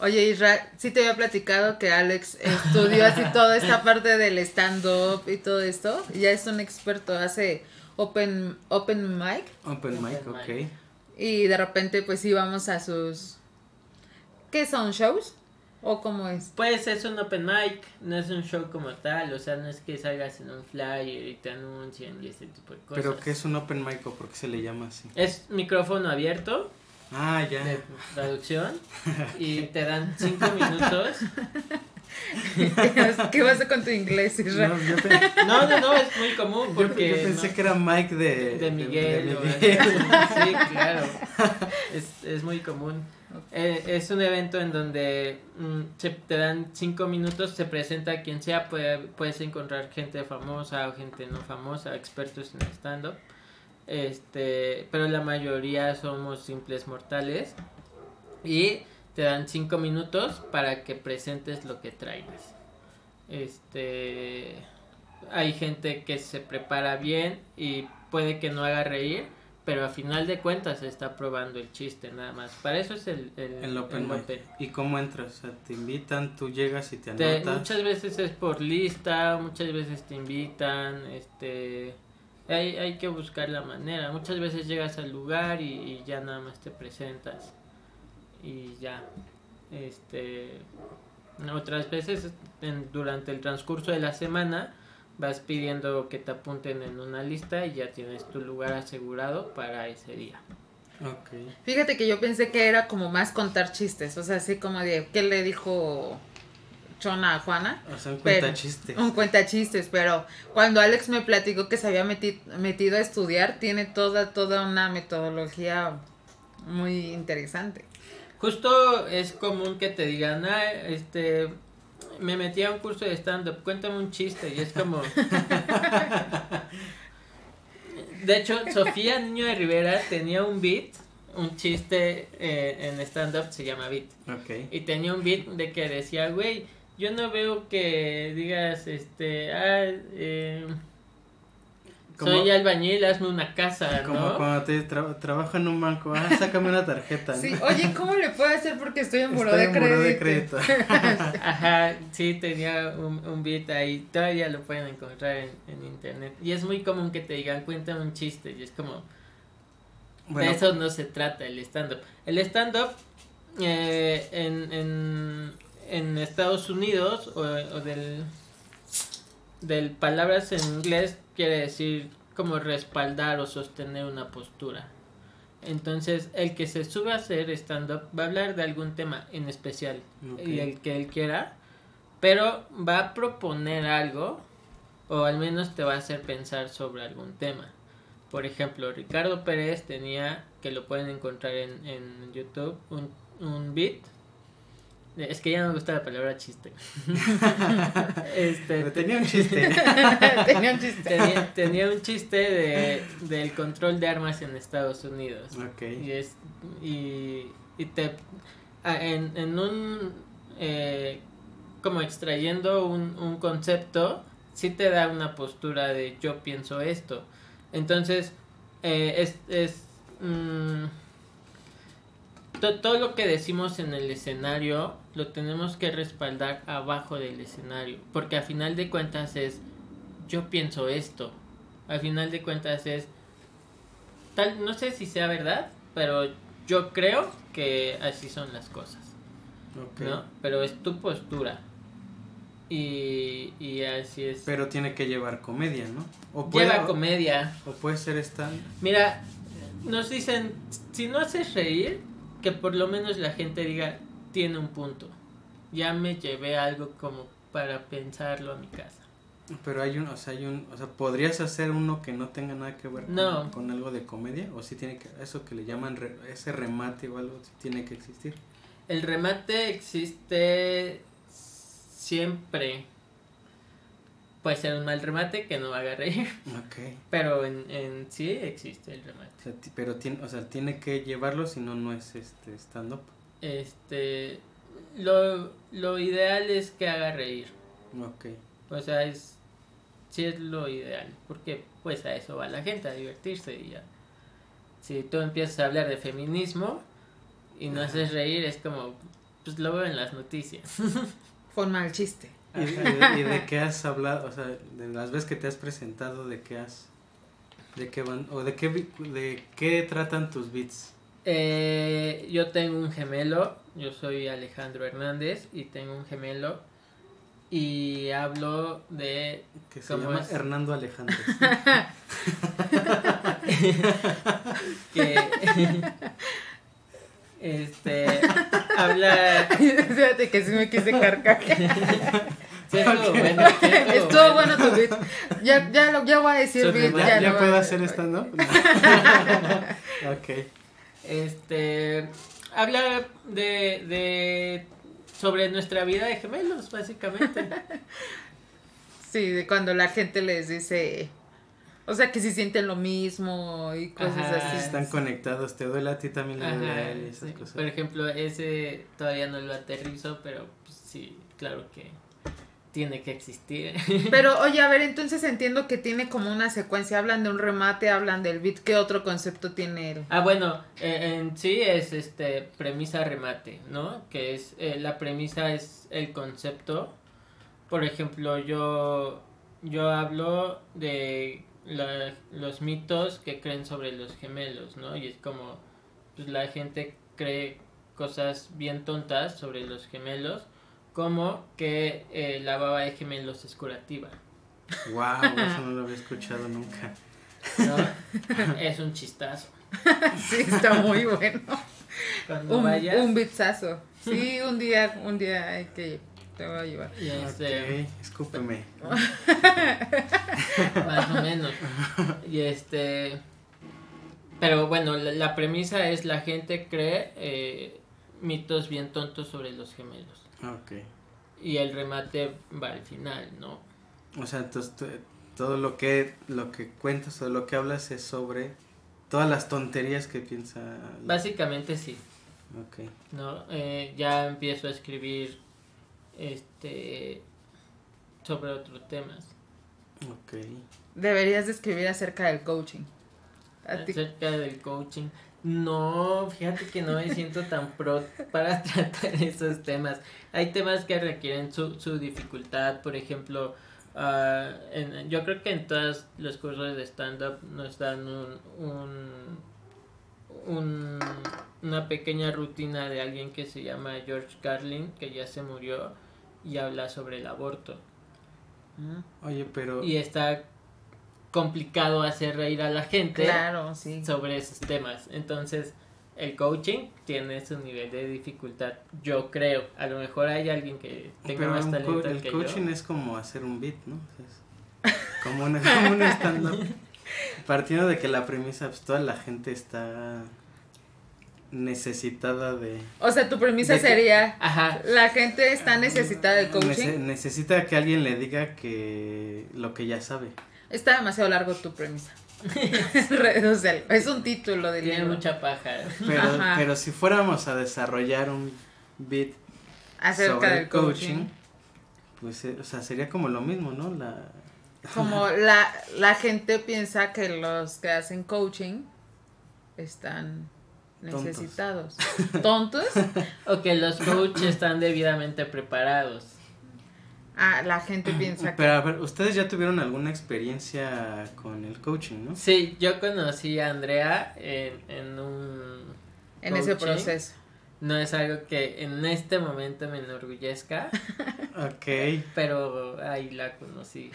Oye, Israel, sí te había platicado que Alex estudió así toda esta parte del stand-up y todo esto. Ya es un experto, hace open, open mic. Open mic, Open ok. mic. Y de repente pues íbamos a sus... ¿Qué son? ¿Shows? ¿O cómo es? Pues es un open mic, no es un show como tal, o sea, no es que salgas en un flyer y te anuncien y ese tipo de cosas. Pero ¿qué es un open mic o por qué se le llama así? Es micrófono abierto Ah, ya. de traducción y te dan cinco minutos. ¿Qué pasa con tu inglés, Israel? No, yo, pe- No, no, no, es muy común yo- porque... yo pensé no- que era Mike de, De Miguel. de o Miguel. así. Sí, claro. Es, es muy común. Eh, es un evento en donde mm, se, te dan cinco minutos, se presenta quien sea, puede, puedes encontrar gente famosa o gente no famosa, expertos en stand-up. Este, pero la mayoría somos simples mortales. Y te dan cinco minutos para que presentes lo que traigas. Este, hay gente que se prepara bien y puede que no haga reír, pero a final de cuentas está probando el chiste nada más. Para eso es el, el, El open el open. ¿Y cómo entras? O sea, te invitan, tú llegas y te Te- anotas. muchas veces es por lista, muchas veces te invitan, este hay, hay que buscar la manera. Muchas veces llegas al lugar y, y ya nada más te presentas y ya. Este otras veces en- durante el transcurso de la semana vas pidiendo que te apunten en una lista y ya tienes tu lugar asegurado para ese día. Ok. Fíjate que yo pensé que era como más contar chistes, o sea, así como de, ¿qué le dijo Chona a Juana? O sea, un Pero- cuenta chiste. Un cuenta chistes, pero cuando Alex me platicó que se había meti- metido a estudiar, tiene toda, toda una metodología muy interesante. Justo es común que te digan, ah, este, me metí a un curso de stand-up, cuéntame un chiste. Y es como... De hecho, Sofía Niño de Rivera tenía un beat, un chiste eh, en stand-up, se llama beat. Y tenía un beat de que decía, güey, yo no veo que digas, este, ah, eh, Como- soy albañil, hazme una casa, Como ¿no? cuando te tra- trabajo en un banco, ah, sácame una tarjeta. ¿no? Sí, oye, ¿cómo le puedo hacer porque estoy en buró de crédito? de crédito. Ajá, sí, tenía un, un beat ahí, todavía lo pueden encontrar en, en internet. Y es muy común que te digan, cuéntame un chiste, y es como, Bueno, de eso no se trata el stand-up. El stand-up eh, en, en, en Estados Unidos, o, o del, del palabras en inglés, quiere decir como respaldar o sostener una postura. Entonces, el que se sube a hacer stand-up va a hablar de algún tema en especial y el que él quiera, pero va a proponer algo o al menos te va a hacer pensar sobre algún tema. Por ejemplo, Ricardo Pérez tenía, que lo pueden encontrar en, en YouTube, un, un beat. Es que ya no me gusta la palabra chiste. este, pero tenía un chiste. Tenía un chiste. tenía, tenía un chiste de, del control de armas en Estados Unidos. ok. Y es y, y te en, en un eh, como extrayendo un, un concepto sí te da una postura de yo pienso esto entonces eh, es, es mm, todo lo que decimos en el escenario lo tenemos que respaldar abajo del escenario porque a final de cuentas es yo pienso esto al final de cuentas es tal no sé si sea verdad pero yo creo que así son las cosas ok. ¿no? Pero es tu postura. Y, y así es. Pero tiene que llevar comedia, ¿no? O Lleva o- comedia. O puede ser stand. Mira, nos dicen, si no haces reír, que por lo menos la gente diga, tiene un punto. Ya me llevé algo como para pensarlo a mi casa. Pero hay un, o sea, hay un, o sea, ¿podrías hacer uno que no tenga nada que ver con, No. con algo de comedia? ¿O si tiene que, eso que le llaman, re- ese remate o algo, sí tiene que existir? El remate existe siempre. Puede ser un mal remate que no haga reír, Ok. pero en, en sí existe el remate. O sea, pero tiene, o sea, tiene que llevarlo, si no, no es este stand-up. Este, lo, lo ideal es que haga reír. Ok. O sea, es, sí es lo ideal, porque pues a eso va la gente, a divertirse y ya. Si tú empiezas a hablar de feminismo y no Ajá. haces reír, es como, pues lo veo en las noticias. Fue un mal chiste. ¿Y, y de, y de qué has hablado? O sea, de las veces que te has presentado, ¿de qué has... ¿De qué van? ¿O de qué, vi- de qué tratan tus beats? Eh, yo tengo un gemelo, yo soy Alejandro Hernández y tengo un gemelo y hablo de Que se ¿Cómo llama es? Hernando Alejandro. que este habla Fíjate que sí me quise carcajear. Sí, estuvo bueno, sí, estuvo Estuvo bueno tu beat. Ya, ya, lo, ya voy a decir beat. ¿Ya, ya lo puedo hacer stand-up? ok. este habla de, de sobre nuestra vida de gemelos básicamente Sí, de cuando la gente les dice. O sea, que si sienten lo mismo y cosas Ajá. así. Están conectados, te duele a ti también le duele Ajá, a él y esas sí. cosas. por ejemplo ese todavía no lo aterrizo pero pues, sí claro que tiene que existir Pero, oye, a ver, entonces entiendo que tiene como una secuencia. Hablan de un remate, hablan del beat. ¿Qué otro concepto tiene él? Ah, bueno, eh, en sí es este premisa remate, ¿no? Que es eh, la premisa es el concepto. Por ejemplo, yo yo hablo de la- los mitos que creen sobre los gemelos, ¿no? Y es como pues la gente cree cosas bien tontas sobre los gemelos, como que eh, la baba de gemelos es curativa, Wow, eso no lo había escuchado nunca. ¿no? es un chistazo. Sí, está muy bueno. Cuando un, vayas un beatsazo. Sí, un día, un día hay que. Te voy a llevar. y este, Ok, escúpeme. Más o menos. Y este. Pero bueno, la, la premisa es la gente cree eh, mitos bien tontos sobre los gemelos. Ok. Y el remate va al final, ¿no? O sea, entonces todo lo que, lo que cuentas o lo que hablas es sobre todas las tonterías que piensa. Básicamente sí, Ok. ¿no? Eh, ya empiezo a escribir este sobre otros temas. Ok. Deberías de escribir acerca del coaching. Acerca del coaching. No, fíjate que no me siento tan pro para tratar esos temas. Hay temas que requieren su, su dificultad, por ejemplo, ah, en- yo creo que en todos los cursos de stand-up nos dan un, un, un- una pequeña rutina de alguien que se llama George Carlin, que ya se murió, y habla sobre el aborto. Oye, pero. Y está complicado hacer reír a la gente Claro, sí. sobre esos temas. Entonces, el coaching tiene su nivel de dificultad, yo creo. A lo mejor hay alguien que tenga pero más talento co- el que coaching yo. es como hacer un beat, ¿no? Es como, una, como un stand-up. Partiendo de que la premisa, pues toda la gente está necesitada de. O sea, tu premisa sería. Aja, La gente está necesitada de Nece- coaching. necesita que alguien le diga que lo que ya sabe. Está demasiado largo tu premisa. Es un título del tiene libro. mucha paja. Pero, Ajá. pero si fuéramos a desarrollar un acerca sobre del coaching. pues, eh, o sea, sería como lo mismo, ¿no? La, Como la, la gente piensa que los que hacen coaching están Tontos. necesitados. ¿Tontos? O que los coaches están debidamente preparados. Ah, la gente piensa que. Pero a ver, ustedes ya tuvieron alguna experiencia con el coaching, ¿no? Sí, yo conocí a Andrea en, en un... En ese coaching. proceso. No es algo que en este momento me enorgullezca, Ok. pero ahí la conocí.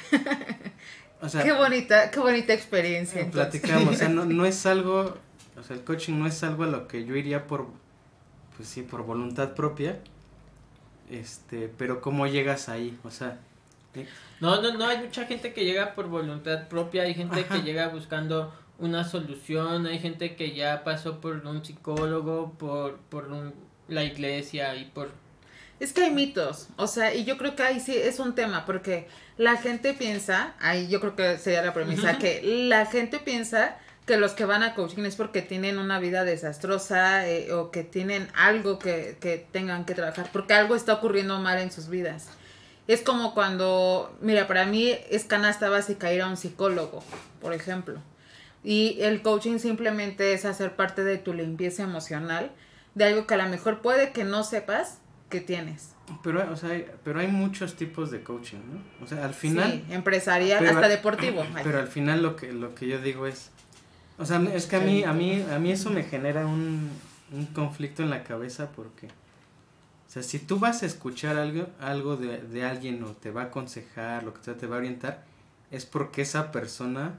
O sea, Qué bonita, qué bonita experiencia. entonces. platicamos, o sea, no, no es algo, o sea, el coaching no es algo a lo que yo iría por, pues sí, por voluntad propia, este, pero cómo llegas ahí, o sea, eh, No, no, no, hay mucha gente que llega por voluntad propia, hay gente Ajá. que llega buscando una solución, hay gente que ya pasó por un psicólogo, por, por un- la iglesia y por... Es que hay mitos, o sea, y yo creo que ahí sí es un tema, porque la gente piensa, ahí yo creo que sería la premisa, que la gente piensa que los que van a coaching es porque tienen una vida desastrosa eh, o que tienen algo que, que tengan que trabajar, porque algo está ocurriendo mal en sus vidas. Es como cuando, mira, para mí es canasta básica ir a un psicólogo, por ejemplo. Y el coaching simplemente es hacer parte de tu limpieza emocional, de algo que a lo mejor puede que no sepas que tienes. Pero, o sea, hay, pero hay muchos tipos de coaching, ¿no? O sea, al final... Sí, empresarial, Pero- hasta deportivo. Pero al final lo que, lo que yo digo es... O sea, es que a mí, a mí, a mí eso me genera un, un conflicto en la cabeza porque... O sea, si tú vas a escuchar algo, algo de, de alguien o te va a aconsejar, lo que sea, te va a orientar, es porque esa persona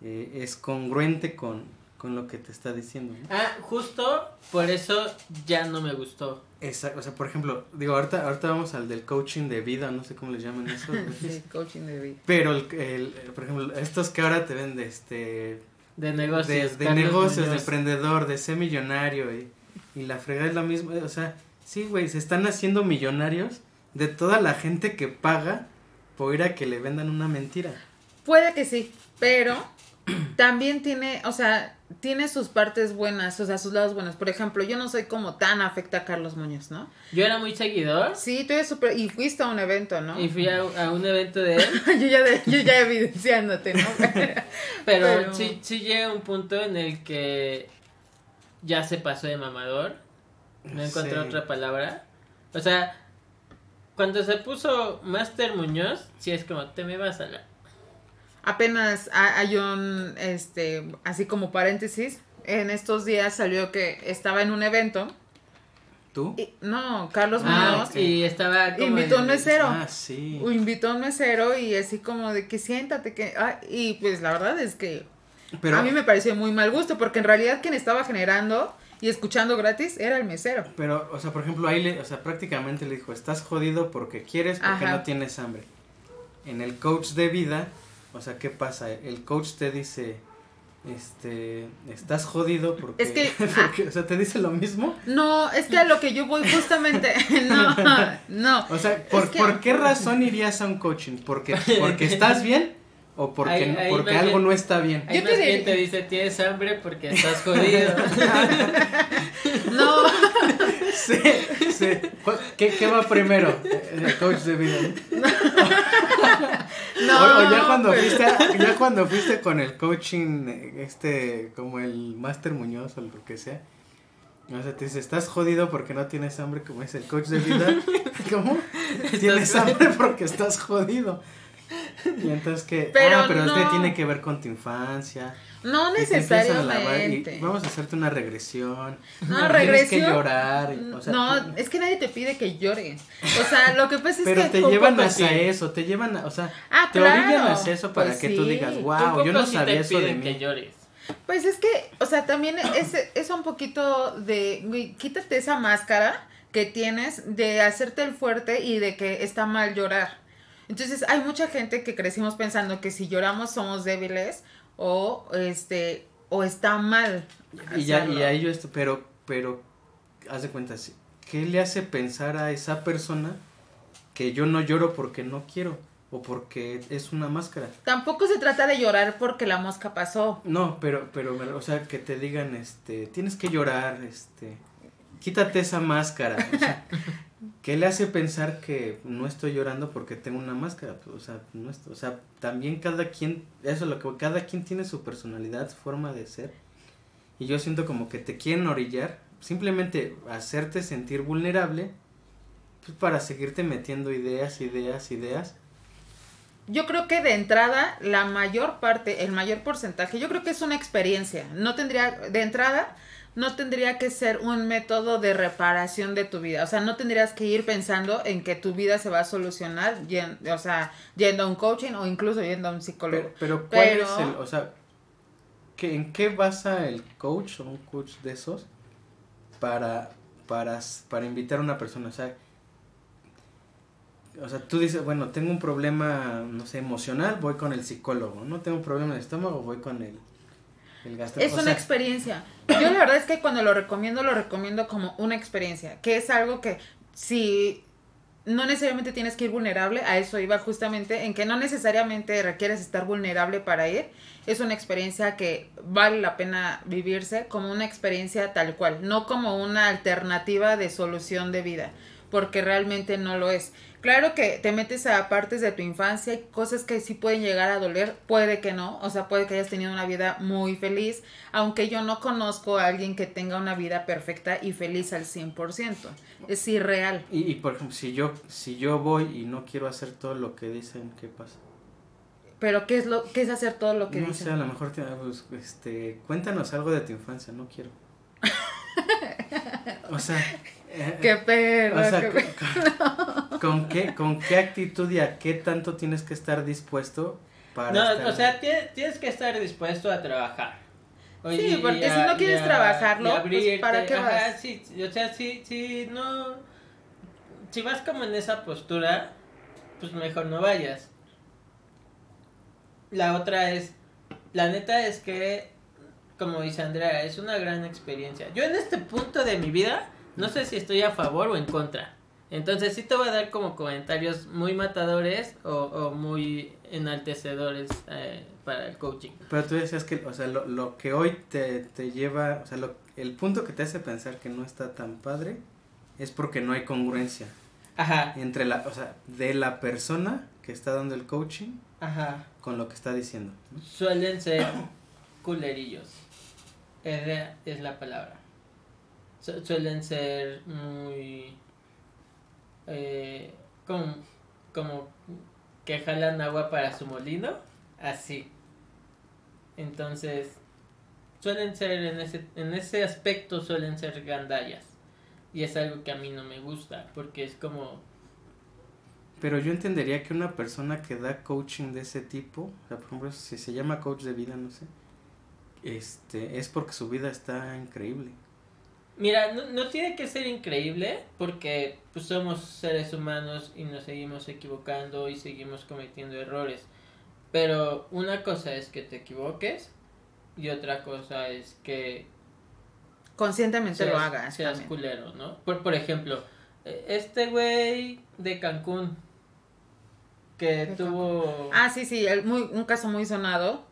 eh, es congruente con, con lo que te está diciendo. ¿no? Ah, justo por eso ya no me gustó. Exacto, o sea, por ejemplo, digo, ahorita, ahorita vamos al del coaching de vida, no sé cómo le llaman eso. Sí, coaching de vida. Pero, el, el- por ejemplo, estos que ahora te ven de este De negocios. de, de Carlos negocios, de emprendedor, de ser millonario y, y la fregada es la misma, o sea, sí, güey, se están haciendo millonarios de toda la gente que paga por ir a que le vendan una mentira. Puede que sí, pero también tiene, o sea, tiene sus partes buenas, o sea, sus lados buenos. Por ejemplo, yo no soy como tan afecta a Carlos Muñoz, ¿no? Yo era muy seguidor Sí, tú eres súper, y fuiste a un evento, ¿no? y fui a, a un evento de él. yo, ya de- yo ya evidenciándote, ¿no? Pero, Pero- Sí, sí llega un punto en el que ya se pasó de mamador. No encontré Sí. otra palabra. O sea, cuando se puso Master Muñoz, sí es como, te me vas a la... Apenas ha- hay un, este, así como paréntesis, en estos días salió que estaba en un evento, ¿Tú? y, no, Carlos Ah, Muñoz y estaba como... invitó a un en- mesero. Ah, sí. Invitó a un mesero y así como de que siéntate, que... ah, y pues la verdad es que Pero, a mí me pareció muy mal gusto, porque en realidad quien estaba generando y escuchando gratis era el mesero. pero, o sea, por ejemplo, ahí le, o sea, prácticamente le dijo, estás jodido porque quieres, porque Ajá. no tienes hambre. En el coach de vida, o sea, ¿qué pasa? El coach te dice, este, estás jodido porque, Es que- porque, o sea, te dice lo mismo. No, es que a lo que yo voy justamente, no, no. O sea, ¿por, Es que- ¿por qué razón irías a un coaching? ¿Porque, porque estás bien o porque, Ahí- ahí porque algo bien- no está bien? Ahí Yo te más bien diría- te dice, tienes hambre porque estás jodido. No, Sí, sí. ¿Cuál- ¿Qué, qué va primero? El coach de vida. ¿no? o, o ya cuando pues, fuiste, ya cuando fuiste con el coaching, este, como el Master Muñoz o lo que sea. O sea, te dice, estás jodido porque no tienes hambre, como es el coach de vida. ¿Cómo? Tienes hambre porque estás jodido. Y entonces que, Pero ah, pero es que no. tiene que ver con tu infancia. No te lavar y necesariamente. vamos a hacerte una regresión. No, Tienes regresión. que llorar. o sea, no, tú- es que nadie te pide que llores. O sea, lo que pasa es pero que. te un llevan hacia sí. eso, te llevan a, o sea, Ah, te claro. orillan hacia eso para Pues que tú sí. digas, Un wow, yo no sabía te eso de piden que mí. llores. Pues es que, o sea, también es, es un poquito de, quítate esa máscara que tienes de hacerte el fuerte y de que está mal llorar. Entonces, hay mucha gente que crecimos pensando que si lloramos somos débiles o este o está mal. Y ya, hacerlo. y ahí yo esto, pero, pero, haz de cuenta, ¿qué le hace pensar a esa persona que yo no lloro porque no quiero? O porque es una máscara. Tampoco se trata de llorar porque la mosca pasó. No, pero, pero, o sea, que te digan, este, tienes que llorar, este, quítate esa máscara. O sea, ¿qué le hace pensar que no estoy llorando porque tengo una máscara? Pues, o sea, no es- o sea, también cada quien, eso es lo que, cada quien tiene su personalidad, forma de ser. Y yo siento como que te quieren orillar, simplemente hacerte sentir vulnerable, pues para seguirte metiendo ideas, ideas, ideas. Yo creo que de entrada, la mayor parte, el mayor porcentaje, yo creo que es una experiencia. No tendría, de entrada, no tendría que ser un método de reparación de tu vida. O sea, no tendrías que ir pensando en que tu vida se va a solucionar, yen- o sea, yendo a un coaching o incluso yendo a un psicólogo. Pero, pero ¿cuál Pero- es el, o sea, ¿qué, ¿en qué basa el coach o un coach de esos para, para, para invitar a una persona? O sea, o sea, tú dices, bueno, tengo un problema, no sé, emocional, voy con el psicólogo, no tengo un problema de estómago, voy con el, el. Es una sea, experiencia. Yo la verdad es que cuando lo recomiendo, lo recomiendo como una experiencia, que es algo que si no necesariamente tienes que ir vulnerable, a eso iba justamente, en que no necesariamente requieres estar vulnerable para ir, es una experiencia que vale la pena vivirse como una experiencia tal cual, no como una alternativa de solución de vida. Porque realmente no lo es. Claro que te metes a partes de tu infancia y cosas que sí pueden llegar a doler, puede que no, o sea, puede que hayas tenido una vida muy feliz, aunque yo no conozco a alguien que tenga una vida perfecta y feliz al 100%, es irreal. Y, y por ejemplo, si yo, si yo voy y no quiero hacer todo lo que dicen, ¿qué pasa? Pero ¿qué es lo qué es hacer todo lo que no dicen? sé, a lo mejor te, pues, este, cuéntanos algo de tu infancia, no quiero. o sea, eh, Qué perro, o sea, qué con, perro. con- con qué, ¿con qué actitud y a qué tanto tienes que estar dispuesto para No, estar- o sea, tie- tienes que estar dispuesto a trabajar. Oye, Sí, porque si no quieres y trabajarlo, pues, ¿para qué ajá, vas? sí, sí, o sea, si, si no, si vas como en esa postura, pues mejor no vayas. La otra es, la neta es que, como dice Andrea, es una gran experiencia. Yo en este punto de mi vida, no sé si estoy a favor o en contra. Entonces sí te voy a dar como comentarios muy matadores o, o muy enaltecedores eh, para el coaching. Pero tú decías que, o sea, lo, lo que hoy te, te lleva, o sea, lo, el punto que te hace pensar que no está tan padre es porque no hay congruencia Ajá, entre la, o sea, de la persona que está dando el coaching ajá. con lo que está diciendo. Suelen ser culerillos. Esa es la palabra. Su- suelen ser muy... Eh, como, como que jalan agua para su molino. Así. Entonces, suelen ser en ese, en ese aspecto suelen ser gandallas. Y es algo que a mí no me gusta, porque es como... Pero yo entendería que una persona que da coaching de ese tipo, por ejemplo, si se llama coach de vida, no sé, este, es porque su vida está increíble. Mira, no, no tiene que ser increíble porque pues somos seres humanos y nos seguimos equivocando y seguimos cometiendo errores. Pero una cosa es que te equivoques y otra cosa es que Conscientemente lo seas, hagas. seas también. culero, ¿no? Por, por ejemplo, eh, este güey de Cancún que De tuvo... Ah, sí, sí, el- muy, un caso muy sonado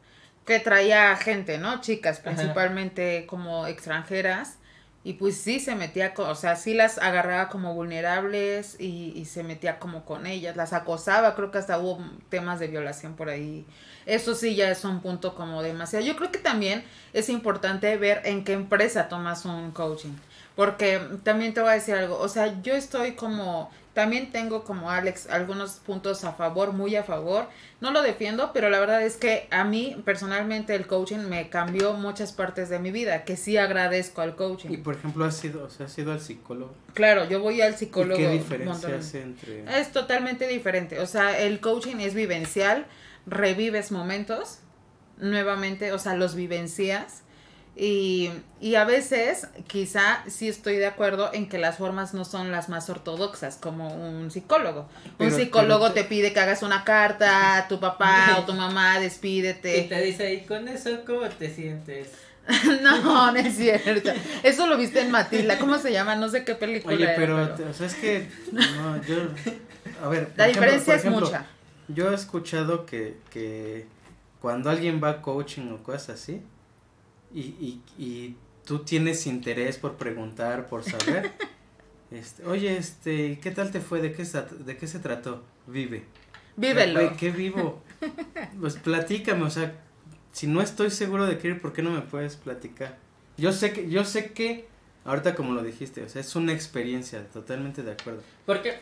que traía gente, ¿no? Chicas, Ajá. principalmente como extranjeras. Y pues sí se metía, co- o sea, sí las agarraba como vulnerables y, y se metía como con ellas, las acosaba, creo que hasta hubo temas de violación por ahí. Eso sí ya es un punto como demasiado. Yo creo que también es importante ver en qué empresa tomas un coaching. Porque también te voy a decir algo, o sea, yo estoy como, también tengo como Alex algunos puntos a favor, muy a favor. No lo defiendo, pero la verdad es que a mí personalmente el coaching me cambió muchas partes de mi vida, que sí agradezco al Y coaching. por ejemplo, has ido, o sea, has ido al psicólogo. Claro, yo voy al ¿Y psicólogo. qué diferencia hace entre...? Es totalmente diferente. O sea, el coaching es vivencial, revives momentos nuevamente, o sea, los vivencias. Y, y a veces, quizá sí estoy de acuerdo en que las formas no son las más ortodoxas, como un psicólogo. Pero- un psicólogo pero te pide que hagas una carta a tu papá o tu mamá, Y despídete. te dice, ¿y con eso cómo te sientes? no, no es cierto. Eso lo viste en Matilda. ¿Cómo se llama? No sé qué película. Oye, era, pero, o sea, es que, no, yo, a ver, La ejemplo- diferencia es mucha. Yo he escuchado que, que cuando alguien va a coaching o cosas así, y, y, y tú tienes interés por preguntar, por saber, este, oye, este, ¿qué tal te fue? ¿De qué, de qué se trató? Vive. Vívelo. ¿Qué vivo? Pues platícame, o sea, si no estoy seguro de qué ir, ¿por qué no me puedes platicar? Yo sé que, yo sé que, ahorita como lo dijiste, o sea, es una experiencia, totalmente de acuerdo.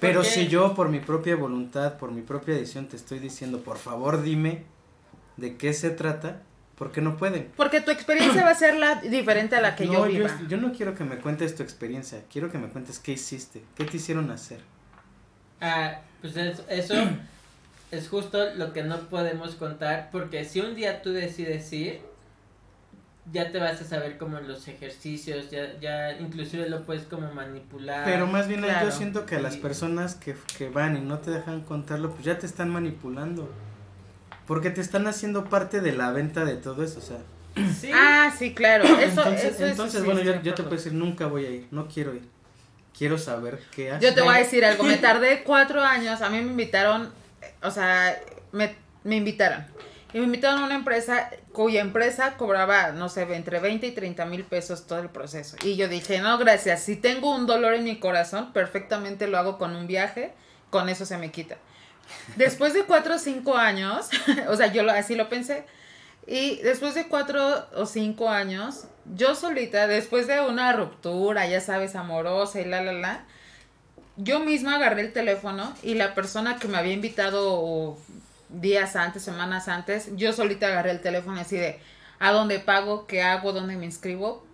Pero si yo por mi propia voluntad, por mi propia decisión te estoy diciendo, por favor dime de qué se trata, ¿por qué no pueden? Porque tu experiencia va a ser la diferente a la que no, yo viva. yo no quiero que me cuentes tu experiencia, quiero que me cuentes qué hiciste, qué te hicieron hacer. Ah, pues es- eso es justo lo que no podemos contar porque si un día tú decides ir, ya te vas a saber como los ejercicios, ya, ya inclusive lo puedes como manipular. Pero más bien claro. yo siento que a las personas que, que van y no te dejan contarlo, pues ya te están manipulando. Porque te están haciendo parte de la venta de todo eso, o sea. Sí, Ah, sí, claro. Eso, entonces, eso entonces sí, bueno, yo, yo te puedo decir, nunca voy a ir, no quiero ir. Quiero saber qué haces. Yo te voy a decir algo. Me tardé cuatro años. A mí me invitaron, o sea, me, me invitaron. Y me invitaron a una empresa cuya empresa cobraba, no sé, entre 20 y 30 mil pesos todo el proceso. Y yo dije, no, gracias, si tengo un dolor en mi corazón, perfectamente lo hago con un viaje, con eso se me quita. Después de cuatro o cinco años, o sea, yo lo, así lo pensé, y después de cuatro o cinco años, yo solita, después de una ruptura, ya sabes, amorosa y la, la, la, yo misma agarré el teléfono y la persona que me había invitado días antes, semanas antes, yo solita agarré el teléfono así de, ¿a dónde pago? ¿Qué hago? ¿Dónde me inscribo?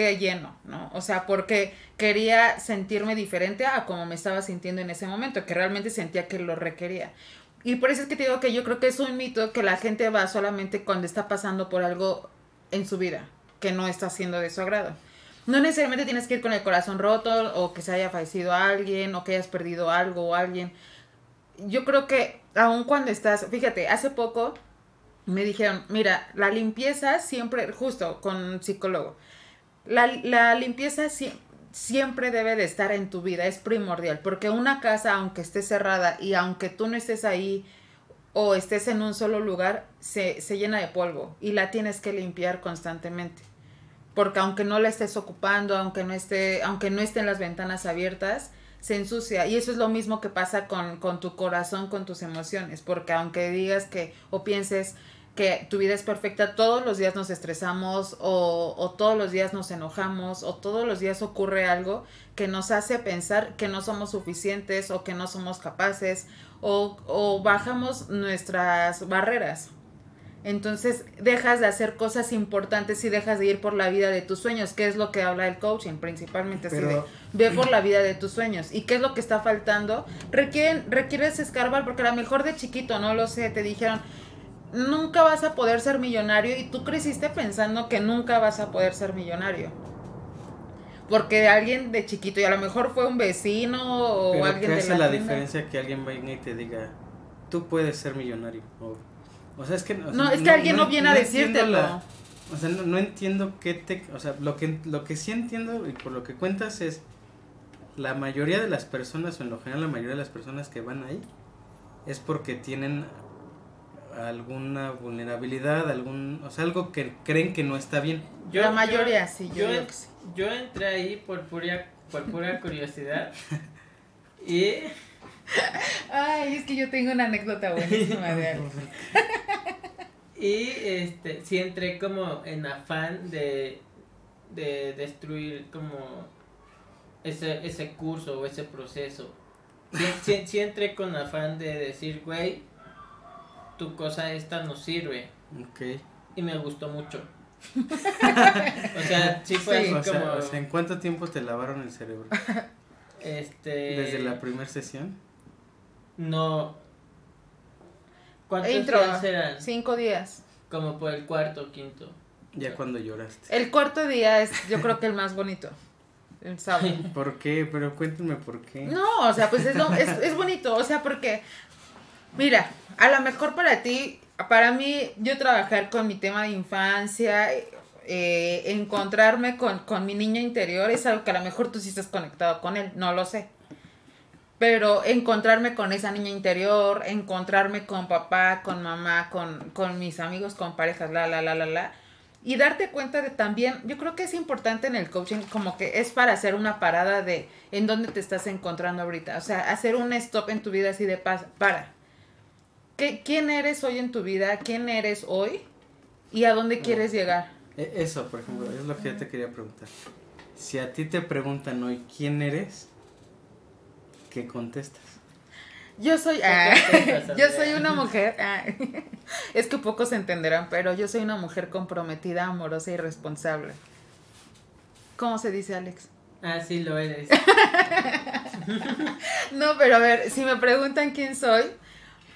¿Qué lleno? ¿No? O sea, porque quería sentirme diferente a como me estaba sintiendo en ese momento, que realmente sentía que lo requería. Y por eso es que te digo que yo creo que es un mito que la gente va solamente cuando está pasando por algo en su vida que no está siendo de su agrado. No necesariamente tienes que ir con el corazón roto o que se haya fallecido alguien o que hayas perdido algo o alguien. Yo creo que aun cuando estás, fíjate, hace poco me dijeron, mira, la limpieza siempre, justo con un psicólogo, la, la limpieza siempre debe de estar en tu vida, es primordial, porque una casa, aunque esté cerrada y aunque tú no estés ahí o estés en un solo lugar, se, se llena de polvo y la tienes que limpiar constantemente porque aunque no la estés ocupando, aunque no esté, aunque no estén las ventanas abiertas, se ensucia. Y eso es lo mismo que pasa con, con tu corazón, con tus emociones, porque aunque digas que o pienses que tu vida es perfecta, todos los días nos estresamos o, o, todos los días nos enojamos o todos los días ocurre algo que nos hace pensar que no somos suficientes o que no somos capaces o, o bajamos nuestras barreras. Entonces dejas de hacer cosas importantes y dejas de ir por la vida de tus sueños, que es lo que habla el coaching principalmente, así de ve por la vida de tus sueños. ¿Y qué es lo que está faltando? Requieren, requieres escarbar, porque a lo mejor de chiquito, no lo sé, te dijeron, nunca vas a poder ser millonario y tú creciste pensando que nunca vas a poder ser millonario. Porque alguien de chiquito, y a lo mejor fue un vecino o alguien ¿qué de hace la, diferencia que alguien venga y te diga, tú puedes ser millonario? O sea, es que... no, es que alguien no, viene a decírtelo. o sea, no, entiendo qué te... O sea, lo que, lo que sí entiendo y por lo que cuentas es... La mayoría de las personas, o en lo general la mayoría de las personas que van ahí, es porque tienen alguna vulnerabilidad, algún, o sea, algo que creen que no está bien. Yo, la mayoría sí, yo, yo, entré ahí por pura, por pura curiosidad y Ay, es que yo tengo una anécdota buenísima de algo. y este, sí entré como en afán de, de destruir como ese, ese curso o ese proceso. Sí, entré con afán de decir, güey, tu cosa esta no sirve. Ok. Y me gustó mucho. o sea, sí fue así como... ¿En cuánto tiempo te lavaron el cerebro? Este... ¿Desde la primera sesión? No. ¿Cuántos días eran? Cinco días. Como por el cuarto o quinto. Ya cuando lloraste. El cuarto día es, yo creo que el más bonito. El sábado. ¿Por qué? Pero cuéntenme por qué. No, o sea, pues es, es, es bonito. O sea, porque, mira, a lo mejor para ti, para mí, yo trabajar con mi tema de infancia, eh, encontrarme con, con mi niño interior, es algo que a lo mejor tú sí estás conectado con él, no lo sé pero encontrarme con esa niña interior, encontrarme con papá, con mamá, con, con mis amigos, con parejas, la, la, la, la, la. Y darte cuenta de también, yo creo que es importante en el coaching, como que es para hacer una parada de en dónde te estás encontrando ahorita. O sea, hacer un stop en tu vida así de paz, para. ¿Qué, ¿Quién eres hoy en tu vida? ¿Quién eres hoy? ¿Y a dónde quieres llegar? E, eso, por ejemplo, es lo que yo te quería preguntar. Si a ti te preguntan hoy quién eres, ¿Qué contestas? Yo soy, ah, yo soy una mujer, ah, es que pocos entenderán, pero yo soy una mujer comprometida, amorosa y responsable. ¿Cómo se dice, Alex? Ah, sí, lo eres. no, pero a ver, si me preguntan quién soy,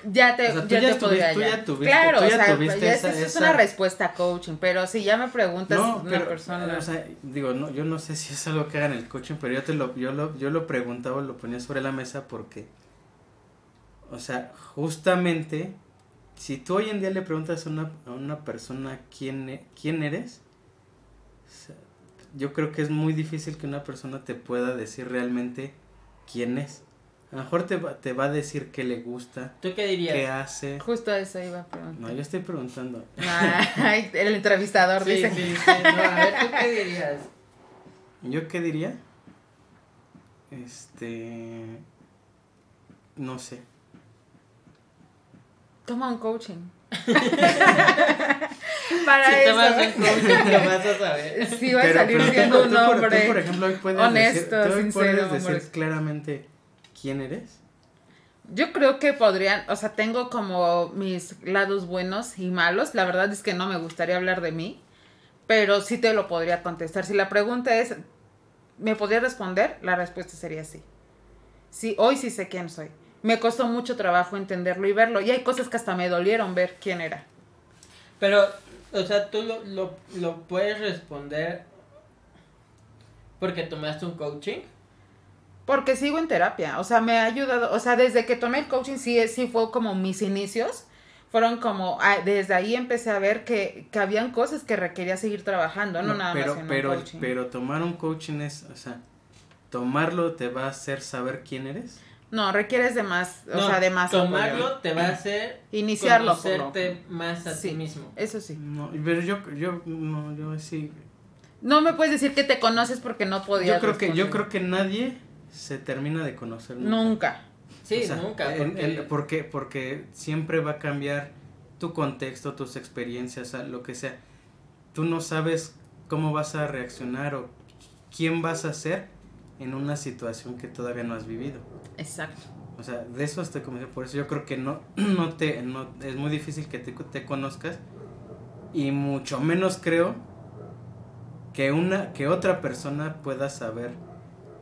ya te, ya, te podría ya tuviste, Claro, o sea, esa, es una respuesta coaching, pero si ya me preguntas una persona. O sea, digo, no, yo no sé si es algo que haga en el coaching, pero yo te lo, yo lo, yo lo preguntaba, lo ponía sobre la mesa porque, o sea, justamente, si tú hoy en día le preguntas a una, a una persona quién, e, quién eres, yo creo que es muy difícil que una persona te pueda decir realmente quién es A lo mejor te va, te va a decir qué le gusta, ¿Tú qué dirías? qué hace. Justo eso iba a preguntar. No, yo estoy preguntando. Ay, el entrevistador Sí, dice. sí, sí. No, a ver, ¿tú qué dirías? ¿Yo qué diría? Este... No sé. Toma un coaching. Para Si tomas un eso. coaching, lo vas a saber. Sí va a salir siendo tú un por- tú, hombre. por ejemplo, hoy puedes honesto, decir, tú hoy sincero, puedes decir hombre. claramente quién eres. Yo creo que podrían, o sea, tengo como mis lados buenos y malos. La verdad es que no me gustaría hablar de mí, pero sí te lo podría contestar. Si la pregunta es, ¿me podría responder? La respuesta sería sí. Sí, hoy sí sé quién soy. Me costó mucho trabajo entenderlo y verlo. Y hay cosas que hasta me dolieron ver quién era. Pero, o sea, tú lo, lo, lo puedes responder porque tomaste un coaching. Porque sigo en terapia, o sea, me ha ayudado, o sea, desde que tomé el coaching sí, sí fue como mis inicios, fueron como, ah, desde ahí empecé a ver que, que habían cosas que requería seguir trabajando, no, No, nada pero, más en pero, un coaching. pero tomar un coaching es, o sea, tomarlo te va a hacer saber quién eres. No, requieres de más, o No, sea, de más Tomarlo apoyo. te va a hacer Iniciarlo. conocerte más a Sí. ti mismo. Eso sí. No, pero yo, yo, no, yo sí. No me puedes decir que te conoces porque no podías Yo creo que, yo responder. creo que nadie se termina de conocer nunca. Nunca. Sí, O sea, nunca. Porque, en- porque, porque siempre va a cambiar tu contexto, tus experiencias, lo que sea. Tú no sabes cómo vas a reaccionar o quién vas a ser en una situación que todavía no has vivido. Exacto. O sea, de eso estoy convencido. Por eso yo creo que no, no te, no, es muy difícil que te, te conozcas. Y mucho menos creo que una, que otra persona pueda saber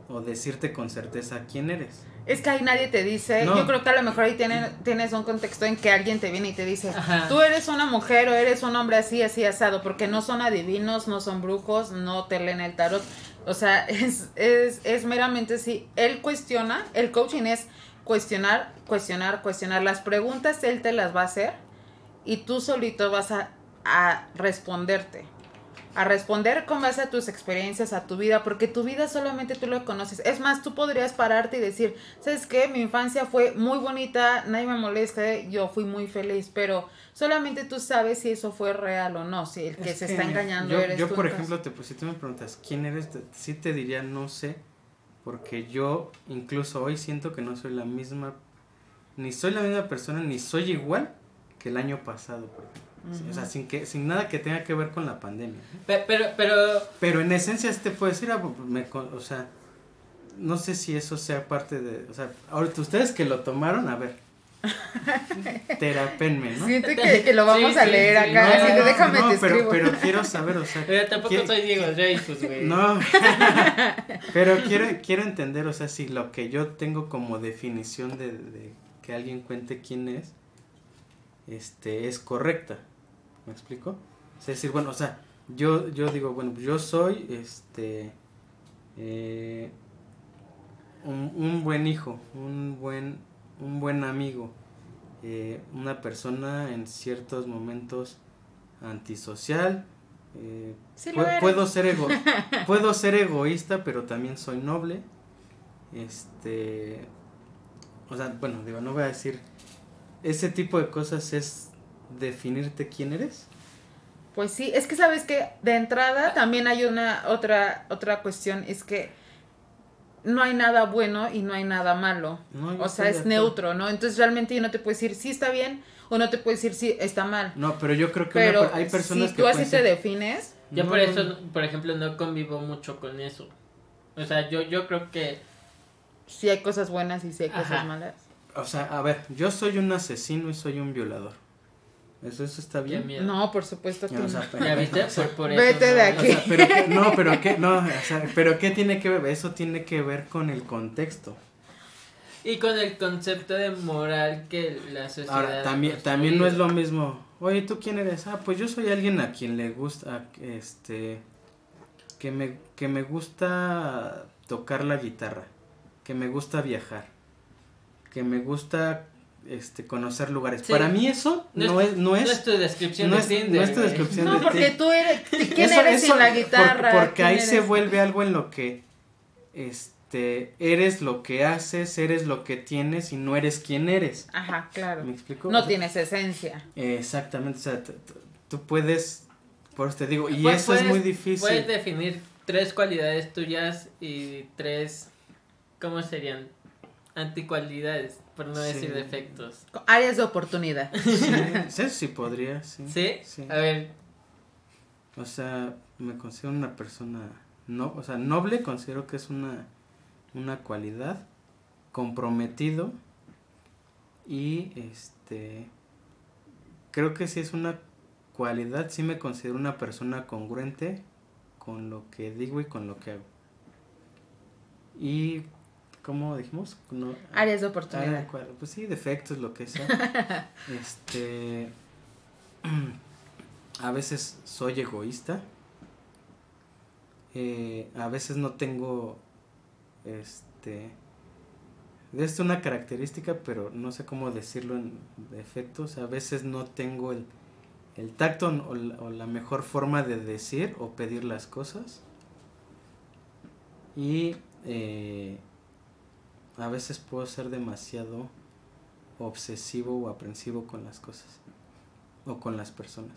o decirte con certeza quién eres. Es que ahí nadie te dice, No. yo creo que a lo mejor ahí tiene- tienes un contexto en que alguien te viene y te dice, Ajá. tú eres una mujer o eres un hombre así, así, asado, porque no son adivinos, no son brujos, no te leen el tarot. O sea, es, es, es meramente si él cuestiona, el coaching es cuestionar, cuestionar, cuestionar. Las preguntas él te las va a hacer y tú solito vas a, a responderte. A responder con base a tus experiencias, a tu vida, porque tu vida solamente tú lo conoces. Es más, tú podrías pararte y decir, ¿sabes qué? Mi infancia fue muy bonita, nadie me molesta, yo fui muy feliz, pero solamente tú sabes si eso fue real o no, si el que Es se que, está engañando yo, eres yo tú, por entonces- ejemplo, te, pues, si tú me preguntas quién eres, sí te diría no sé, porque yo incluso hoy siento que no soy la misma, ni soy la misma persona, ni soy igual que el año pasado. por ejemplo. Sí, O sea, sin, que, sin nada que tenga que ver con la pandemia. pero, pero, Pero en esencia sí te puedo decir, ah, pues, me o sea, no sé si eso sea parte de, o sea, ahorita ustedes que lo tomaron, a ver, terapenme, ¿no? Siento que, que lo vamos Sí, a leer sí. acá, No, así de no, déjame no, te pero, escribo. pero quiero saber, o sea, pero tampoco ¿Qué- soy Diego Dreyfus, güey. No, pero quiero, quiero entender, o sea, si lo que yo tengo como definición de, de que alguien cuente quién es, este, es correcta. ¿Me explico? Es decir, bueno, o sea, yo, yo digo, bueno, yo soy, este, eh, un, un buen hijo, un buen, un buen amigo, eh, una persona en ciertos momentos antisocial, eh, Sí Pu- puedo ser ego puedo ser egoísta pero también soy noble este o sea bueno digo no voy a decir ese tipo de cosas es definirte quién eres Pues sí, es que sabes que de entrada también hay una otra otra cuestión, es que no hay nada bueno y no hay nada malo. No, o sea, es neutro, ¿no? Entonces realmente yo no te puedo decir si está bien o no te puedo decir si está mal. no pero yo creo que Pero per- hay personas si que tú así te defines, Yo No, por eso, no. por ejemplo, no convivo mucho con eso. O sea, yo, yo creo que... si hay cosas buenas y si hay cosas malas. o sea a ver yo soy un asesino y soy un violador eso eso está Qué bien miedo. No, por supuesto que o no. pero- ¿Ya viste? o sea, Por, por eso Vete de O aquí. sea, pero qué- no, pero qué, no, o sea, pero qué tiene que ver, eso tiene que ver con el contexto. Y con el concepto de moral que la sociedad... Ahora, también, también no es lo mismo. Oye, ¿tú quién eres? Ah, pues yo soy alguien a quien le gusta, este, que me, que me gusta tocar la guitarra, que me gusta viajar, que me gusta, este, conocer lugares. Sí. Para mí eso No no, es- es, no es, No es tu descripción no de es- Tinder, no es tu descripción. No, de porque tú eres, ¿quién Eso- eres eso- sin la por- guitarra? porque ¿Quién ahí se vuelve algo en lo que, este, eres lo que haces, eres lo que tienes y no eres quien eres. Ajá, claro. ¿Me explico? No O sea, tienes esencia. Exactamente, o sea, tú puedes, por eso te digo, y Pues eso es muy difícil. Puedes definir tres cualidades tuyas y tres, ¿cómo serían? Anticualidades, por no Sí. decir defectos. Áreas de oportunidad. Sí, sí, sí podría, sí. ¿Sí? Sí. A ver, O sea, me considero una persona, no, o sea, noble considero que es una, una cualidad, comprometido y este, creo que sí es una cualidad, sí me considero una persona congruente con lo que digo y con lo que hago. Y, ¿cómo dijimos? No, Áreas de oportunidad. cual- pues sí, defectos, lo que sea. este. A veces soy egoísta. Eh, a veces no tengo. Este. Es una característica, pero no sé cómo decirlo en defectos. A veces no tengo el, el tacto o la, o la mejor forma de decir o pedir las cosas. Y eh, a veces puedo ser demasiado obsesivo o aprensivo con las cosas o con las personas.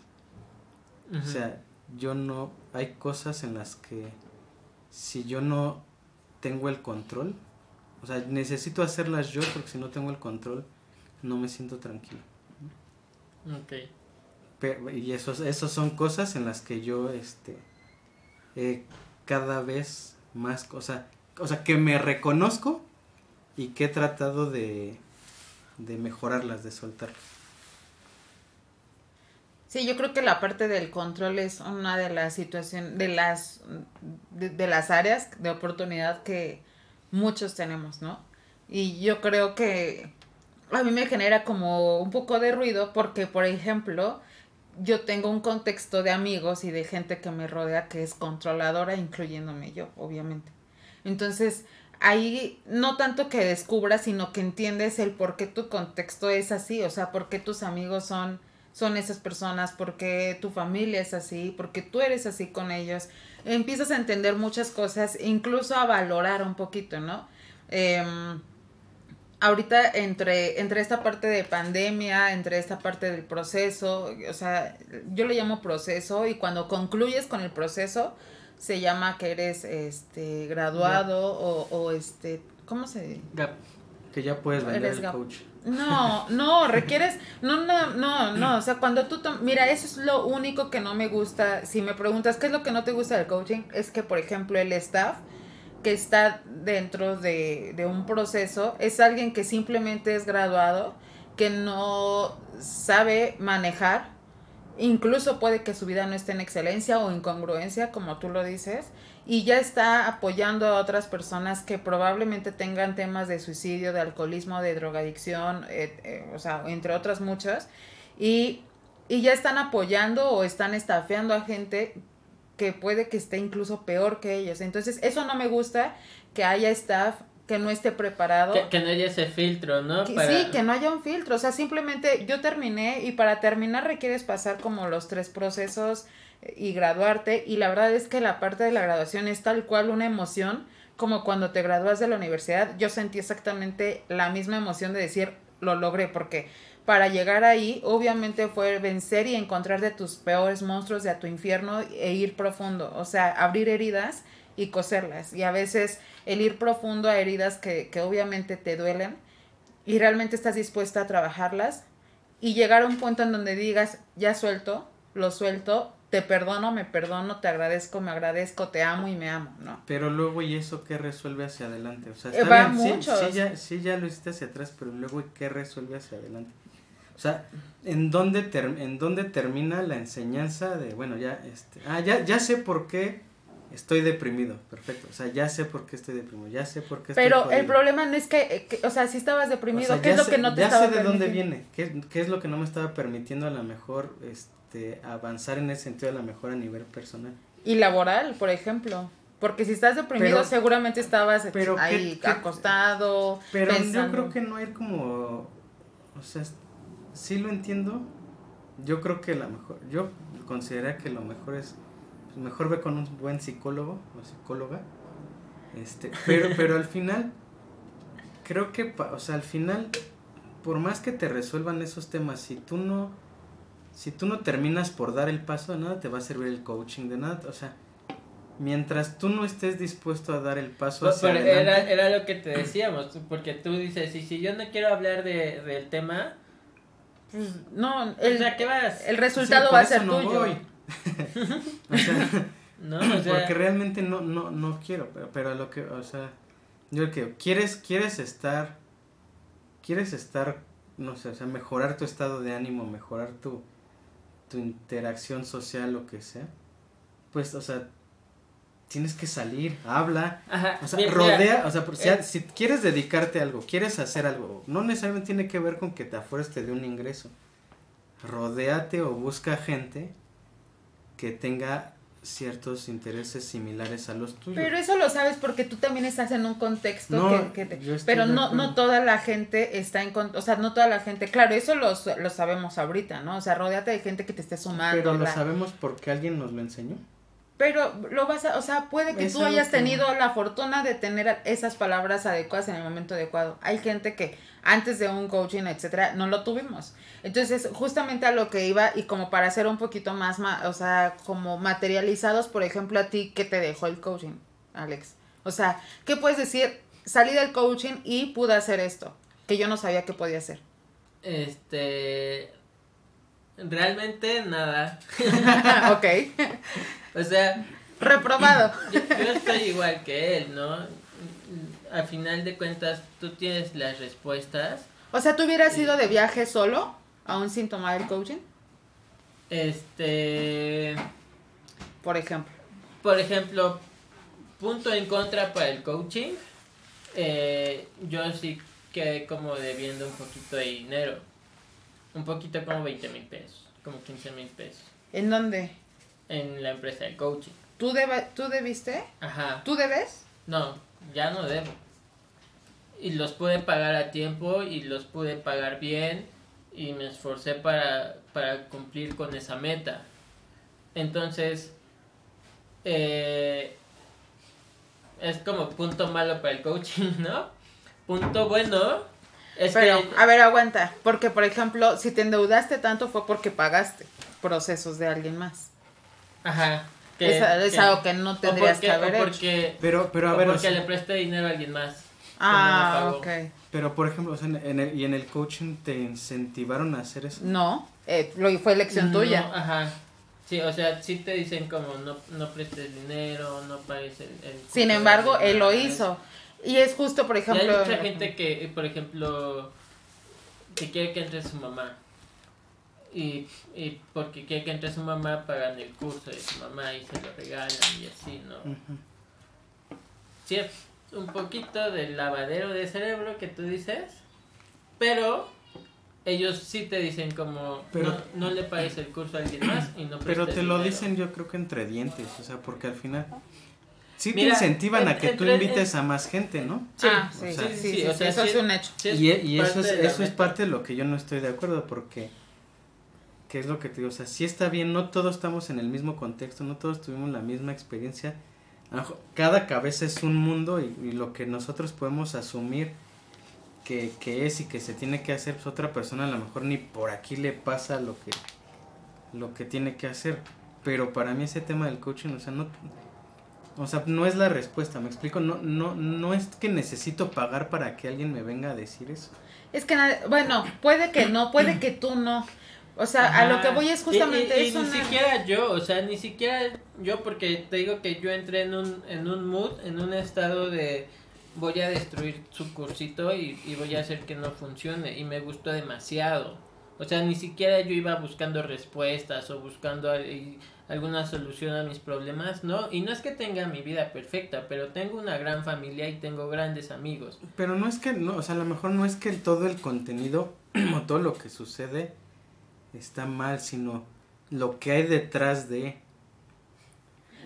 O sea, yo no, hay cosas en las que si yo no tengo el control, o sea, necesito hacerlas yo porque si no tengo el control no me siento tranquilo. ok. Pero, y esos, esos son cosas en las que yo, este, eh, cada vez más, cosa, o sea, que me reconozco y que he tratado de, de mejorarlas, de soltarlas. Sí, yo creo que la parte del control es una de las situaciones, de las, de, de las áreas de oportunidad que muchos tenemos, ¿no? Y yo creo que a mí me genera como un poco de ruido porque, por ejemplo, yo tengo un contexto de amigos y de gente que me rodea que es controladora, incluyéndome yo, obviamente. Entonces, ahí no tanto que descubras, sino que entiendes el por qué tu contexto es así, o sea, por qué tus amigos son son esas personas, porque tu familia es así, porque tú eres así con ellos. Empiezas a entender muchas cosas, incluso a valorar un poquito, ¿no? Em, ahorita entre, entre esta parte de pandemia, entre esta parte del proceso, o sea, yo le llamo proceso y cuando concluyes con el proceso, se llama que eres este graduado o, o este, ¿cómo se Gap. Que ya puedes vender el coach. no, no, requieres, no, no, no, no, o sea, cuando tú, mira, eso es lo único que no me gusta, si me preguntas qué es lo que no te gusta del coaching, es que, por ejemplo, el staff que está dentro de, de un proceso es alguien que simplemente es graduado, que no sabe manejar, incluso puede que su vida no esté en excelencia o incongruencia, como tú lo dices, y ya está apoyando a otras personas que probablemente tengan temas de suicidio, de alcoholismo, de drogadicción, eh, o sea, entre otras muchas, y, y ya están apoyando o están estafeando a gente que puede que esté incluso peor que ellos. Entonces, eso no me gusta, que haya staff que no esté preparado. Que, que no haya ese filtro, ¿no? Que- Para- Sí, que no haya un filtro, o sea, simplemente yo terminé y para terminar requieres pasar como los tres procesos eh, y graduarte y la verdad es que la parte de la graduación es tal cual una emoción como cuando te gradúas de la universidad, yo sentí exactamente la misma emoción de decir lo logré porque para llegar ahí obviamente fue vencer y encontrar de tus peores monstruos de a tu infierno e ir profundo, o sea, abrir heridas y coserlas y a veces el ir profundo a heridas que, que obviamente te duelen y realmente estás dispuesta a trabajarlas y llegar a un punto en donde digas, ya suelto, lo suelto, te perdono, me perdono, te agradezco, me agradezco, te amo y me amo, ¿no? Pero luego, ¿y eso qué resuelve hacia adelante? O sea, Eh, está va bien, sí- mucho. Sí, ya, sí, ya lo hiciste hacia atrás, pero luego, ¿y ¿qué resuelve hacia adelante? O sea, ¿en dónde, ter- ¿en dónde termina la enseñanza de, bueno, ya, este, ah, ya, ya sé por qué estoy deprimido, perfecto, o sea, ya sé por qué estoy deprimido, ya sé por qué estoy Pero el problema no es que, eh, que- o sea, si estabas deprimido, O sea, ¿qué ya es lo sé- que no te ya estaba sé de dónde viene, qué, qué es lo que no me estaba permitiendo a lo mejor este, avanzar en ese sentido a lo mejor a nivel personal. Y laboral, por ejemplo. Porque si estás deprimido, Pero- seguramente estabas pero ¿qué- ahí qué- acostado. Pero yo creo que no hay como, o sea, sí lo entiendo. Yo creo que la mejor, yo consideraría que lo mejor es, mejor ve con un buen psicólogo o psicóloga, Este, pero, pero al final, creo que, o sea, al final, por más que te resuelvan esos temas, si tú no, si tú no terminas por dar el paso, de nada te va a servir el coaching, de nada, o sea, mientras tú no estés dispuesto a dar el paso hacia pero era, era lo que te decíamos, porque tú dices, y si yo no quiero hablar de, del tema, pues no, el, el resultado va a ser tuyo. o sea, no, porque realmente no, no, no quiero, pero, pero lo que, o sea, yo que quieres, quieres estar, quieres estar, no sé, o sea, mejorar tu estado de ánimo, mejorar tu, tu interacción social, lo que sea, pues, o sea, tienes que salir, habla, o sea, rodea, o sea, eh. si, quieres dedicarte a algo, quieres hacer algo, no necesariamente tiene que ver con que te afueres de un ingreso. Rodéate o busca gente que tenga ciertos intereses similares a los tuyos. Pero eso lo sabes porque tú también estás en un contexto que, pero no no toda la gente está en o sea, no toda la gente, claro, eso lo, lo sabemos ahorita, ¿no? O sea, rodeate de gente que te esté sumando. Pero lo sabemos porque alguien nos lo enseñó. Pero lo vas a, o sea, puede que tú hayas tenido la fortuna de tener esas palabras adecuadas en el momento adecuado. Hay gente que antes de un coaching, etcétera, no lo tuvimos. Entonces, justamente a lo que iba y como para ser un poquito más, o sea, como materializados, por ejemplo, a ti, ¿qué te dejó el coaching, Alex? O sea, ¿qué puedes decir? Salí del coaching y pude hacer esto, que yo no sabía que podía hacer. Este, realmente nada. ok. O sea, reprobado. Yo, estoy igual que él, ¿no? Al final de cuentas, tú tienes las respuestas. O sea, ¿tú hubieras ido de viaje solo, aún sin tomar el coaching? Este. Por ejemplo. Por ejemplo, punto en contra para el coaching. Eh, yo sí quedé como debiendo un poquito de dinero. Un poquito como 20 mil pesos, como 15 mil pesos. ¿En dónde? En la empresa de coaching. ¿Tú, debe, ¿Tú debiste? Ajá. ¿Tú debes? No, ya no debo. Y los pude pagar a tiempo y los pude pagar bien y me esforcé para, para cumplir con esa meta. Entonces, eh, es como punto malo para el coaching, ¿no? Punto bueno es Pero, a ver, aguanta, porque por ejemplo, si te endeudaste tanto fue porque pagaste procesos de alguien más. Ajá. Que, es, algo que no tendrías que haber porque, Pero, pero a ver. Porque le presté dinero a alguien más. Ah, ok. Pero, por ejemplo, o sea, en el, ¿y en el coaching te incentivaron a hacer eso? No, eh, lo, fue elección tuya. Ajá. Sí, o sea, sí te dicen como no, no prestes dinero, no pagues el... Sin embargo, él lo hizo. Y es justo, por ejemplo... hay mucha gente que, por ejemplo, que quiere que entre su mamá y, y porque quiere que entre su mamá pagan el curso de su mamá y se lo regalan y así, ¿no? Sí, es un poquito del lavadero de cerebro que tú dices, pero ellos sí te dicen como pero, no, le pagues el curso a alguien más y no Pero te lo dicen yo creo que entre dientes, o sea, porque al final sí te incentivan a que tú invites a más gente, ¿no? Sí, ah, sí, sí, o sea, eso es un hecho. y, y eso es, eso es parte de lo que yo no estoy de acuerdo porque ¿Qué es lo que te digo, o sea, sí está bien, no todos estamos en el mismo contexto, no todos tuvimos la misma experiencia. Cada cabeza es un mundo y, lo que nosotros podemos asumir que, que, es y que se tiene que hacer, pues otra persona a lo mejor ni por aquí le pasa lo que, lo que tiene que hacer. Pero para mí ese tema del coaching, o sea, no, o sea, no es la respuesta, me explico, no, no, no es que necesito pagar para que alguien me venga a decir eso. Es que, bueno, puede que no, puede que tú no, o sea, a lo que voy es justamente y, y, ni siquiera yo, o sea, ni siquiera yo, porque te digo que yo entré en un, en un mood, en un estado de voy a destruir su cursito y, y voy a hacer que no funcione. Y me gustó demasiado. O sea, ni siquiera yo iba buscando respuestas o buscando alguna solución a mis problemas, ¿no? Y no es que tenga mi vida perfecta, pero tengo una gran familia y tengo grandes amigos. Pero no es que, no, o sea, a lo mejor no es que todo el contenido o todo lo que sucede está mal, sino lo que hay detrás de.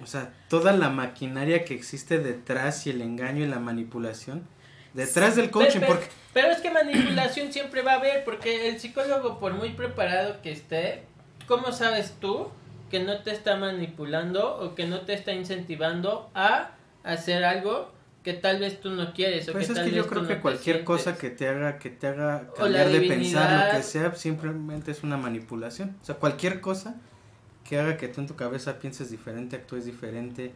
O sea, toda la maquinaria que existe detrás y el engaño y la manipulación. Detrás del coaching, pero, porque... Pero es que manipulación siempre va a haber, porque el psicólogo, por muy preparado que esté, ¿cómo sabes tú que no te está manipulando o que no te está incentivando a hacer algo que tal vez tú no quieres o Pues que es tal que yo vez creo que no te cualquier cosa que te haga que te haga cambiar de pensar lo que sea, simplemente es una manipulación. O sea, cualquier cosa que haga que tú en tu cabeza pienses diferente, actúes diferente,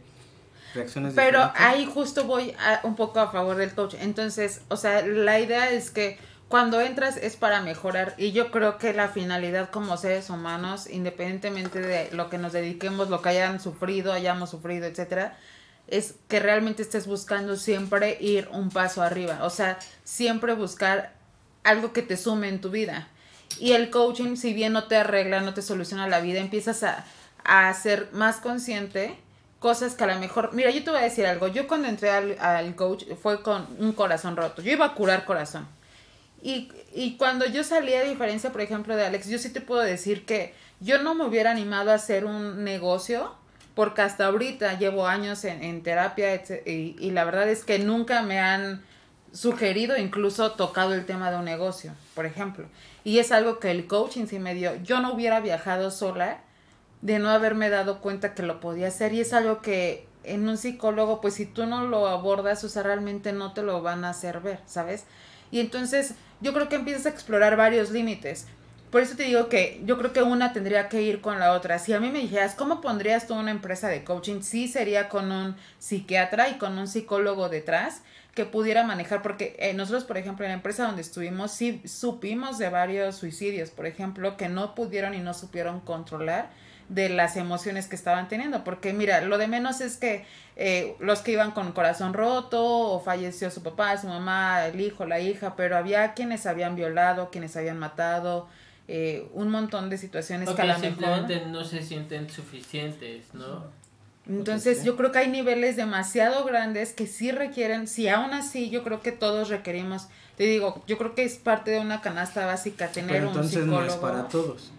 reacciones Pero diferentes. ahí justo voy a- un poco a favor del coach. Entonces, o sea, la idea es que cuando entras es para mejorar y yo creo que la finalidad como seres humanos, independientemente de lo que nos dediquemos, lo que hayan sufrido, hayamos sufrido, etcétera, es que realmente estés buscando siempre ir un paso arriba, o sea, siempre buscar algo que te sume en tu vida. Y el coaching, si bien no te arregla, no te soluciona la vida, empiezas a, a ser más consciente cosas que a lo mejor, mira, yo te voy a decir algo, yo cuando entré al, al coach fue con un corazón roto, yo iba a curar corazón. Y, y cuando yo salí, a diferencia, por ejemplo, de Alex, yo sí te puedo decir que yo no me hubiera animado a hacer un negocio porque hasta ahorita llevo años en, terapia y la verdad es que nunca me han sugerido, incluso tocado el tema de un negocio, por ejemplo. Y es algo que el coaching sí me dio. Yo no hubiera viajado sola de no haberme dado cuenta que lo podía hacer y es algo que en un psicólogo, pues si tú no lo abordas, o sea, realmente no te lo van a hacer ver, ¿sabes? Y entonces yo creo que empiezas a explorar varios límites. Por eso te digo que yo creo que una tendría que ir con la otra. Si a mí me dijeras, ¿cómo pondrías tú una empresa de coaching? Sí sería con un psiquiatra y con un psicólogo detrás que pudiera manejar, porque eh, nosotros, por ejemplo, en la empresa donde estuvimos, sí supimos de varios suicidios, por ejemplo, que no pudieron y no supieron controlar de las emociones que estaban teniendo, porque mira, lo de menos es que eh, los que iban con corazón roto o falleció su papá, su mamá, el hijo, la hija, pero había quienes habían violado, quienes habían matado, eh, un montón de situaciones O que a que lo mejor... simplemente no se sienten suficientes, ¿no? Entonces yo creo que hay niveles demasiado grandes que sí requieren, si aún así yo creo que todos requerimos, te digo, yo creo que es parte de una canasta básica tener Pero un entonces psicólogo. no es para todos.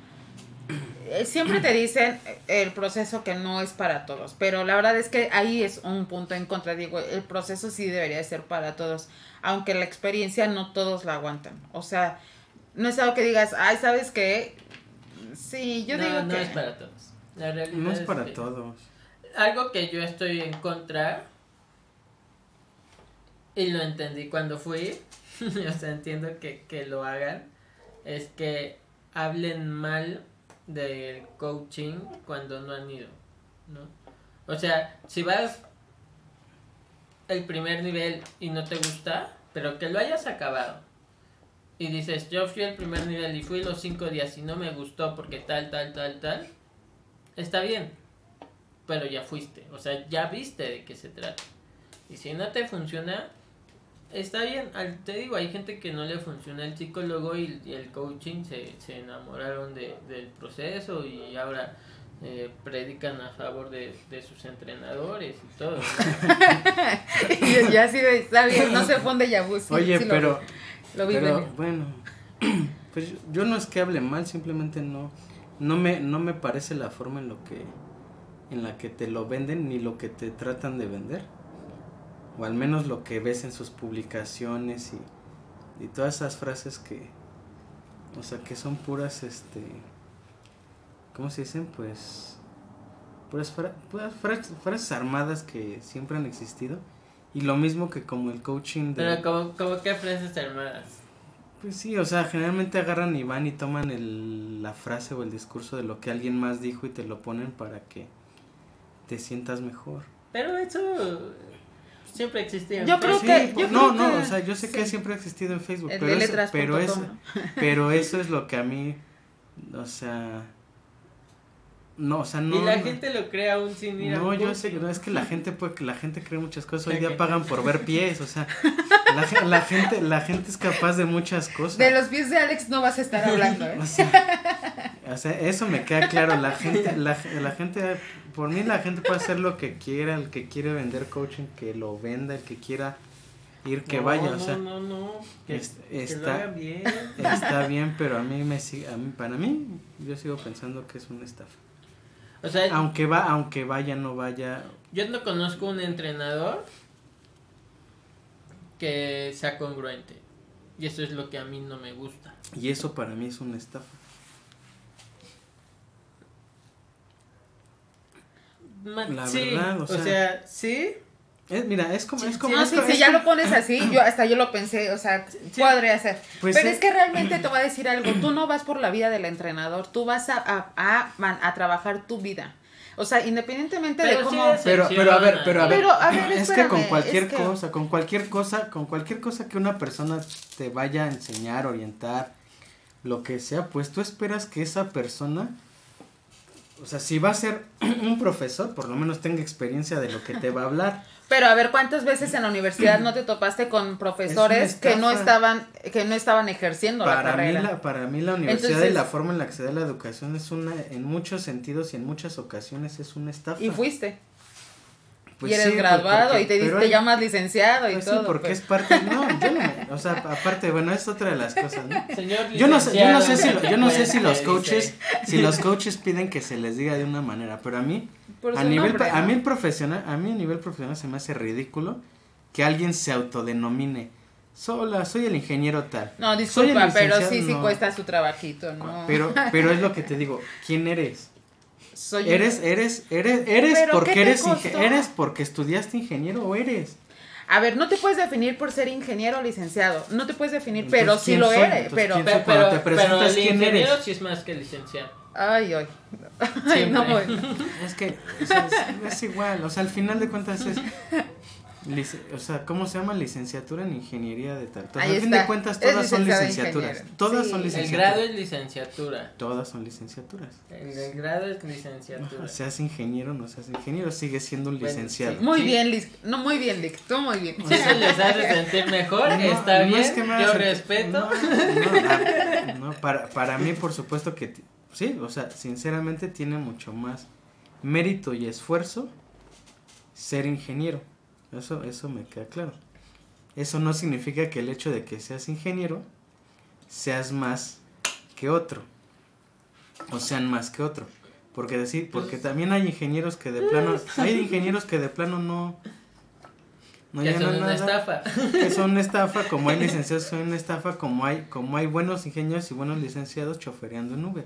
Eh, Siempre te dicen el proceso que no es para todos, pero la verdad es que ahí es un punto en contra, digo, el proceso sí debería de ser para todos, aunque la experiencia no todos la aguantan, o sea, no es algo que digas, ay, ¿sabes qué? Sí, yo no, digo no que... es para todos. La realidad No es para que- todos. Algo que yo estoy en contra y lo entendí cuando fui, o sea, entiendo que, que lo hagan, es que hablen mal del coaching cuando no han ido, ¿no? O sea, si vas el primer nivel y no te gusta, pero que lo hayas acabado. Y dices, yo fui el primer nivel y fui los cinco días y no me gustó porque tal, tal, tal, tal. Está bien, pero ya fuiste, o sea, ya viste de qué se trata. Y si no te funciona, está bien. Al- te digo, hay gente que no le funciona el psicólogo y, y el coaching, se, se enamoraron de, del proceso y ahora eh, predican a favor de, de sus entrenadores y todo. ¿no? Y ya sí, está bien, no se funde ya sí, Oye, sí pero, lo pero bueno, pues yo- yo no es que hable mal, simplemente no, no me, no me parece la forma en lo que, en la que te lo venden ni lo que te tratan de vender, o al menos lo que ves en sus publicaciones y, y todas esas frases que, o sea, que son puras, este, ¿cómo se dicen? Pues, puras, fra- puras fra- frases armadas que siempre han existido. Y lo mismo que como el coaching de... Pero como, como que frases armadas. Pues sí, o sea, generalmente agarran y van y toman el, la frase o el discurso de lo que alguien más dijo y te lo ponen para que te sientas mejor. Pero eso siempre existía. en Yo creo Facebook. que- pues, yo no, creo no, que- o sea, yo sé que siempre ha existido en Facebook, El pero, de eso, pero, eso, pero eso es lo que a mí, o sea, no, o sea, no. y la no. gente lo cree aún sin ir a No, yo sé que no, es que la gente puede, que la gente cree muchas cosas, hoy día pagan por ver pies, o sea, la, la gente, la gente es capaz de muchas cosas. De los pies de Alex no vas a estar hablando, ¿eh? O sea, o sea, eso me queda claro. La gente, la, la gente, por mí la gente puede hacer lo que quiera. El que quiere vender coaching, que lo venda. El que quiera ir, que No, vaya. No, o sea, no, no. Que, es- que lo está- bien. está bien, pero a mí me sigue, a mí- para mí, yo sigo pensando que es una estafa. O sea, Aunque va, aunque vaya, no vaya. yo no conozco un entrenador que sea congruente. Y eso es lo que a mí no me gusta. Y eso para mí es una estafa. Ma- La sí, verdad, o o sea- sea, sí, Es, mira, es como, es como, es sí, si ya como- lo pones así, yo hasta yo lo pensé, o sea, podría ser. Pues Pero es que realmente te voy a decir algo, tú no vas por la vida del entrenador, tú vas a, a, a, a trabajar tu vida. O sea, independientemente de Pero sí cómo... Pero, pero a ver, pero a ver, Pero, a ver, es que con cualquier es que- cosa, con cualquier cosa, con cualquier cosa que una persona te vaya a enseñar, orientar, lo que sea, pues tú esperas que esa persona, o sea, si va a ser un profesor, por lo menos tenga experiencia de lo que te va a hablar. Pero a ver, ¿cuántas veces en la universidad no te topaste con profesores que no estaban que no estaban ejerciendo la Para mí, carrera? la, para mí la universidad Entonces- y la forma en la que se da la educación es una, en muchos sentidos y en muchas ocasiones es una estafa. Y fuiste. Pues y eres sí, graduado porque- y te, pero te hay- llamas licenciado y Pues sí, todo. porque pues. es parte, no, yo no o sea, aparte, bueno, es otra de las cosas, ¿no? Señor Yo no sé, yo no sé si, yo no sé si los dice, coaches, si los coaches piden que se les diga de una manera, pero a mí, Por a su nivel, nombre, a mí el profesional, a mí a nivel profesional se me hace ridículo que alguien se autodenomine, sola, soy el ingeniero tal. No, soy el disculpa, pero licenciado", sí, sí no. cuesta su trabajito, ¿no? Pero, pero es lo que te digo, ¿quién eres? Soy ¿Eres, eres, eres, eres ¿Pero porque eres, eres porque estudiaste ingeniero o eres? A ver, no te puedes definir por ser ingeniero o licenciado. No te puedes definir, pero Entonces, sí ¿quién lo soy? eres. Entonces, Pero. ¿quién Pero, pero, te presentas, pero el ¿quién ingeniero eres? sí es más que licenciado. Ay, ay. Ay, no voy. Es que o sea, es, es igual, o sea, al final de cuentas es, lic- o sea, ¿cómo se llama? Licenciatura en ingeniería de tal. Entonces, al fin de cuentas todas son licenciaturas. Todas Sí. son El El licenciaturas. grado es licenciatura. Todas son licenciaturas. El, el grado es licenciatura. Seas ingeniero, no seas ingeniero, sigue siendo un Bueno, licenciado. sí. Muy bien, Liz. No, muy bien, Liz. Tú muy bien. Si eso les hace sentir mejor, No, está no bien. es que me yo respeto. No, no, no, para, para mí, por supuesto que sí, o sea, sinceramente tiene mucho más mérito y esfuerzo ser ingeniero. Eso, eso me queda claro. Eso no significa que el hecho de que seas ingeniero seas más que otro. O sean más que otro. Porque decir, porque también hay ingenieros que de plano, hay ingenieros que de plano no, no que son una nada estafa. que son una estafa, como hay licenciados que son una estafa, como hay, como hay buenos ingenieros y buenos licenciados chofereando en Uber.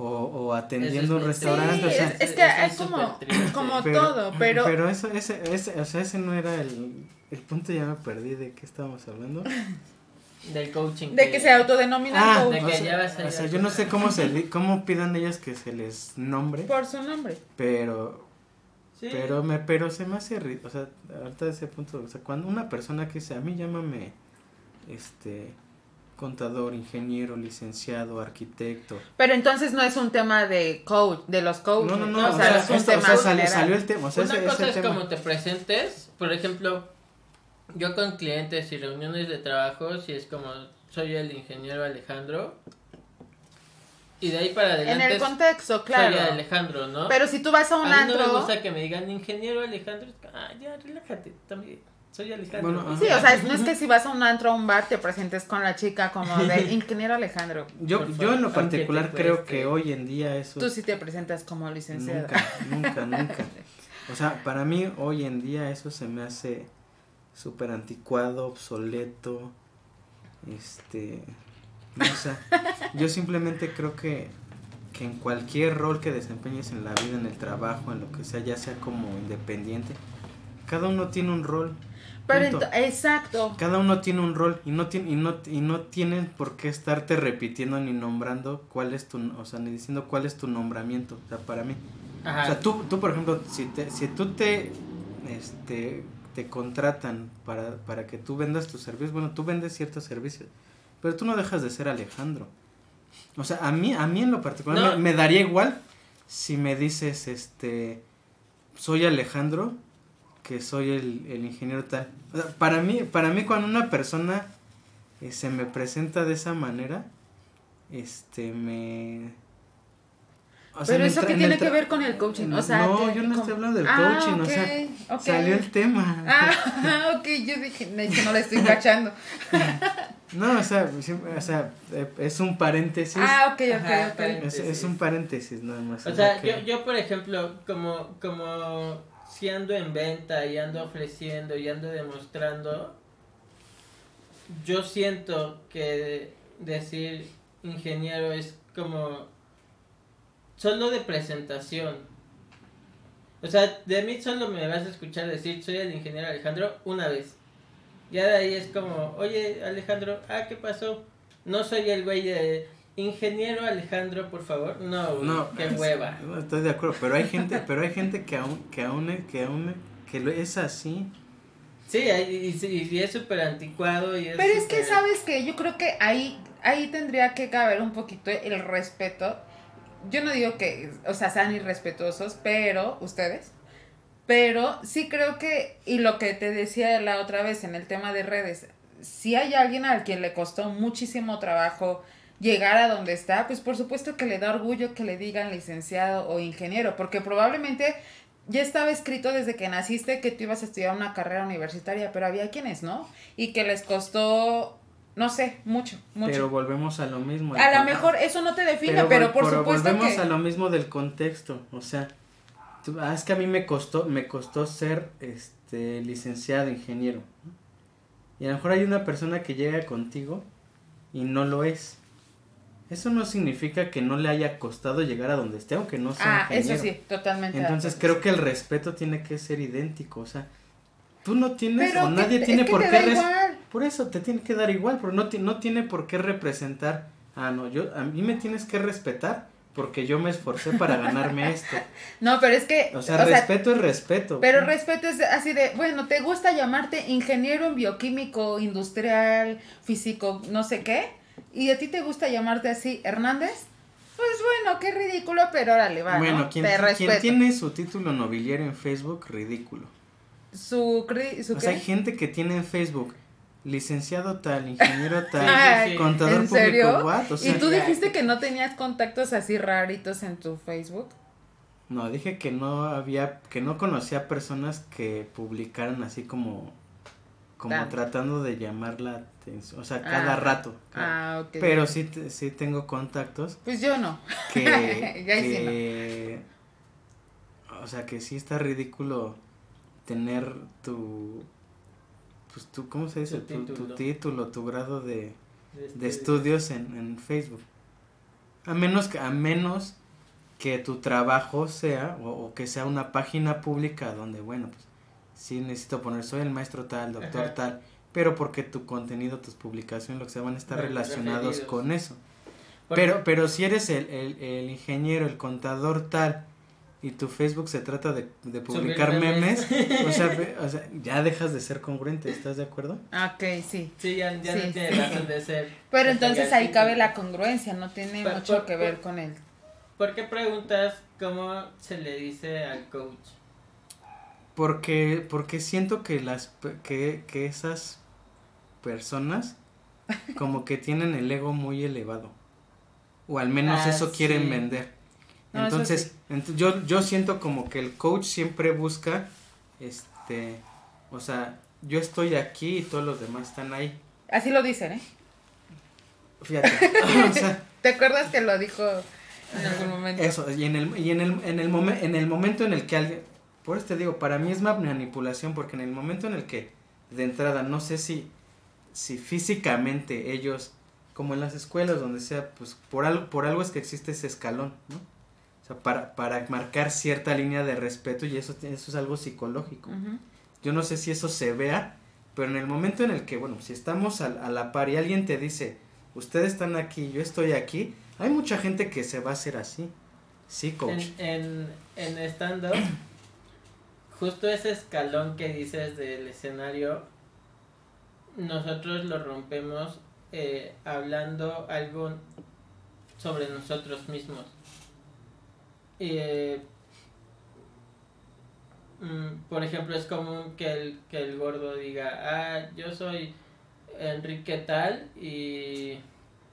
O, o atendiendo un es muy restaurante. o Sí, sea, es, es que es es como, como pero, todo, pero, pero eso, ese, ese, o sea, ese no era el, el punto, ya me perdí de qué estábamos hablando. Del coaching. de que se autodenominan Ah, coach de o que sea, ya o sea, yo no sé cómo se cómo pidan ellos que se les nombre, por su nombre. pero Sí. Pero me, pero se me hace, ri- o sea, ahorita de ese punto, o sea, cuando una persona que dice, a mí llámame, este, contador, ingeniero, licenciado, arquitecto. Pero entonces no es un tema de coach, de los coaches. No, no, no, o sea, es un esto- o tema sea, salió, salió el tema, o sea, Una ese, cosa ese es tema. como te presentes, por ejemplo, yo con clientes y reuniones de trabajo, si es como soy el ingeniero Alejandro, y de ahí para En adelante el contexto, claro. soy Alejandro, ¿no? Pero si tú vas a un a mí no me gusta que me digan ingeniero Alejandro, ah, ya, relájate, también soy Alejandro. Bueno, ajá. Sí, o sea, no es que si vas a un antro o un bar te presentes con la chica como de ingeniero Alejandro. Yo, yo en lo particular creo que hoy en día eso Tú sí te presentas como licenciado. nunca, nunca, nunca. O sea, para mí hoy en día eso se me hace súper anticuado, obsoleto, este, no sé. Yo simplemente creo que, que en cualquier rol que desempeñes en la vida, en el trabajo, en lo que sea, ya sea como independiente, cada uno tiene un rol. Pero exacto. Cada uno tiene un rol y no, tiene, y, no, y no tienen por qué estarte repitiendo ni nombrando cuál es tu, o sea, ni diciendo cuál es tu nombramiento, o sea, para mí. Ajá. O sea, tú, tú por ejemplo, si, te, si tú te, este, te contratan para, para que tú vendas tus servicios, bueno, tú vendes ciertos servicios, pero tú no dejas de ser Alejandro. O sea, a mí, a mí en lo particular No. me, me daría igual si me dices, este, soy Alejandro, que soy el, el ingeniero tal. O sea, para mí, para mí cuando una persona eh, se me presenta de esa manera, este, me... o sea, Pero eso que en tiene que ver con el coaching. O sea, no, yo no estoy hablando del Ah, coaching, o sea, salió el tema. Ah, ok, yo dije, no le estoy cachando. No, o sea, o sea, eh, es un paréntesis. Ah, ok, Ajá, ok, ok. es, es un paréntesis nada más. O sea, yo, yo por ejemplo, como, como si ando en venta y ando ofreciendo y ando demostrando, yo siento que decir ingeniero es como solo de presentación. O sea, de mí solo me vas a escuchar decir soy el ingeniero Alejandro una vez. Ya de ahí es como, oye Alejandro, ah, ¿qué pasó? No soy el güey de ingeniero Alejandro, por favor. No, No, qué es- hueva. no, estoy de acuerdo, pero hay gente, pero hay gente que aún, que aún, que aún, que lo- es así. Sí, y, y- y es súper anticuado y es Pero es que, ¿sabes que Yo creo que ahí, ahí tendría que caber un poquito el respeto. Yo no digo que, o sea, sean irrespetuosos, pero, ustedes, pero sí creo que, y lo que te decía la otra vez en el tema de redes, si hay alguien al quien le costó muchísimo trabajo llegar a donde está, pues por supuesto que le da orgullo que le digan licenciado o ingeniero, porque probablemente ya estaba escrito desde que naciste que tú ibas a estudiar una carrera universitaria, pero había quienes no, y que les costó, no sé, mucho, mucho. Pero volvemos a lo mismo. a lo mejor eso no te define, vol- pero, por pero supuesto volvemos que... a lo mismo del contexto, o sea, tú- ah, es que a mí me costó, me costó ser, este, licenciado, ingeniero, y a lo mejor hay una persona que llega contigo y no lo es. Eso no significa que no le haya costado llegar a donde esté, aunque no sea Ah, eso sí, totalmente. Entonces creo que el respeto tiene que ser idéntico, o sea, tú no tienes Pero o que- nadie tiene por qué igual. por eso te tiene que dar igual, pero no, no tiene por qué representar, ah, no, yo, a mí me tienes que respetar porque yo me esforcé para ganarme esto. No, pero es que... O sea, respeto es respeto. Pero respeto es así de, bueno, ¿te gusta llamarte ingeniero en bioquímico, industrial, físico, no sé qué? ¿Y a ti te gusta llamarte así, Hernández? Pues bueno, qué ridículo, pero órale, va, bueno, ¿no? quien, Te quien respeto. tiene su título nobiliario en Facebook, ridículo. Su, su O sea, hay gente que tiene en Facebook licenciado tal, ingeniero tal, Ay, contador ¿En público, what? O sea, ¿Y tú dijiste que no tenías contactos así raritos en tu Facebook? No, dije que no había, que no conocía personas que publicaran así como, como tratando de llamar la atención, o sea, cada Ah. rato. Ah, ok. Pero sí, te- sí tengo contactos Pues yo no. que, sí no. o sea, que sí está ridículo tener tu, pues tu, ¿cómo se dice? Tu Tu, tu título. tu grado de, de estudios en, en Facebook. A menos que, a menos que tu trabajo sea, o, o que sea una página pública donde, bueno, pues sí necesito poner, soy el maestro tal, doctor Ajá. tal, pero porque tu contenido, tus publicaciones, lo que sea, van a estar Re- relacionados referidos. con eso. Pero, pero si eres el, el, el ingeniero, el contador tal, y tu Facebook se trata de, de publicar memes. memes, o, sea, o sea, ya dejas de ser congruente, ¿estás de acuerdo? Ah, Ok, sí. Sí, ya, ya Sí, no tiene razón de ser. Pero entonces ahí cabe la congruencia, no tiene mucho que ver con él. ¿Por qué preguntas cómo se le dice al coach? Porque, porque siento que las que, que esas personas como que tienen el ego muy elevado. O al menos Ah, eso quieren sí. vender. No, Entonces, ent- yo, yo siento como que el coach siempre busca, este, o sea, yo estoy aquí y todos los demás están ahí. Así lo dicen, ¿eh? Fíjate. o sea, ¿Te acuerdas que lo dijo en algún momento? Eso, y en el, y en el, en el, momen- en el momento en el que alguien, por eso te digo, para mí es ma- manipulación, porque en el momento en el que, de entrada, no sé si, si físicamente ellos, como en las escuelas, donde sea, pues por algo, por algo es que existe ese escalón, ¿no? O sea, para, para marcar cierta línea de respeto y eso, eso es algo psicológico. Yo no sé si eso se vea, pero en el momento en el que, bueno, si estamos a, a la par y alguien te dice, ustedes están aquí, yo estoy aquí, hay mucha gente que se va a hacer así. Sí, coach. En, en, en stand-up, justo ese escalón que dices del escenario, nosotros lo rompemos eh, hablando algo sobre nosotros mismos. Eh, mm, por ejemplo, es común que el, que el gordo diga, ah, yo soy Enrique tal y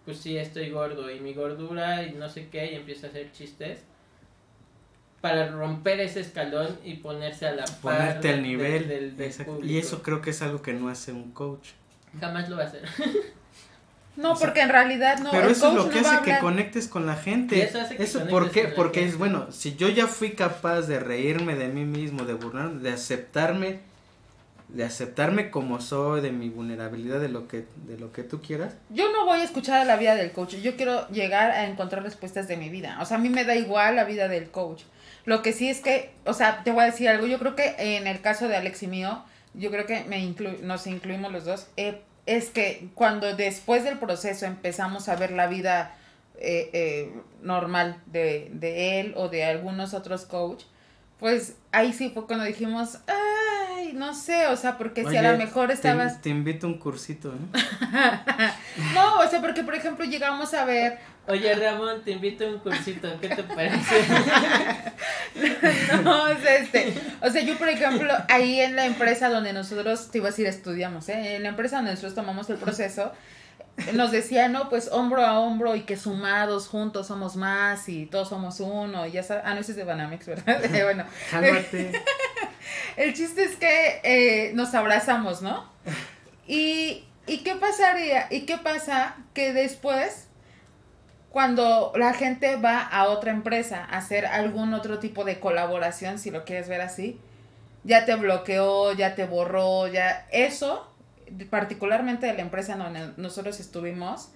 pues sí, estoy gordo y mi gordura y no sé qué y empieza a hacer chistes para romper ese escalón y ponerse a la par Ponerte al del- nivel. del- del. Y eso creo que es algo que no hace un coach. jamás lo va a hacer. No, O sea, porque en realidad no. Pero el eso es lo que no hace que conectes con la gente. Y eso hace que Eso, conectes ¿por qué? con la Porque gente. es bueno, si yo ya fui capaz de reírme de mí mismo, de burlarme, de aceptarme de aceptarme como soy, de mi vulnerabilidad, de lo que, de lo que tú quieras. Yo no voy a escuchar a la vida del coach, yo quiero llegar a encontrar respuestas de mi vida. O sea, a mí me da igual la vida del coach. Lo que sí es que, o sea, te voy a decir algo, yo creo que en el caso de Alex y mío, yo creo que me inclu nos incluimos los dos, eh, es que cuando después del proceso empezamos a ver la vida eh, eh, normal de, de él o de algunos otros coach, pues ahí sí fue cuando dijimos, ay, no sé, o sea, porque si a lo mejor estabas... Te, te invito a un cursito, ¿no? no, o sea, porque por ejemplo llegamos a ver... Oye, Ramón, te invito a un cursito, ¿qué te parece? no, o sea, este, o sea, yo por ejemplo, ahí en la empresa donde nosotros, te iba a decir, estudiamos, ¿eh? En la empresa donde nosotros tomamos el proceso, nos decía, no, pues hombro a hombro y que sumados juntos somos más y todos somos uno. Y ya sabes, ah, no, ese es de Banamex, ¿verdad? bueno. Cálmate. El chiste es que eh, nos abrazamos, ¿no? Y, ¿Y qué pasaría? ¿Y qué pasa? Que después, cuando la gente va a otra empresa a hacer algún otro tipo de colaboración, si lo quieres ver así, ya te bloqueó, ya te borró, ya eso particularmente de la empresa donde nosotros estuvimos,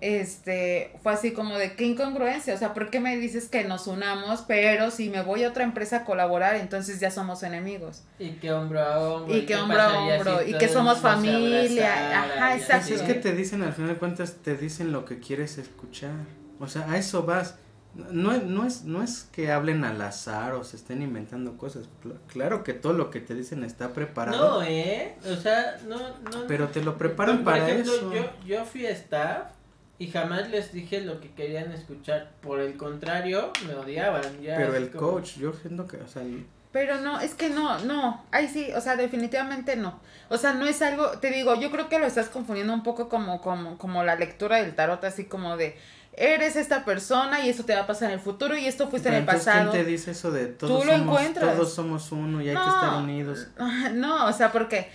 este, fue así como de qué incongruencia, o sea, ¿por qué me dices que nos unamos, pero si me voy a otra empresa a colaborar, entonces ya somos enemigos? Y que hombro a hombro. Y que hombro a hombro, y que somos familia, ajá, exacto. Pues es que te dicen, al final de cuentas, te dicen lo que quieres escuchar, o sea, a eso vas. No, no, es, no es que hablen al azar o se estén inventando cosas. Claro que todo lo que te dicen está preparado. No, ¿eh? O sea, no, no. Pero te lo preparan para eso. Yo, yo fui a staff y jamás les dije lo que querían escuchar. Por el contrario, me odiaban. Ya Pero el coach, yo siento que, o sea. Pero no, es que no, no, ahí sí, o sea, definitivamente no. O sea, no es algo, te digo, yo creo que lo estás confundiendo un poco como, como, como la lectura del tarot, así como de, eres esta persona y esto te va a pasar en el futuro y esto fuiste en el pasado. ¿Quién te dice eso de todos, Tú lo somos, encuentras. todos somos uno y hay que estar unidos? No, o sea, porque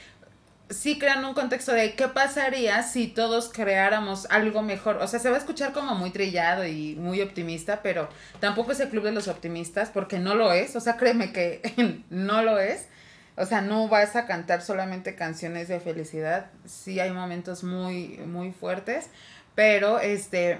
sí crean un contexto de qué pasaría si todos creáramos algo mejor. O sea, se va a escuchar como muy trillado y muy optimista, pero tampoco es el club de los optimistas porque no lo es. O sea, créeme que no lo es. O sea, no vas a cantar solamente canciones de felicidad. Sí hay momentos muy, muy fuertes, pero este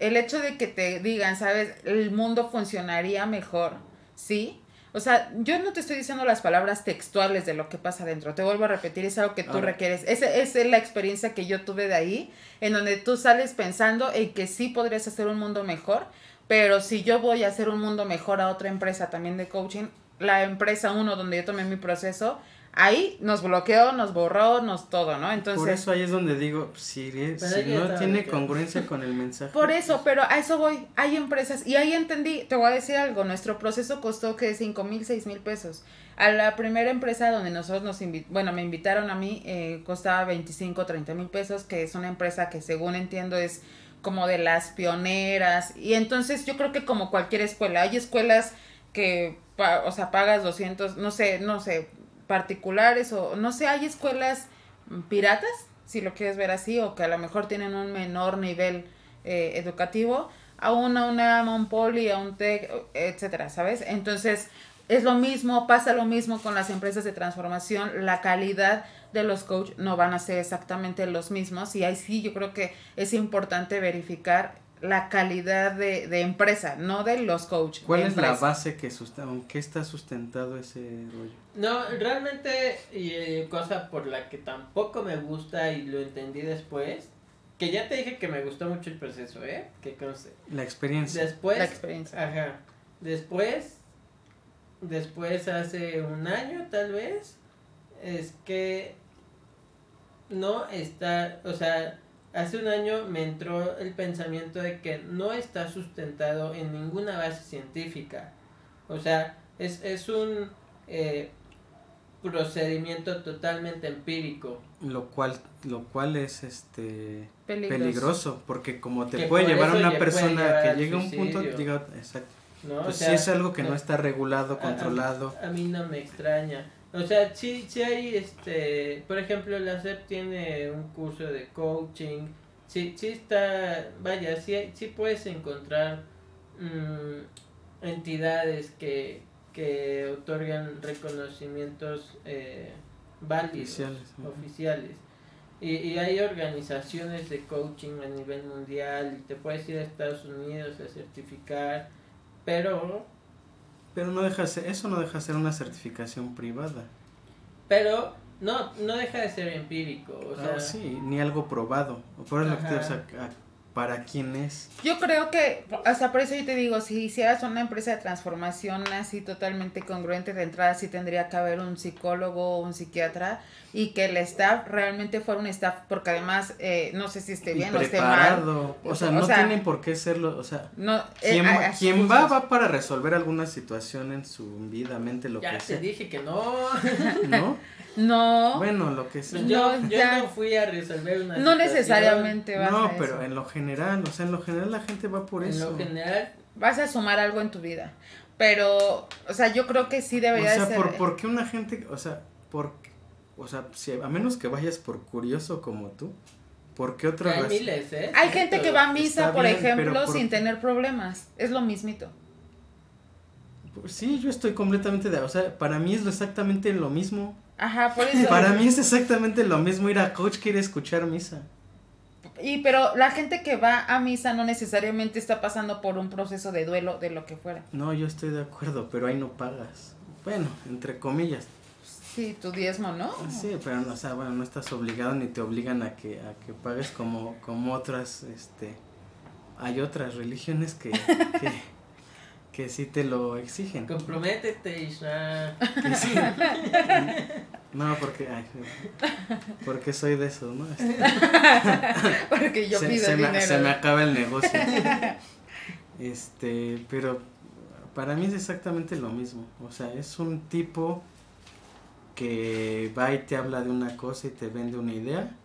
el hecho de que te digan, ¿sabes? El mundo funcionaría mejor, ¿sí? O sea, yo no te estoy diciendo las palabras textuales de lo que pasa dentro. Te vuelvo a repetir, es algo que tú requieres. Esa, esa es la experiencia que yo tuve de ahí, en donde tú sales pensando en que sí podrías hacer un mundo mejor, pero si yo voy a hacer un mundo mejor a otra empresa también de coaching, la empresa uno donde yo tomé mi proceso, ahí nos bloqueó, nos borró, nos todo, ¿no? Entonces... Por eso ahí es donde digo, si, si no tiene congruencia con el mensaje. Por eso, pero a eso voy, hay empresas, y ahí entendí, te voy a decir algo, nuestro proceso costó que cinco mil, seis mil pesos. A la primera empresa donde nosotros nos invitaron, bueno, me invitaron a mí, eh, costaba 25, 30 mil pesos, que es una empresa que según entiendo es como de las pioneras, y entonces yo creo que como cualquier escuela, hay escuelas que, o sea, pagas 200, no sé, no sé, particulares o no sé, hay escuelas piratas, si lo quieres ver así, o que a lo mejor tienen un menor nivel eh, educativo, a una, una Montpoli, a un TEC, etcétera, ¿sabes? Entonces, es lo mismo, pasa lo mismo con las empresas de transformación, la calidad de los coaches no van a ser exactamente los mismos y ahí sí yo creo que es importante verificar la calidad de, de empresa, no de los coaches. ¿Cuál es la base que sustenta, qué está sustentado ese rollo? No, realmente, y eh, cosa por la que tampoco me gusta y lo entendí después, que ya te dije que me gustó mucho el proceso, ¿eh? Que conste. La experiencia. Después, la experiencia. Ajá. Después, después hace un año tal vez, es que no está, o sea, Hace un año me entró el pensamiento de que no está sustentado en ninguna base científica. O sea, es, es un eh, procedimiento totalmente empírico. Lo cual, lo cual es este peligroso, porque como te puede llevar a una persona que llega a un punto, diga, exacto. Pues si es algo que no está regulado, controlado. a mí no me extraña. O sea, sí, sí hay, este, por ejemplo, la SEP tiene un curso de coaching, sí, sí está, vaya, sí, sí puedes encontrar mm, entidades que, que otorgan reconocimientos eh, válidos, Oficiales, oficiales. Y, y hay organizaciones de coaching a nivel mundial, y te puedes ir a Estados Unidos a certificar, pero, Pero no deja de ser, eso no deja de ser una certificación privada. pero no, no deja de ser empírico, o sea, Ah, sí, ni algo probado. Por eso que o sea, para quién es. Yo creo que, o sea, por eso yo te digo, si hicieras una empresa de transformación así totalmente congruente de entrada, sí tendría que haber un psicólogo o un psiquiatra y que el staff realmente fuera un staff, porque además, eh, no sé si esté bien o esté mal. O sea, O no sea, tienen por qué serlo. O sea, No, eh, quien, a- va- a quien va, va para resolver alguna situación en su vida, mente, lo ya que te sea. dije que no. ¿No? No, Bueno, lo que sea. Pues yo, No, yo no fui a resolver una no situación. necesariamente vas a No, eso. pero en lo general, o sea, en lo general la gente va por En eso. lo general, Vas a sumar algo en tu vida. Pero, o sea, yo creo que sí O debería sea, de ser. por, ¿por qué una gente, o sea, por, o sea, si, a menos que vayas por curioso como tú, ¿por qué otra hay miles, ¿eh? Hay gente que va a misa, por bien, ejemplo, por- sin tener problemas. Es lo mismito. Pues sí, yo estoy completamente de, o sea, para mí es exactamente lo mismo. Ajá, por eso. Para mí es exactamente lo mismo ir a coach que ir a escuchar misa. Y pero la gente que va a misa no necesariamente está pasando por un proceso de duelo de lo que fuera. No, yo estoy de acuerdo, pero ahí no pagas. Bueno, entre comillas. Sí, tu diezmo, ¿no? Sí, pero no, o sea, bueno, no estás obligado ni te obligan a que a que pagues como como otras este hay otras religiones que que, que sí te lo exigen. Comprométete, Isra. Que sí. No, porque ay, porque soy de esos, ¿no? Este, Porque yo se, pido se me, dinero. se me acaba el negocio. Este, pero para mí es exactamente lo mismo. O sea, es un tipo que va y te habla de una cosa y te vende una idea,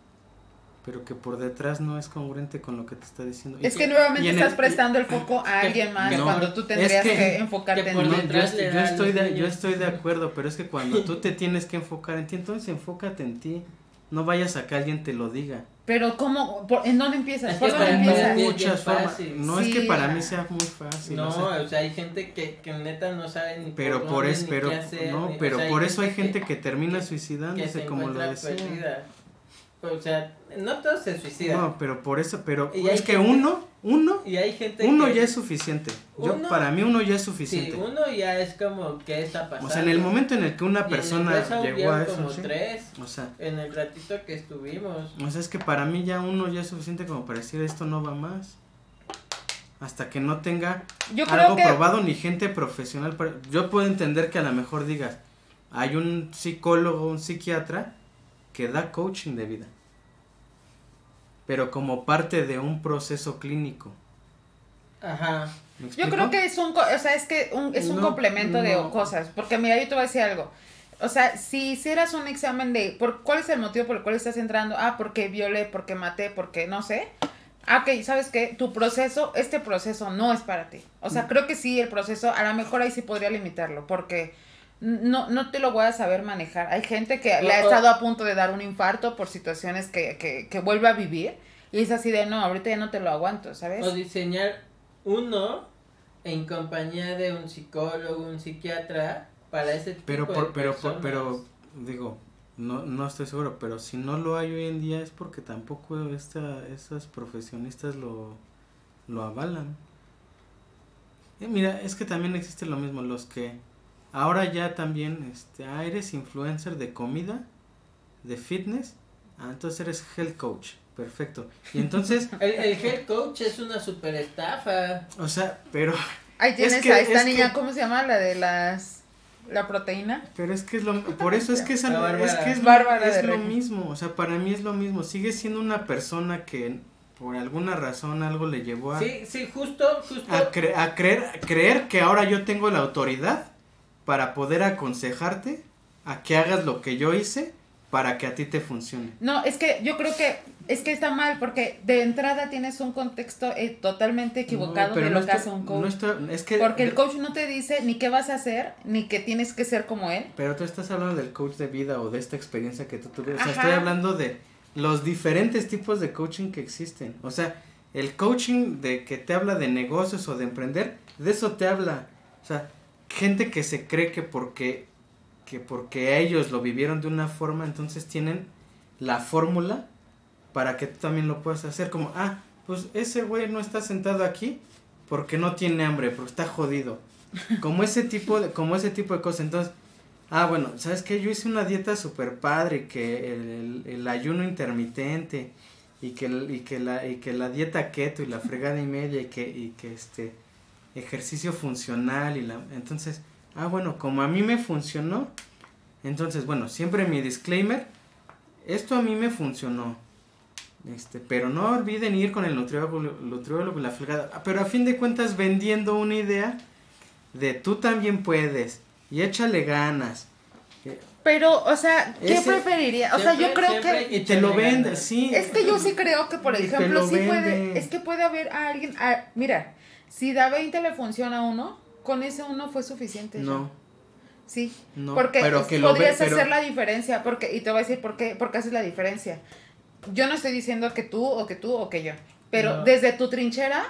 pero que por detrás no es congruente con lo que te está diciendo. Y Es que nuevamente en estás el- prestando el foco a que- alguien más no, cuando tú es tendrías que, que- enfocarte que en No, yo, detrás yo estoy de, yo estoy de acuerdo, pero es que cuando tú te tienes que enfocar en ti, entonces enfócate en ti. No vayas a que alguien te lo diga. Pero ¿cómo? ¿Por- ¿En dónde empiezas? Es ¿Por que dónde empiezas? muchas formas. No es que para mí sea muy fácil. No, o sea, o sea, hay gente que, que neta no sabe ni pero por, por dónde, eso, ni pero qué hacer, no, o pero sea, por eso hay gente que, que, termina suicidándose, como lo decía. perdida. O sea, no todos se suicidan. No, pero por eso, pero Y es que gente- uno, uno, y hay gente uno que, ya es suficiente. Yo, Uno- para mí uno ya es Sí, suficiente. uno ya es como, ¿qué está pasando? o sea, en el momento en el que una persona llegó a eso, como ¿sí? tres o sea, en el ratito que estuvimos. o sea, es que para mí ya uno ya es suficiente como para decir esto no va más. Hasta que no tenga Yo creo algo que probado ni gente profesional. para- Yo puedo entender que a lo mejor digas, hay un psicólogo, un psiquiatra que da coaching de vida. Pero como parte de un proceso clínico. Ajá. ¿Me Yo creo que es un, o sea, es que un, es un No, complemento de cosas, porque mira, yo te voy a decir algo. O sea, si hicieras un examen de por cuál es el motivo por el cual estás entrando, ah, porque violé, porque maté, porque no sé. Ah, ok, ¿sabes qué? Tu proceso, este proceso no es para ti. O sea, Mm. creo que sí, el proceso, a lo mejor ahí sí podría limitarlo, porque no, no te lo voy a saber manejar. Hay gente que le ha estado a punto de dar un infarto por situaciones que, que, que vuelve a vivir, y es así de, no, ahorita ya no te lo aguanto, ¿sabes? O diseñar uno en compañía de un psicólogo, un psiquiatra, para ese tipo Pero, de por, pero, por- personas. pero, digo, no, no estoy seguro, pero si no lo hay hoy en día es porque tampoco esta, estos profesionistas lo, lo avalan. Eh, mira, es que también existe lo mismo, los que ahora ya también, este, ah, eres influencer de comida, de fitness, ah, entonces eres health coach, perfecto. Y entonces, El, el head coach es una super estafa. o sea, pero, Ahí tienes que- a esta es niña, que- ¿cómo se llama? La de las... La proteína. Pero es que es lo por eso es que es, Bárbara. es que es, lo- Bárbara es lo mismo, o sea, para mí es lo mismo, sigue siendo una persona que por alguna razón algo le llevó a, Sí, sí, justo, justo. a, cre- a creer a creer que ahora yo tengo la autoridad para poder aconsejarte a que hagas lo que yo hice para que a ti te funcione. No, es que yo creo que es que está mal porque de entrada tienes un contexto eh, totalmente equivocado No, pero de no lo que hace un no coach. estoy- es que porque el coach no te dice ni qué vas a hacer, ni que tienes que ser como él. Pero tú estás hablando del coach de vida o de esta experiencia que tú tuviste. O sea, Ajá. estoy hablando de los diferentes tipos de coaching que existen. O sea, el coaching de que te habla de negocios o de emprender, de eso te habla. O sea, gente que se cree que porque que porque ellos lo vivieron de una forma, entonces tienen la fórmula para que tú también lo puedas hacer. Como, ah, pues ese güey no está sentado aquí porque no tiene hambre, porque está jodido. Como ese tipo de, como ese tipo de cosas. Entonces, ah, bueno, ¿sabes qué? Yo hice una dieta super padre, que el, el, ayuno intermitente y que, y, que la, y que la dieta keto y la fregada y media y que, y que este ejercicio funcional y la... Entonces, ah, bueno, como a mí me funcionó, entonces, bueno, siempre mi disclaimer, esto a mí me funcionó. Este, pero no olviden ir con el nutriólogo, nutriólogo la fregada. Ah, pero a fin de cuentas vendiendo una idea de tú también puedes y échale ganas. Pero, o sea, ¿qué preferiría? O sea, yo creo que... Y te lo vende, sí. Es que yo sí creo que, por ejemplo, sí puede... Es que puede haber a alguien... mira, si da 20 le funciona a uno, con ese uno fue suficiente. No. Sí, porque podrías hacer la diferencia, porque, y te voy a decir por qué, porque haces la diferencia. Yo no estoy diciendo que tú, o que tú, o que yo, pero desde tu trinchera,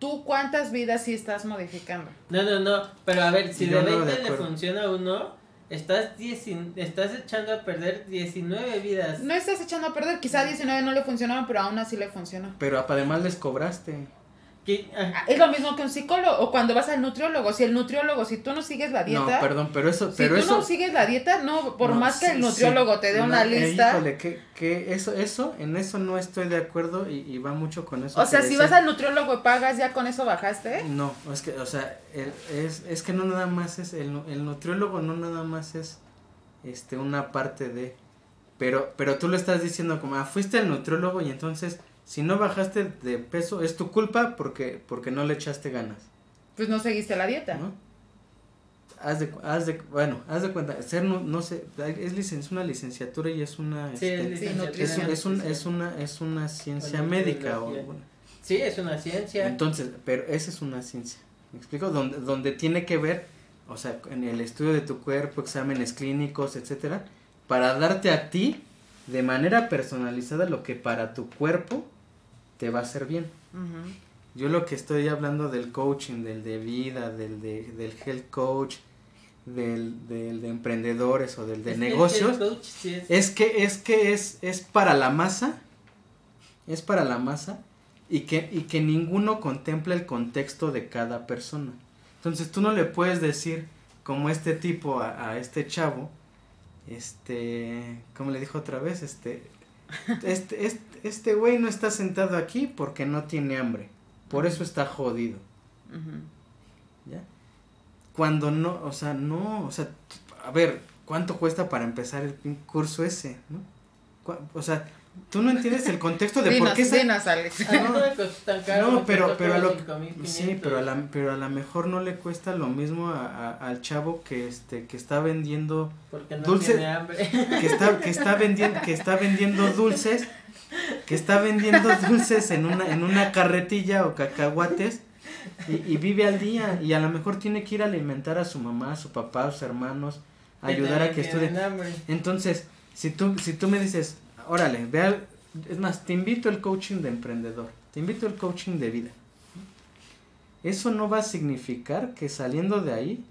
¿tú cuántas vidas sí estás modificando? No, no, no, pero a ver, si de 20 le funciona a uno, estás, estás echando a perder 19 vidas. No estás echando a perder, quizá 19 no le funcionaron, pero aún así le funcionó. Pero además les cobraste. Ah, es lo mismo que un psicólogo o cuando vas al nutriólogo. Si el nutriólogo, si tú no sigues la dieta. No, perdón, pero eso. Si tú no sigues la dieta, no, por más que el nutriólogo te dé una eh, lista. híjole, que, que eso, eso, en eso no estoy de acuerdo y, va mucho con eso. O sea, si vas al nutriólogo y pagas, ¿ya con eso bajaste? No, es que, o sea, es, es que no nada más es. El, el nutriólogo no nada más es este una parte de. Pero, pero tú lo estás diciendo como, ah, fuiste al nutriólogo y entonces si no bajaste de peso, es tu culpa porque, porque no le echaste ganas. Pues no seguiste la dieta. ¿No? Haz de, haz de, bueno, haz de cuenta, ser no, no sé, es, es una licenciatura y es una, sí, este, es, es, un, es, una, es una ciencia médica. O, sí, es una ciencia. Entonces, pero esa es una ciencia, ¿me explico? Donde, donde tiene que ver, o sea, en el estudio de tu cuerpo, exámenes clínicos, etcétera, para darte a ti de manera personalizada lo que para tu cuerpo te va a hacer bien. Yo lo que estoy hablando del coaching, del de vida, del, de, del health coach, del, del de emprendedores o del de negocios, es. que es que es, es para la masa, es para la masa y que, y que ninguno contempla el contexto de cada persona. Entonces tú no le puedes decir como este tipo a, a este chavo, este, como le dijo otra vez, este, este, este, este güey no está sentado aquí porque no tiene hambre. Por eso está jodido. ¿Ya? Cuando no, o sea, no, o sea, a ver, ¿cuánto cuesta para empezar el curso ese? ¿no? O sea, tú no entiendes el contexto de por qué se... Alex. no, pero, pero a lo sí, pero a la, pero a lo mejor no le cuesta lo mismo a, al chavo que este que está vendiendo Porque no tiene hambre. que está que está vendiendo que está vendiendo dulces que está vendiendo dulces en una, en una carretilla o cacahuates y, vive al día y a lo mejor tiene que ir a alimentar a su mamá, a su papá, a sus hermanos, ayudar a que estudie. Entonces, si tú, si tú me dices, órale, vea, es más, te invito al coaching de emprendedor, te invito al coaching de vida. Eso no va a significar que saliendo de ahí,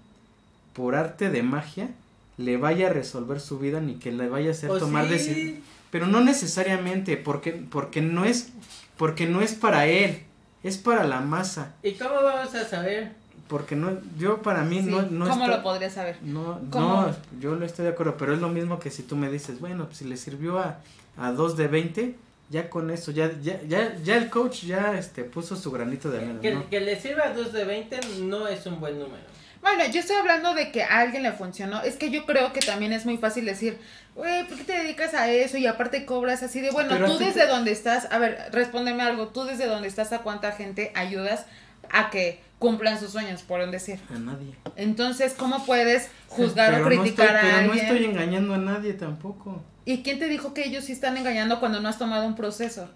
por arte de magia, le vaya a resolver su vida ni que le vaya a hacer tomar decisiones pero no necesariamente, porque, porque no es, porque no es para él, es para la masa. ¿Y cómo vamos a saber? Porque no, yo para mí no, no ¿Cómo lo podría saber? No, no, yo lo estoy de acuerdo, pero es lo mismo que si tú me dices, bueno, pues si le sirvió a, a dos de 20, ya con eso, ya, ya, ya, ya el coach ya este puso su granito de arena. Que, que le sirva a dos de 20 no es un buen número. Bueno, yo estoy hablando de que a alguien le funcionó. Es que yo creo que también es muy fácil decir, güey, ¿por qué te dedicas a eso? Y aparte cobras así de, bueno, tú desde donde estás, a ver, respóndeme algo, tú desde donde estás, ¿a cuánta gente ayudas a que cumplan sus sueños, por decir? A nadie. Entonces, ¿cómo puedes juzgar o criticar a alguien? Pero no estoy engañando a nadie tampoco. ¿Y quién te dijo que ellos sí están engañando cuando no has tomado un proceso?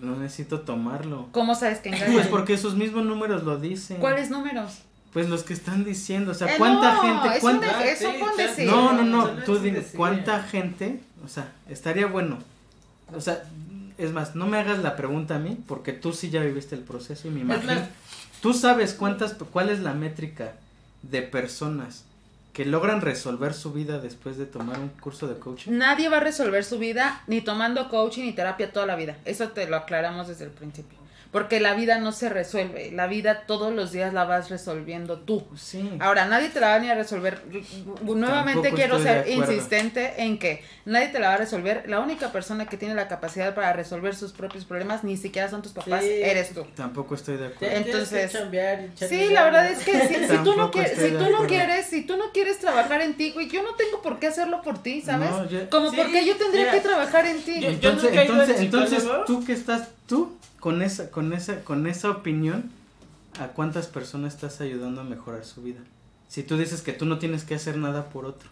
No necesito tomarlo. ¿Cómo sabes que engañan? Pues porque sus mismos números lo dicen. ¿Cuáles números? Pues los que están diciendo, o sea, eh, ¿cuánta gente? Cuánta... no, no, no, tú dime, ¿cuánta gente? O sea, estaría bueno. O sea, es más, no me hagas la pregunta a mí, porque tú sí ya viviste el proceso y me imagino. Tú sabes cuántas, cuál es la métrica de personas que logran resolver su vida después de tomar un curso de coaching. Nadie va a resolver su vida ni tomando coaching ni terapia toda la vida. Eso te lo aclaramos desde el principio. Porque la vida no se resuelve, la vida todos los días la vas resolviendo tú. Sí. Ahora, nadie te la va a resolver. Nuevamente Tampoco quiero ser insistente en que nadie te la va a resolver. La única persona que tiene la capacidad para resolver sus propios problemas ni siquiera son tus papás, Sí. eres tú. Tampoco estoy de acuerdo. Que Entonces, chambear y echarle Sí, la verdad es que si, si tú no quieres, si tú no quieres, si tú no quieres trabajar en ti, güey, yo no tengo por qué hacerlo por ti, ¿sabes? No, yo- Como Sí, porque yo tendría mira, que trabajar en ti. yo- Entonces, nunca al entonces, entonces tú que estás, tú con esa, con esa, con esa opinión, ¿a cuántas personas estás ayudando a mejorar su vida? Si tú dices que tú no tienes que hacer nada por otro.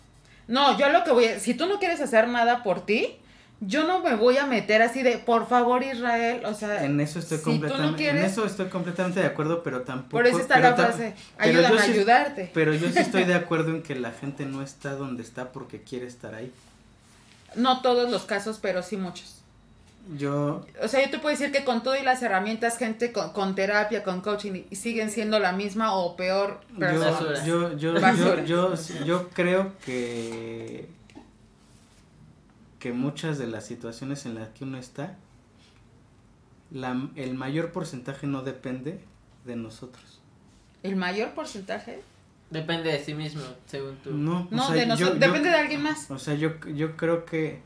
No, yo lo que voy a, si tú no quieres hacer nada por ti, yo no me voy a meter así de, por favor Israel, o sea, En eso estoy si tú no completamente, quieres- en eso estoy completamente de acuerdo, pero tampoco. por eso está la frase, ayúdame a sí- ayudarte. Pero yo sí estoy de acuerdo en que la gente no está donde está porque quiere estar ahí. No todos los casos, pero sí muchos. Yo, O sea, yo te puedo decir que con todo y las herramientas, gente con, con terapia, con coaching, y siguen siendo la misma o peor persona. Yo, yo, yo, yo, yo creo que que muchas de las situaciones en las que uno está, la, el mayor porcentaje no depende de nosotros. El mayor porcentaje. Depende de sí mismo, según tú. No, o No, sea, de nosotros, yo- depende de alguien más. O sea, yo, yo creo que,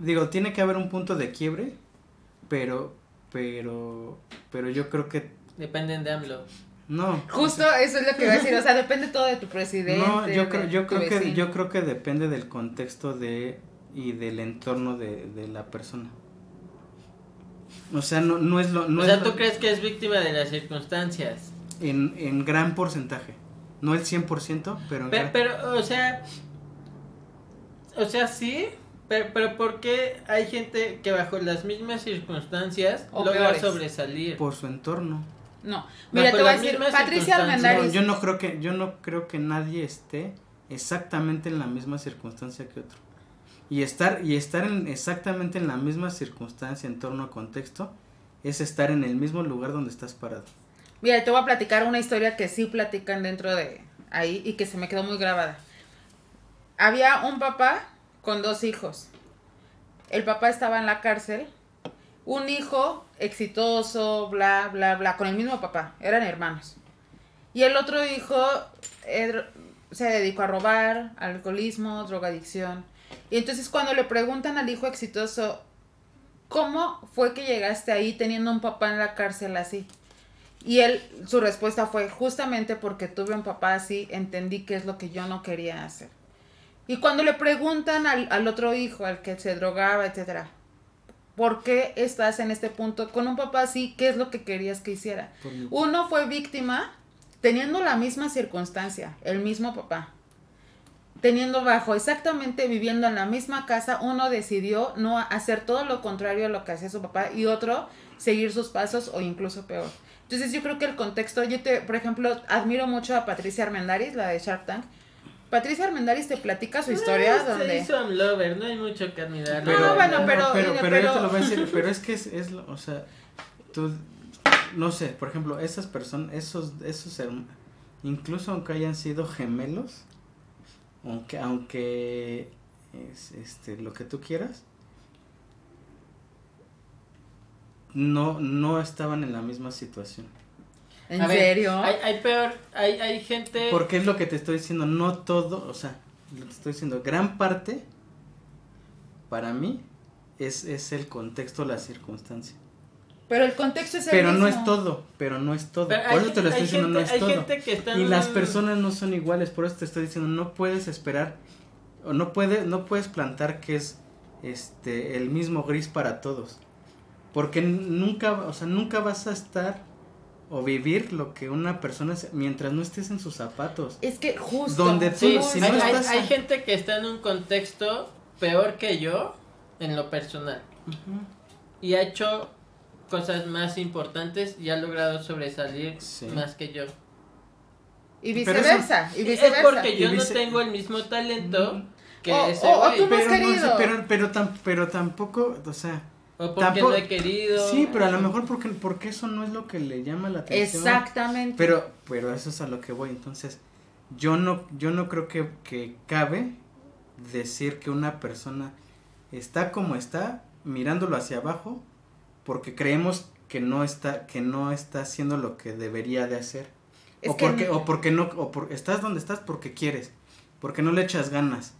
digo, tiene que haber un punto de quiebre, pero, pero, pero yo creo que Dependen de AMLO. no. Justo eso es lo que iba a decir, o sea, depende todo de tu presidente. No, yo creo, yo creo que, yo creo que depende del contexto de y del entorno de, de la persona. O sea, no, no es lo, no o es sea, lo- ¿tú crees que es víctima de las circunstancias? en, en gran porcentaje. No el 100%, pero en Pero, gran- pero, o sea, o sea, sí, pero, pero ¿por qué hay gente que bajo las mismas circunstancias O logra peores. sobresalir? por su entorno. No, mira, Bajo te voy a decir, Patricia. No, Armendáriz. yo no creo que yo no creo que nadie esté exactamente en la misma circunstancia que otro. Y estar y estar en exactamente en la misma circunstancia, entorno, contexto es estar en el mismo lugar donde estás parado. Mira, te voy a platicar una historia que sí platican dentro de ahí y que se me quedó muy grabada. Había un papá con dos hijos. El papá estaba en la cárcel. Un hijo exitoso, bla, bla, bla, con el mismo papá. Eran hermanos. Y el otro hijo eh, se dedicó a robar, alcoholismo, drogadicción. Y entonces cuando le preguntan al hijo exitoso, ¿cómo fue que llegaste ahí teniendo un papá en la cárcel así? Y él, su respuesta fue, justamente porque tuve un papá así, entendí qué es lo que yo no quería hacer. Y cuando le preguntan al, al otro hijo, al que se drogaba, etcétera, ¿por qué estás en este punto con un papá así? ¿Qué es lo que querías que hiciera? Uno fue víctima teniendo la misma circunstancia, el mismo papá. Teniendo bajo, exactamente viviendo en la misma casa, uno decidió no hacer todo lo contrario a lo que hacía su papá y otro seguir sus pasos o incluso peor. Entonces yo creo que el contexto, yo te, por ejemplo, admiro mucho a Patricia Armendaris, la de Shark Tank. Patricia Armendaris te platica su historia Ah, donde... Se hizo AMLover, no hay mucho que admirar. Pero- No, bueno, pero- pero, mira, pero, pero- yo te lo voy a decir, pero es que es, es lo- o sea, tú, no sé, por ejemplo, esas personas, esos, esos, herm- incluso aunque hayan sido gemelos, aunque, aunque, es, este, lo que tú quieras, no, no estaban en la misma situación. ¿En A ver, serio? Hay, hay peor, hay, hay gente... Porque es lo que te estoy diciendo, no todo, o sea, lo que te estoy diciendo, gran parte, para mí, es, es el contexto, la circunstancia. Pero el contexto es el Pero no es todo, pero no es todo. Pero por hay- eso te lo estoy diciendo, no es hay todo. gente que está en Y las personas no son iguales, por eso te estoy diciendo, no puedes esperar, o no, puede, no puedes plantar que es este el mismo gris para todos. Porque nunca, o sea, nunca vas a estar o vivir lo que una persona se- mientras no estés en sus zapatos. Es que justo. Donde tú- Sí, si hay, no hay- estás- hay gente que está en un contexto peor que yo en lo personal y ha hecho cosas más importantes y ha logrado sobresalir Sí. más que yo. Y Pero viceversa. Y Es viceversa. porque yo no vice- tengo el mismo talento que O- ese o- o güey. tú no has Pero, no, querido. pero, pero, tam- pero tampoco, o sea, O porque tampoco- no he querido. sí, pero a lo mejor porque, porque eso no es lo que le llama la atención. Exactamente. Pero, pero eso es a lo que voy. Entonces, yo no, yo no creo que, que cabe decir que una persona está como está, mirándolo hacia abajo, porque creemos que no está, que no está haciendo lo que debería de hacer. o porque, o porque no, o por, estás donde estás porque quieres, porque no le echas ganas,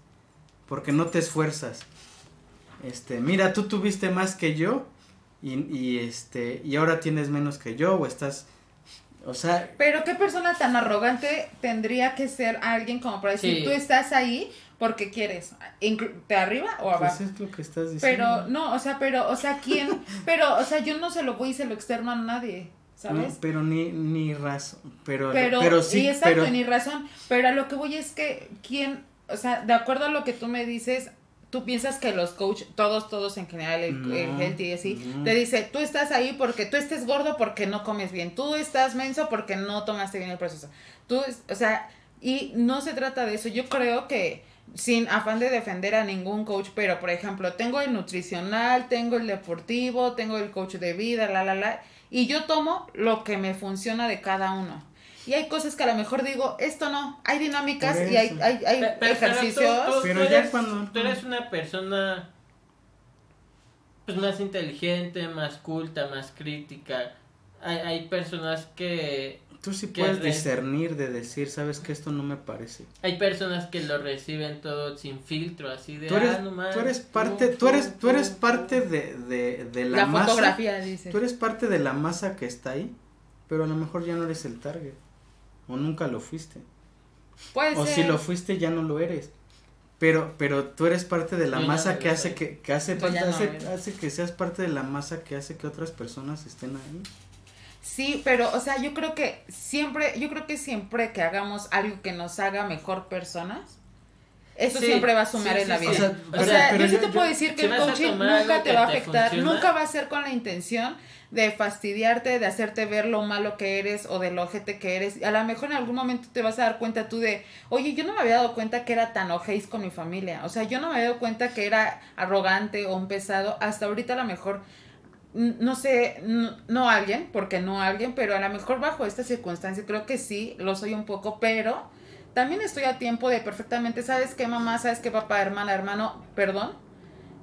porque no te esfuerzas. Este, mira, tú tuviste más que yo y, y este, y ahora tienes menos que yo, o estás, o sea. Pero qué persona tan arrogante tendría que ser alguien como para decir, tú estás ahí porque quieres, de arriba o pues abajo. Pues es lo que estás diciendo. Pero, no, o sea, pero, o sea, ¿quién? pero, o sea, yo no se lo voy y se lo externo a nadie. ¿Sabes? pero ni, ni razón, pero, pero, pero sí, y exacto, ni razón, pero a lo que voy es que, ¿quién? O sea, de acuerdo a lo que tú me dices, tú piensas que los coach, todos, todos en general, el, healthy y así, te dice, tú estás ahí porque tú estés gordo porque no comes bien, tú estás menso porque no tomaste bien el proceso, tú, o sea, y no se trata de eso, yo creo que sin afán de defender a ningún coach, pero por ejemplo, tengo el nutricional, tengo el deportivo, tengo el coach de vida, la, la, la, y yo tomo lo que me funciona de cada uno. Y hay cosas que a lo mejor digo, esto no, hay dinámicas y hay, hay, hay ejercicios. Pero, ya cuando... Tú eres una persona pues más inteligente, más culta, más crítica. Hay, hay personas que Tú sí puedes discernir de decir, sabes que esto no me parece. Hay personas que lo reciben todo sin filtro, así de tú eres, ah, tú eres parte, tú eres, tú eres parte de, de, de la, la fotografía, dice. Tú eres parte de la masa que está ahí, pero a lo mejor ya no eres el target. O nunca lo fuiste. Puede o si lo fuiste ya no lo eres. Pero, pero tú eres parte de la masa que hace que, que hace, hace, hace que seas parte de la masa que hace que otras personas estén ahí. Sí, pero, o sea, yo creo que siempre, yo creo que siempre que hagamos algo que nos haga mejor personas, eso siempre va a sumar en la vida. O sea, yo sí te puedo decir que el coaching nunca te va a afectar, nunca va a ser con la intención de fastidiarte, de hacerte ver lo malo que eres o de lo ojete que eres. A lo mejor en algún momento te vas a dar cuenta tú de, oye, yo no me había dado cuenta que era tan ojéis con mi familia. O sea, yo no me había dado cuenta que era arrogante o un pesado. Hasta ahorita a lo mejor no sé, no, alguien, porque no alguien, pero a lo mejor bajo esta circunstancia creo que sí, lo soy un poco, pero también estoy a tiempo de perfectamente, ¿sabes qué mamá? ¿Sabes qué papá, hermana, hermano? Perdón,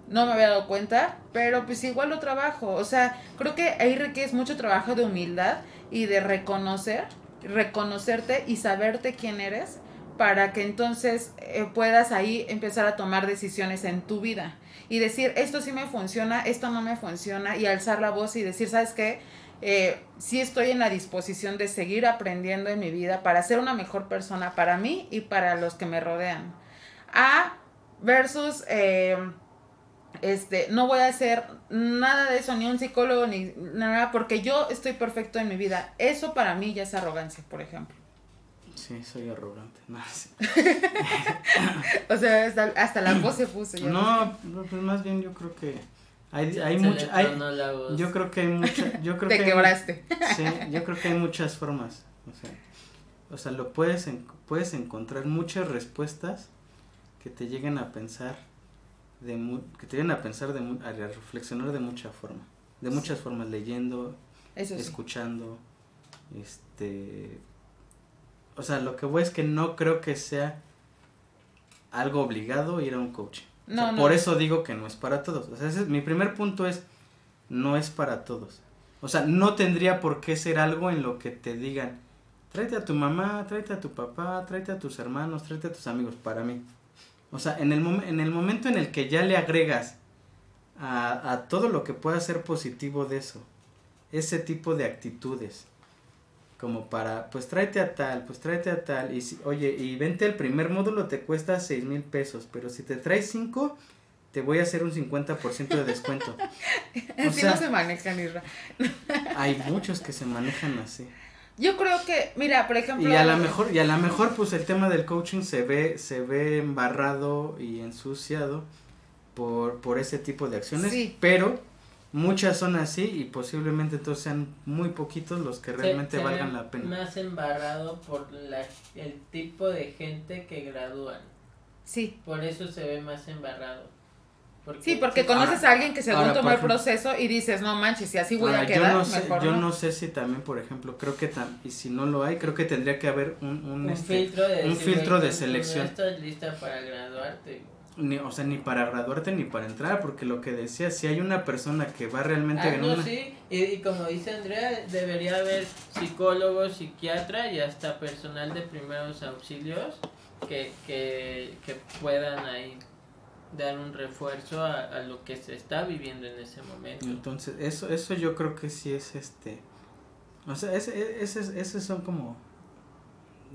no me había dado cuenta, pero pues igual lo trabajo, o sea, creo que ahí requiere mucho trabajo de humildad y de reconocer, reconocerte y saberte quién eres para que entonces eh, puedas ahí empezar a tomar decisiones en tu vida y decir, esto sí me funciona, esto no me funciona, y alzar la voz y decir, ¿sabes qué? Eh, sí estoy en la disposición de seguir aprendiendo en mi vida para ser una mejor persona para mí y para los que me rodean. A versus, eh, este, no voy a hacer nada de eso, ni un psicólogo, ni nada, porque yo estoy perfecto en mi vida. Eso para mí ya es arrogancia, por ejemplo. Sí, soy arrogante. No, o sea, hasta, la voz se puso. no, pues más bien yo creo que hay, hay mucha, hay, yo creo que hay mucha, yo creo Te quebraste. sí, yo creo que hay muchas formas, o sea, o sea, lo puedes, puedes encontrar muchas respuestas que te lleguen a pensar, de que te lleguen a pensar, de, a reflexionar de mucha forma, de muchas formas, leyendo, escuchando, este, o sea, lo que voy es que no creo que sea algo obligado ir a un coach. No, Por eso digo que no es para todos. O sea, mi primer punto es, no es para todos. O sea, no tendría por qué ser algo en lo que te digan, tráete a tu mamá, tráete a tu papá, tráete a tus hermanos, tráete a tus amigos, para mí. O sea, en el, en el momento en el que ya le agregas a, a todo lo que pueda ser positivo de eso, ese tipo de actitudes, como para, pues tráete a tal, pues tráete a tal, y si, oye, y vente el primer módulo te cuesta seis mil pesos, pero si te traes cinco, te voy a hacer un 50% de descuento. así no se manejan, Isra. hay muchos que se manejan así. Yo creo que, mira, por ejemplo. Y a lo mejor, y a lo mejor, pues el tema del coaching se ve, se ve embarrado y ensuciado por, por ese tipo de acciones. Sí. Pero Muchas son así y posiblemente entonces sean muy poquitos los que realmente valgan la pena. Más embarrado por la, el tipo de gente que gradúan. Sí. Por eso se ve más embarrado. sí, porque conoces a alguien que según ahora, tomó el proceso y dices, no manches, si así voy Ahora, a quedar, yo no sé, mejor yo no. no sé si también, por ejemplo, creo que tam- y si no lo hay, creo que tendría que haber un, un, Un este, filtro de un filtro de selección. No estás lista para graduarte. Ni, o sea, ni para graduarte ni para entrar, porque lo que decía, si hay una persona que va realmente en Algo una, sí, y, y como dice Andrea, debería haber psicólogos, psiquiatra y hasta personal de primeros auxilios que, que, que puedan ahí dar un refuerzo a, a lo que se está viviendo en ese momento. entonces eso eso yo creo que sí es este o sea ese, ese, esos son como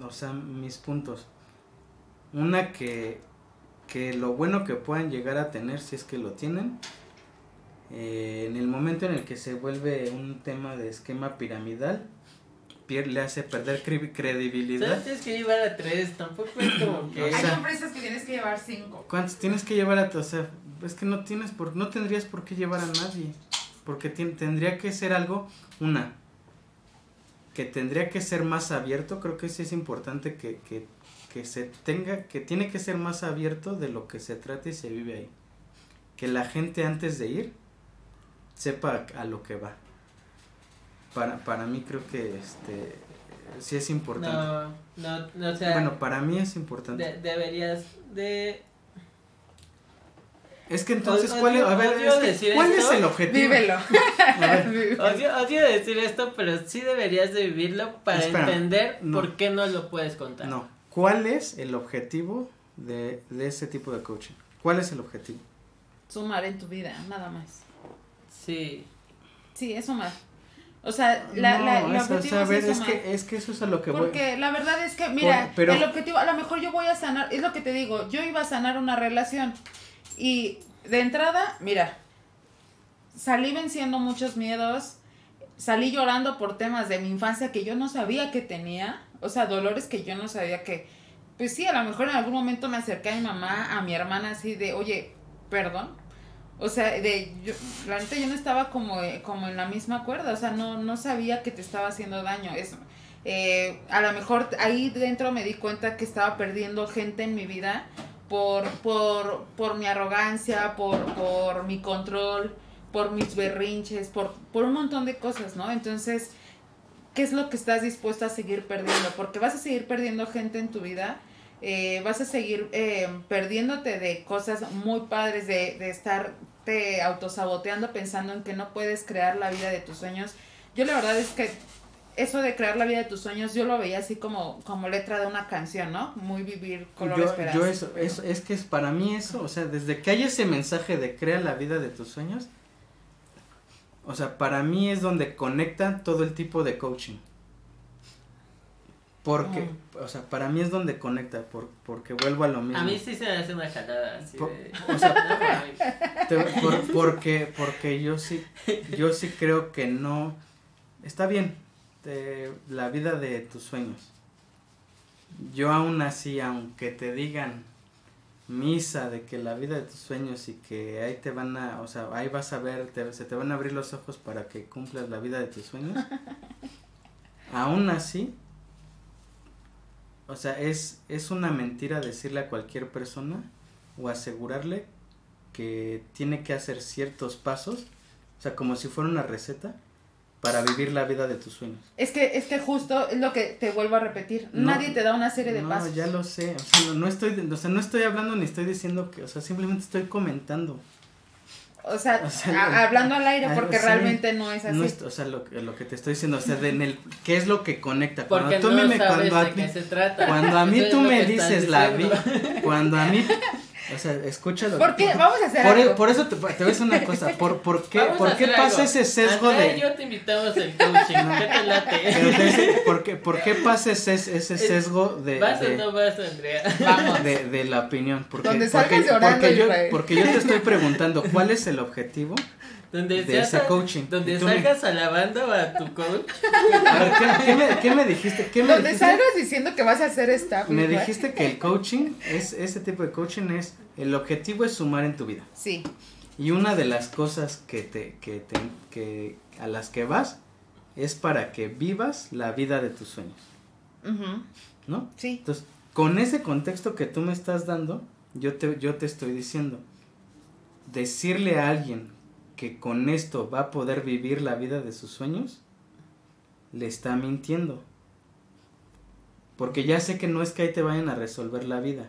o sea mis puntos una que que lo bueno que puedan llegar a tener si es que lo tienen eh, en el momento en el que se vuelve un tema de esquema piramidal pier- le hace perder cre- credibilidad ¿Sabes? Tienes que llevar a tres, tampoco es como que... O Hay sea- empresas que tienes que llevar cinco. ¿Cuántos tienes que llevar a o sea, es que no tienes por no tendrías por qué llevar a nadie, porque tendría que ser algo una que tendría que ser más abierto, creo que sí es importante que, que, que se tenga, que tiene que ser más abierto de lo que se trata y se vive ahí. Que la gente antes de ir sepa a lo que va. Para, para mí creo que este sí es importante. No, no, no, o sea, bueno, para mí es importante. de- deberías de... Es que entonces, Odio- ¿cuál, es, a ver, odio es que, decir ¿cuál es esto. el objetivo? Vívelo. Odio, odio decir esto, pero sí deberías de vivirlo para entender no. por qué no lo puedes contar. no. ¿Cuál es el objetivo de, de ese tipo de coaching? ¿Cuál es el objetivo? Sumar en tu vida, nada más. Sí. Sí, es sumar. O sea, la, no, la, el es, o objetivo sea, a ver, es es que, es que eso es a lo que voy. Porque la verdad es que, mira, Por- pero- el objetivo, a lo mejor yo voy a sanar, es lo que te digo, yo iba a sanar una relación y de entrada, mira, salí venciendo muchos miedos, salí llorando por temas de mi infancia que yo no sabía que tenía, o sea, dolores que yo no sabía que, pues sí, a lo mejor en algún momento me acerqué a mi mamá, a mi hermana así de, oye, perdón. O sea, de, yo, la neta yo no estaba como, eh, como en la misma cuerda, o sea, no, no sabía que te estaba haciendo daño. Eso. Eh, a lo mejor ahí dentro me di cuenta que estaba perdiendo gente en mi vida por, por, por mi arrogancia, por, por mi control, por mis berrinches, por, por un montón de cosas, ¿no? Entonces, ¿qué es lo que estás dispuesto a seguir perdiendo? Porque vas a seguir perdiendo gente en tu vida, eh, vas a seguir eh, perdiéndote de cosas muy padres, de, de estarte autosaboteando pensando en que no puedes crear la vida de tus sueños. Yo la verdad es que eso de crear la vida de tus sueños, yo lo veía así como, como letra de una canción, ¿no? Muy vivir color yo, esperanza. yo eso, eso, es que es para mí eso, o sea, desde que hay ese mensaje de crea la vida de tus sueños, o sea, para mí es donde conecta todo el tipo de coaching. Porque, o sea, para mí es donde conecta, por, porque vuelvo a lo mismo. A mí sí se me hace una jalada así de... o sea. Te- por- porque, porque yo sí, yo sí creo que no, está bien, te- la vida de tus sueños. Yo aún así, aunque te digan misa de que la vida de tus sueños y que ahí te van a, o sea, ahí vas a ver, te- se te van a abrir los ojos para que cumplas la vida de tus sueños. aún así, o sea, es, es una mentira decirle a cualquier persona o asegurarle que tiene que hacer ciertos pasos, o sea, como si fuera una receta para vivir la vida de tus sueños. Es que, es que justo es lo que te vuelvo a repetir. No, Nadie te da una serie de no, pasos. ya lo sé, o sea, no, no estoy, o sea, no estoy hablando ni estoy diciendo que, o sea, simplemente estoy comentando. O sea, O sea, a- lo- hablando al aire porque realmente no es así. No es- o sea, lo, lo que te estoy diciendo, o sea, de en el, ¿qué es lo que conecta? Cuando Porque tú no a mí me, sabes cuando a de ti- qué se trata. cuando a mí Eso tú me dices la vida, cuando a mí, o sea, escúchalo. ¿Por qué? Vamos a hacer Por, algo. por eso te, te voy a decir una cosa, por, por qué, Vamos por qué pasa algo. ese sesgo de... y yo te invitamos el coaching, ¿qué te late? Pero te dice, ¿por, qué, ¿Por qué pasa ese, ese sesgo de, ¿Vas o no vas, Andrea? Vamos. de, de la opinión? Porque, Donde porque, salgas llorando, porque, yo, porque yo te estoy preguntando, ¿cuál es el objetivo? Donde De seas ese a- coaching. Donde tú me- salgas alabando a tu coach. A ver, ¿qué, qué me, qué me dijiste? ¿Qué me Donde dijiste? salgas diciendo que vas a hacer esta. Me dijiste que el coaching, es ese tipo de coaching es, el objetivo es sumar en tu vida. Sí. Y una de las cosas que te, que te, que a las que vas es para que vivas la vida de tus sueños, Ujú. ¿no? Sí. Entonces, con ese contexto que tú me estás dando, yo te, yo te estoy diciendo, decirle a alguien que con esto va a poder vivir la vida de sus sueños, le está mintiendo. Porque ya sé que no es que ahí te vayan a resolver la vida,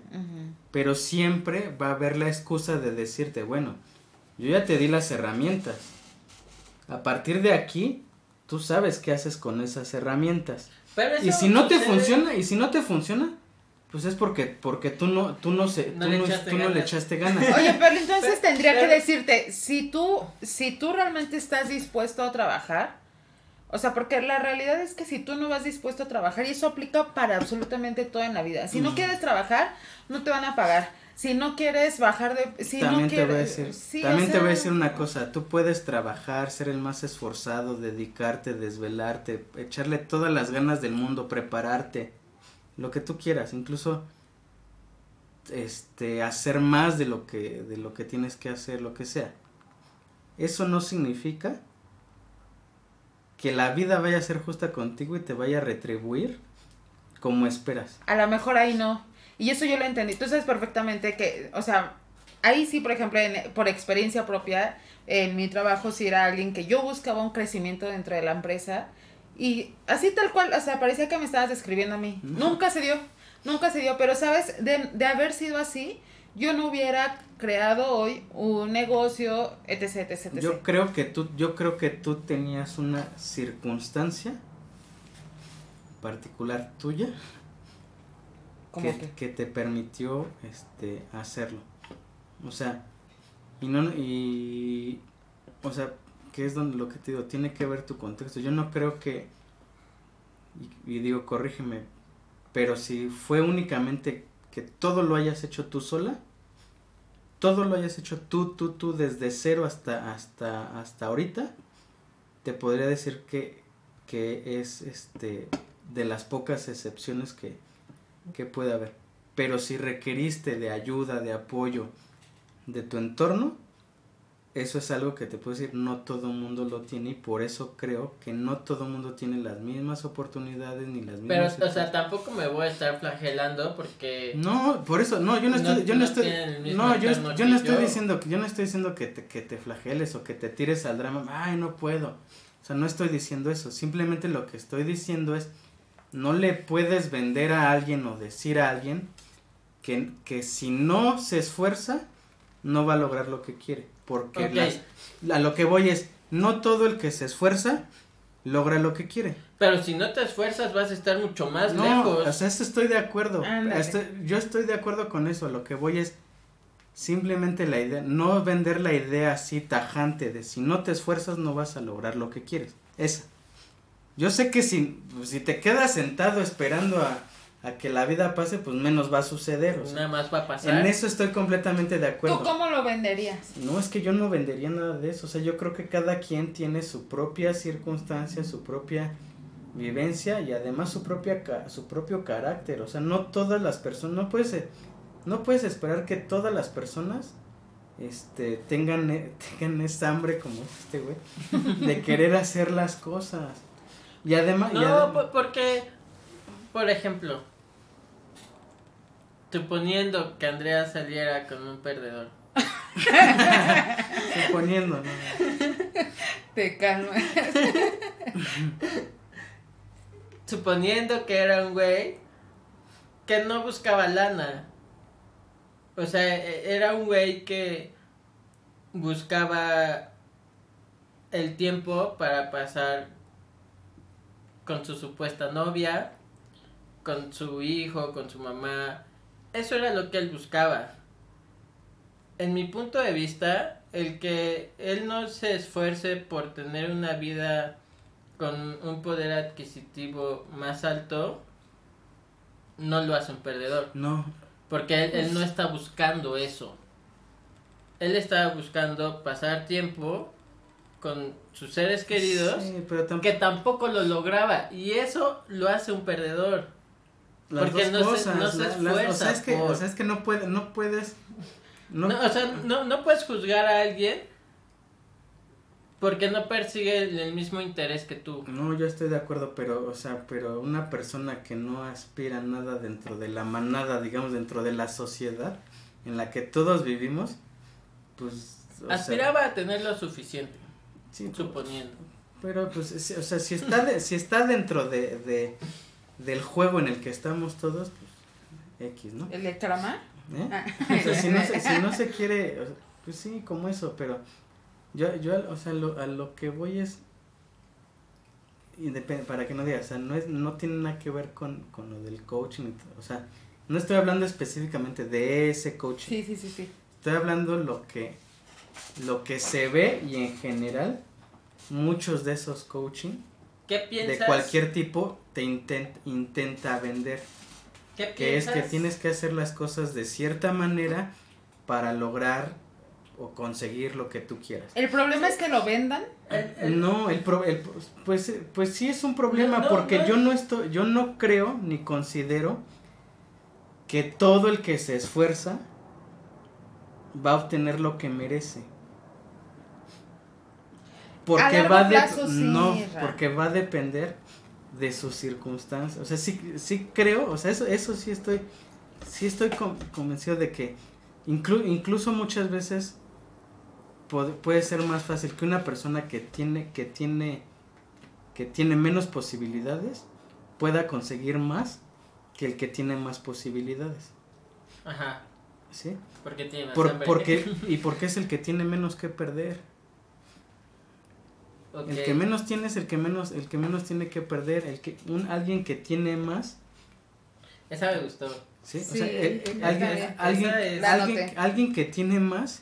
pero siempre va a haber la excusa de decirte, bueno, yo ya te di las herramientas. A partir de aquí, tú sabes qué haces con esas herramientas. y si no te funciona, y si no te funciona, pues es porque, porque tú no, tú no sé, tú, no, le echaste ganas. Oye, pero entonces tendría que decirte, si tú, si tú realmente estás dispuesto a trabajar, o sea, porque la realidad es que si tú no vas dispuesto a trabajar, y eso aplica para absolutamente todo en la vida. Si no quieres trabajar, no te van a pagar. Si no quieres bajar de... Si también no te voy a decir, también te voy a decir una cosa, tú puedes trabajar, ser el más esforzado, dedicarte, desvelarte, echarle todas las ganas del mundo, prepararte lo que tú quieras, incluso este hacer más de lo que de lo que tienes que hacer, lo que sea. Eso no significa que la vida vaya a ser justa contigo y te vaya a retribuir como esperas. A lo mejor ahí no. Y eso yo lo entendí. Tú sabes perfectamente que, o sea, ahí sí, por ejemplo, por experiencia propia, en mi trabajo, si era alguien que yo buscaba un crecimiento dentro de la empresa, y así tal cual, o sea, parecía que me estabas describiendo a mí. Nunca se dio, nunca se dio, pero sabes, de, de haber sido así, yo no hubiera creado hoy un negocio, etc, etc, Yo creo que tú, yo creo que tú tenías una circunstancia particular tuya que, que? te permitió este hacerlo. O sea, y no y o sea, que es donde lo que te digo, tiene que ver tu contexto. Yo no creo que, y, digo, corrígeme, pero si fue únicamente que todo lo hayas hecho tú sola, todo lo hayas hecho tú, tú, tú, desde cero hasta, hasta, hasta ahorita, te podría decir que, que es este de las pocas excepciones que, que puede haber. Pero si requeriste de ayuda, de apoyo de tu entorno, eso es algo que te puedo decir, no todo el mundo lo tiene y por eso creo que no todo el mundo tiene las mismas oportunidades ni las mismas... Pero, o sea, tampoco me voy a estar flagelando porque... No, por eso, no, yo no estoy, yo no, estoy, no, yo, yo no estoy diciendo, yo no estoy diciendo que te, que te flageles o que te tires al drama, ay, no puedo. O sea, no estoy diciendo eso, simplemente lo que estoy diciendo es, no le puedes vender a alguien o decir a alguien que, que si no se esfuerza, no va a lograr lo que quiere. Porque a lo que voy es, no todo el que se esfuerza logra lo que quiere. Pero si no te esfuerzas vas a estar mucho más lejos. O sea, eso estoy de acuerdo. yo estoy de acuerdo con eso. Lo que voy es simplemente la idea, no vender la idea así tajante de si no te esfuerzas no vas a lograr lo que quieres. Esa. Yo sé que si, si te quedas sentado esperando a, a que la vida pase, pues menos va a suceder. O Nada más va a pasar. En eso estoy completamente de acuerdo. ¿Tú cómo lo venderías? No, es que yo no vendería nada de eso. O sea, yo creo que cada quien tiene su propia circunstancia, su propia vivencia y además su propia su propio carácter. O sea, no todas las personas, no puedes, no puedes esperar que todas las personas este tengan, tengan esa hambre como este güey de querer hacer las cosas. Y además... No, porque, por ejemplo, Suponiendo que Andrea saliera con un perdedor. Suponiendo, ¿no? Te calmas. Suponiendo que era un güey que no buscaba lana. O sea, e, era un güey que buscaba el tiempo para pasar con su supuesta novia, con su hijo, con su mamá, eso era lo que él buscaba. En mi punto de vista, el que él no se esfuerce por tener una vida con un poder adquisitivo más alto, no lo hace un perdedor. No. Porque él, no está buscando eso. Él está buscando pasar tiempo con sus seres queridos que tampoco lo lograba. Y eso lo hace un perdedor porque no cosas. no se esfuerza o, sea, es que, o sea, es que no, puede, no puedes... No, o sea, no, no puedes juzgar a alguien porque no persigue el, mismo interés que tú. No, yo estoy de acuerdo, pero, o sea, pero una persona que no aspira a nada dentro de la manada, digamos, dentro de la sociedad en la que todos vivimos, pues, Aspiraba a tener lo suficiente, sí, pues, suponiendo. Pero pues, o sea, si está, de- si está dentro de, de, del juego en el que estamos todos, pues X, ¿no? ¿El de Calamar? ¿Eh? Ah. O sea, si no se, si no se quiere, o sea, pues sí, como eso, pero yo, yo, o sea, lo, a lo que voy es, para que no digas, o sea, no, es, no tiene nada que ver con, con lo del coaching, o sea, no estoy hablando específicamente de ese coaching, Sí, sí, sí, sí. estoy hablando lo que, lo que se ve y en general, muchos de esos coaching, ¿Qué piensas? de cualquier tipo, te intent, intenta vender ¿Qué que es que tienes que hacer las cosas de cierta manera para lograr o conseguir lo que tú quieras. El problema es que lo vendan. El- el- No, el, pro- el- pues pues sí es un problema No, no, porque no. yo no estoy yo no creo ni considero que todo el que se esfuerza va a obtener lo que merece. Porque largo va de- sí, no, Ra. porque va a depender de sus circunstancias. O sea, sí sí creo, o sea, eso eso sí estoy sí estoy con- convencido de que inclu- incluso muchas veces puede, puede ser más fácil que una persona que tiene que tiene que tiene menos posibilidades pueda conseguir más que el que tiene más posibilidades. Ajá, sí porque tiene más Por- porque y porque es el que tiene menos que perder El que menos tiene es el que menos el que menos tiene que perder el que un alguien que tiene más Esa me gustó. sí, o sea, el- el- está alguien alguien, es- alguien, alguien que tiene más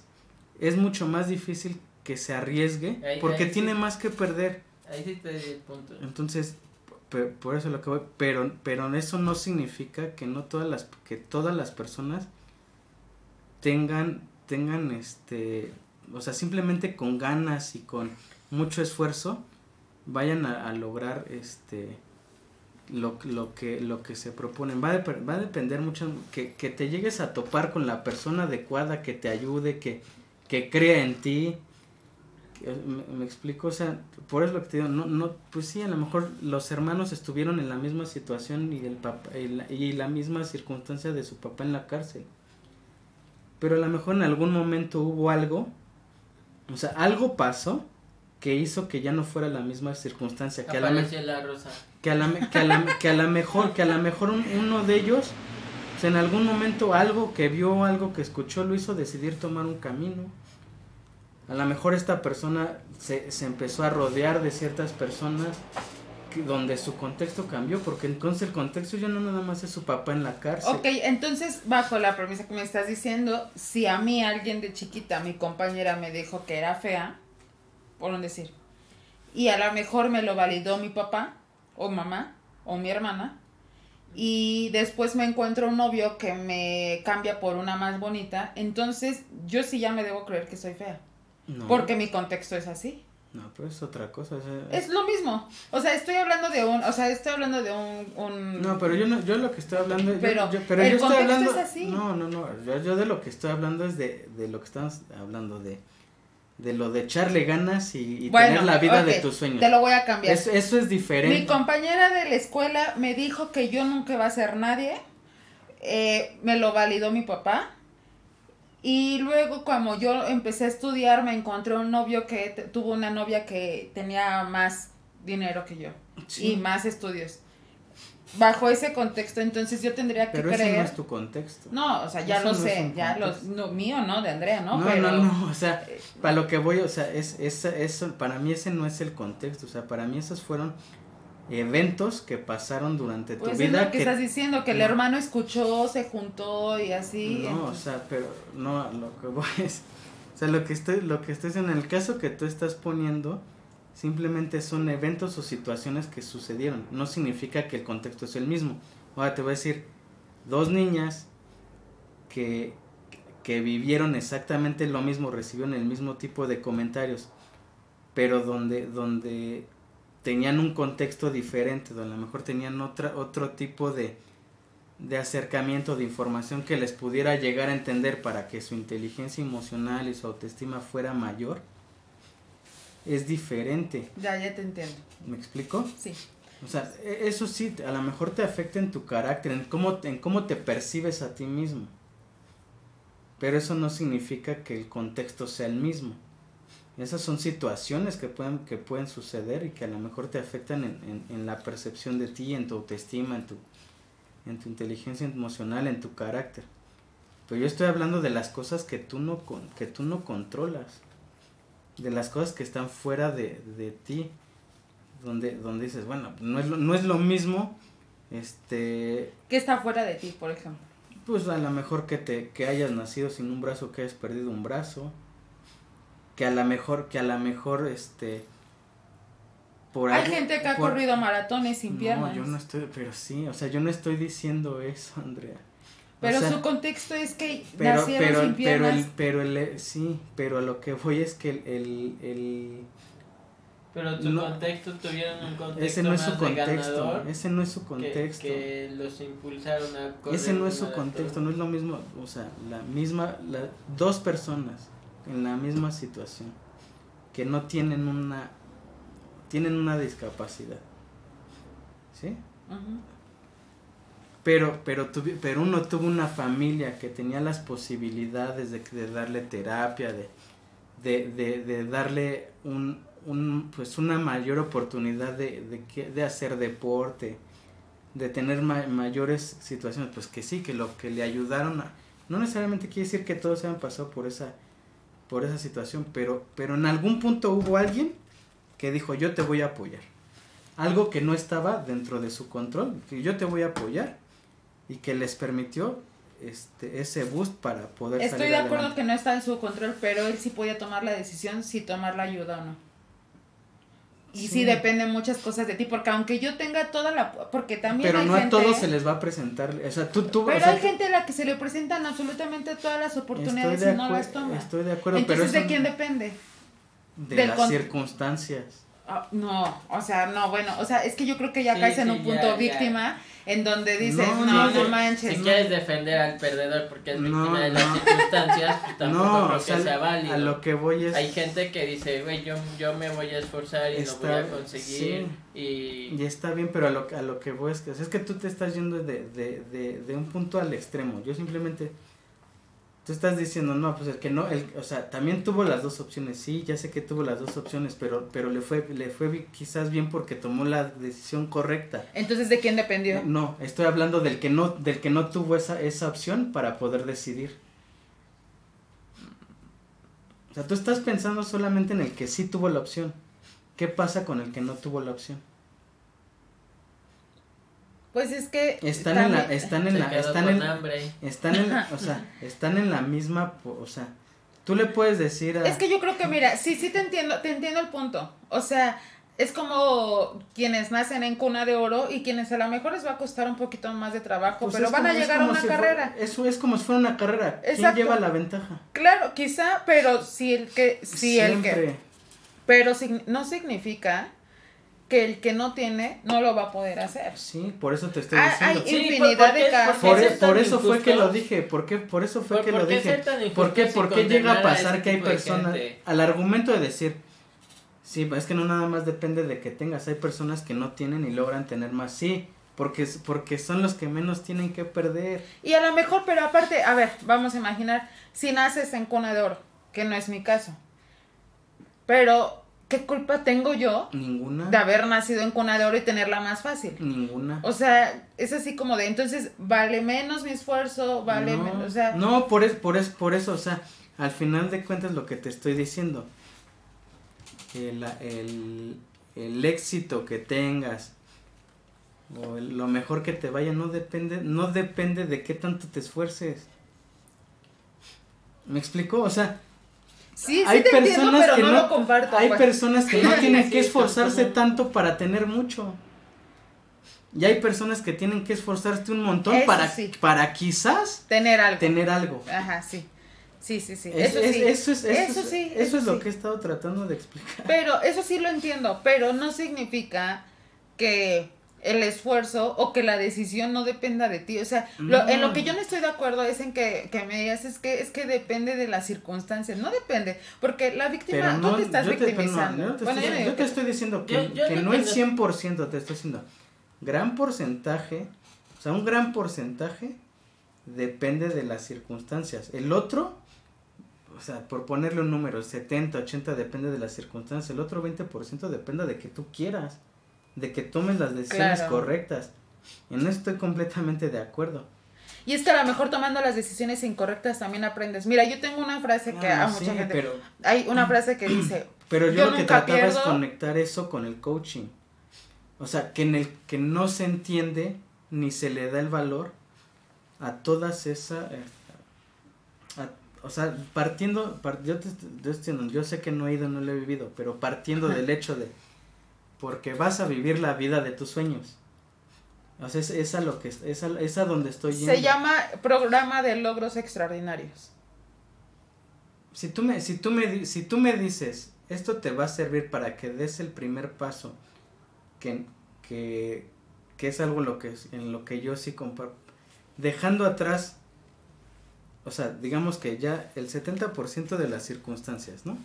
es mucho más difícil que se arriesgue Ahí- porque ahí sí. tiene más que perder Ahí sí te di el punto. Entonces, pe- por eso lo que voy, pero, pero eso no significa que no todas las, que todas las personas tengan, tengan este, o sea, simplemente con ganas y con mucho esfuerzo vayan a, lograr este, lo, lo que, lo que se proponen. Va a, va a depender mucho, que, que te llegues a topar con la persona adecuada, que te ayude, que, que crea en ti, me, me explico, o sea, por eso lo que te digo, no, no, pues sí, a lo mejor los hermanos estuvieron en la misma situación y el papá, y la, y la misma circunstancia de su papá en la cárcel. Pero a lo mejor en algún momento hubo algo, o sea, algo pasó que hizo que ya no fuera la misma circunstancia, que a, la, rosa. que a la, que a la, que a la mejor, que a la mejor un- uno de ellos, sea, en algún momento algo que vio, algo que escuchó, lo hizo decidir tomar un camino. A lo mejor esta persona se, se empezó a rodear de ciertas personas que- donde su contexto cambió, porque entonces el contexto ya no nada más es su papá en la cárcel. Ok, entonces, bajo la premisa que me estás diciendo, si a mí alguien de chiquita, mi compañera, me dijo que era fea, por un decir, y a lo mejor me lo validó mi papá, o mamá, o mi hermana, y después me encuentro un novio que me cambia por una más bonita, entonces yo sí ya me debo creer que soy fea, No, porque mi contexto es así. no, pero es otra cosa. o sea, Es lo mismo. O sea, estoy hablando de un, o sea, estoy hablando de un, un No, pero yo no, yo lo que estoy hablando, Pero yo, pero el yo estoy contexto hablando, es así. no, no, no, yo, yo de lo que estoy hablando es de, de lo que estamos hablando de, de lo de echarle ganas y, y Bueno, tener la vida de tus sueños. Te lo voy a cambiar. Es- eso es Mi diferente. compañera de la escuela me dijo que yo nunca iba a ser nadie. Eh, me lo validó mi papá. Y luego cuando yo empecé a estudiar me encontré un novio que tuvo una novia que tenía más dinero que yo Sí, y más estudios. Bajo ese contexto, entonces yo tendría que pero ese creer. no es tu contexto. No, o sea, ya Eso lo no es sé, ya los no, mío, no, de Andrea, ¿no? No, Pero no, no, o sea, para lo que voy, o sea, es, es, eso, para mí ese no es el contexto, o sea, para mí esos fueron eventos que pasaron durante tu pues es vida lo que, estás diciendo, que el no. hermano escuchó, se juntó y así. No, o sea, pero no, lo que voy es, o sea, lo que estoy, lo que estoy diciendo, en el caso que tú estás poniendo, simplemente son eventos o situaciones que sucedieron, no significa que el contexto es el mismo. Ahora te voy a decir, dos niñas que, que vivieron exactamente lo mismo, recibieron el mismo tipo de comentarios, pero donde, donde tenían un contexto diferente, donde a lo mejor tenían otra, otro tipo de, de acercamiento de información que les pudiera llegar a entender para que su inteligencia emocional y su autoestima fuera mayor, es diferente. Ya, ya te entiendo. ¿Me explico? Sí. O sea, e- eso sí, a lo mejor te afecta en tu carácter, en cómo, en cómo te percibes a ti mismo. pero eso no significa que el contexto sea el mismo. Esas son situaciones que pueden, que pueden suceder y que a lo mejor te afectan en, en, la percepción de ti, en tu autoestima, en tu, en tu inteligencia emocional, en tu carácter. Pero yo estoy hablando de las cosas que tú no, que tú no controlas, de las cosas que están fuera de, de ti, donde, donde dices, bueno, no es, lo, no es lo mismo, este... ¿Qué está fuera de ti, por ejemplo? Pues a lo mejor que, te, que hayas nacido sin un brazo, que hayas perdido un brazo, que a lo mejor, que a lo mejor, este... Por Hay gente que ha corrido maratones sin piernas. No, yo no estoy, pero sí, o sea, yo no estoy diciendo eso, Andrea. Pero su contexto es que pero, nacieron pero, sin piernas. Pero el, pero el, sí, pero a lo que voy es que el, el, pero tu contexto tuvieron un contexto ese no es su contexto, ese no es su contexto. Que, que, los impulsaron a correr Ese no es su contexto, no es lo mismo, o sea, la misma, la, dos personas en la misma situación que no tienen una tienen una discapacidad ¿sí? Pero pero pero uno tuvo una familia que tenía las posibilidades de, de darle terapia de, de, de, de darle un, un, pues una mayor oportunidad de, de, hacer deporte de tener mayores situaciones pues que sí que lo que le ayudaron a, no necesariamente quiere decir que todos hayan pasado por esa por esa situación, pero, pero en algún punto hubo alguien que dijo yo te voy a apoyar. Algo que no estaba dentro de su control, que yo te voy a apoyar y que les permitió este ese boost para poder Estoy de acuerdo que no está en su control, pero él sí podía tomar la decisión si tomar la ayuda o no. Y sí. dependen muchas cosas de ti, porque aunque yo tenga toda la... Porque también... Pero no a todos se les va a presentar, o sea, tú... tú pero hay gente a la que se le presentan absolutamente todas las oportunidades y no las toma. Estoy de acuerdo, Entonces, ¿de quién depende? De las circunstancias. Ah, no, o sea, no, bueno, o sea, es que yo creo que ya caes en un punto víctima en donde dices, no, no, manches. Si quieres defender al perdedor porque es víctima de las circunstancias, pues tampoco creo que sea, válido. A lo que voy es... Hay gente que dice, güey, yo, yo me voy a esforzar y lo voy a conseguir. Y... y está bien, pero a lo, a lo que voy es que, es que tú te estás yendo de, de, de, de un punto al extremo. Yo simplemente tú estás diciendo, no, pues el que no, el, o sea, también tuvo las dos opciones, sí, ya sé que tuvo las dos opciones, pero, pero le fue, le fue quizás bien porque tomó la decisión correcta. Entonces, ¿de quién dependió? No, estoy hablando del que no, del que no tuvo esa, esa opción para poder decidir. O sea, tú estás pensando solamente en el que sí tuvo la opción. ¿Qué pasa con el que no tuvo la opción? Pues es que están en la están en la están en están en o sea, están en la misma, o sea, tú le puedes decir a Es que yo creo que mira, sí sí te entiendo, te entiendo el punto. O sea, es como quienes nacen en cuna de oro y quienes a lo mejor les va a costar un poquito más de trabajo, pues pero van a llegar a una carrera. eso es como si fuera una carrera. ¿Quién lleva la ventaja? Claro, quizá, pero si el que si el que pero no significa que el que no tiene no lo va a poder hacer. Sí, por eso te estoy diciendo. Hay infinidad de casos. Por, eso fue que lo dije, ¿por qué? Por eso fue que lo dije. ¿Por qué, por qué llega a pasar que hay personas, al argumento de decir, sí, es que no nada más depende de que tengas, hay personas que no tienen y logran tener más, sí, porque, porque son los que menos tienen que perder. Y a lo mejor, pero aparte, a ver, vamos a imaginar, si naces en cuna de oro, que no es mi caso, pero ¿qué culpa tengo yo? Ninguna. De haber nacido en cuna de oro y tenerla más fácil. Ninguna. O sea, es así como de, entonces, vale menos mi esfuerzo, vale menos, o sea. No, por, es, por, es, por eso, o sea, al final de cuentas lo que te estoy diciendo, el, el, el éxito que tengas o lo mejor que te vaya no depende, no depende de qué tanto te esfuerces. ¿Me explico? O sea, Sí, hay sí te personas entiendo, pero que no, lo comparto. Hay pues. personas que no tienen que esforzarse tanto para tener mucho. Y hay personas que tienen que esforzarse un montón para, para quizás tener algo. Tener algo. Ajá, sí. Sí, sí, sí. eso, sí. Eso, es, eso, sí, eso, es lo que he estado tratando de explicar. Pero eso sí lo entiendo, pero no significa que el esfuerzo o que la decisión no dependa de ti. O sea, lo, en lo que yo no estoy de acuerdo es en que, que me digas es que es que depende de las circunstancias. No depende, porque la víctima, no, tú te estás victimizando. Yo, te estoy diciendo que, que no es 100%, te estoy diciendo gran porcentaje, o sea, un gran porcentaje depende de las circunstancias. El otro, o sea, por ponerle un número, 70, 80 depende de las circunstancias. El otro 20% depende de que tú quieras, de que tomes las decisiones Claro. correctas. Y no estoy completamente de acuerdo. Y es que a lo mejor tomando las decisiones incorrectas también aprendes. Mira, yo tengo una frase que Ah, a mucha sí, gente... pero, Hay una frase que dice, pero yo, Yo lo que nunca trataba es conectar eso con el coaching. O sea, que en el que no se entiende ni se le da el valor a todas esas... eh, o sea, partiendo, par- yo, te, yo, estoy- yo sé que no he ido, no lo he vivido, pero partiendo del hecho de, porque vas a vivir la vida de tus sueños. O sea, es, es a lo que, es, a, es a donde estoy yendo. se llama Programa de Logros Extraordinarios. Si tú me, si tú me, si tú me dices, esto te va a servir para que des el primer paso, que, que, que es algo lo que, en lo que yo sí comparto, dejando atrás, o sea, digamos que ya el 70% de las circunstancias, ¿no?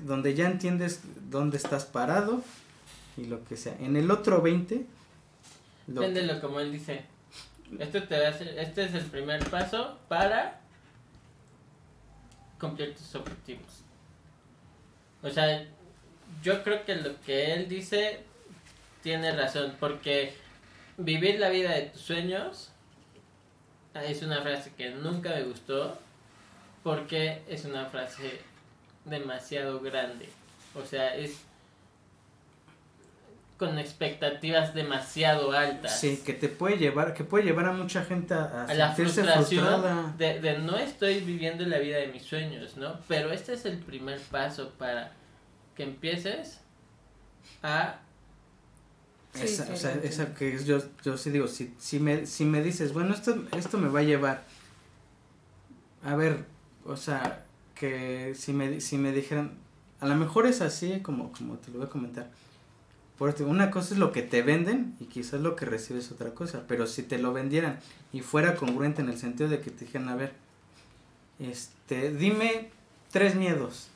Donde ya entiendes dónde estás parado y lo que sea. En el otro 20, lo que- como él dice. Esto te va a hacer- este es el primer paso para cumplir tus objetivos. O sea, yo creo que lo que él dice tiene razón, porque vivir la vida de tus sueños es una frase que nunca me gustó, porque es una frase demasiado grande. O sea, es con expectativas demasiado altas sí, que te puede llevar, que puede llevar a mucha gente a, a a la frustración frustrada. de, de no estoy viviendo la vida de mis sueños, ¿no? Pero este es el primer paso para que empieces a... Sí, esa, sí, o sea, esa que es- yo, yo sí digo, si, si, me, si me dices, bueno, esto, esto me va a llevar, a ver, o sea, que si me, si me dijeran, a lo mejor es así como, como te lo voy a comentar, por esto, una cosa es lo que te venden y quizás lo que recibes es otra cosa, pero si te lo vendieran y fuera congruente en el sentido de que te dijeran, a ver, este, dime tres miedos,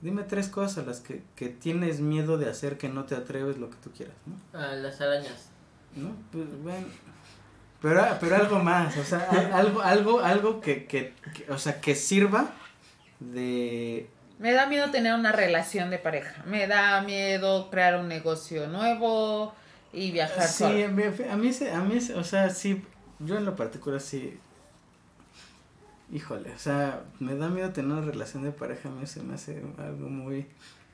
dime tres cosas a las que, que tienes miedo de hacer que no te atreves lo que tú quieras, ¿no? a las arañas. ¿no? Pues bueno. Pero, pero algo más, o sea, al- algo, algo, algo que, que, que, o sea, que sirva de, Me da miedo tener una relación de pareja. Me da miedo crear un negocio nuevo y viajar sí, sola. a mí, a mí, se- a mí, se- o sea, sí, yo en lo particular sí, híjole, o sea, me da miedo tener una relación de pareja, a mí se me hace algo muy,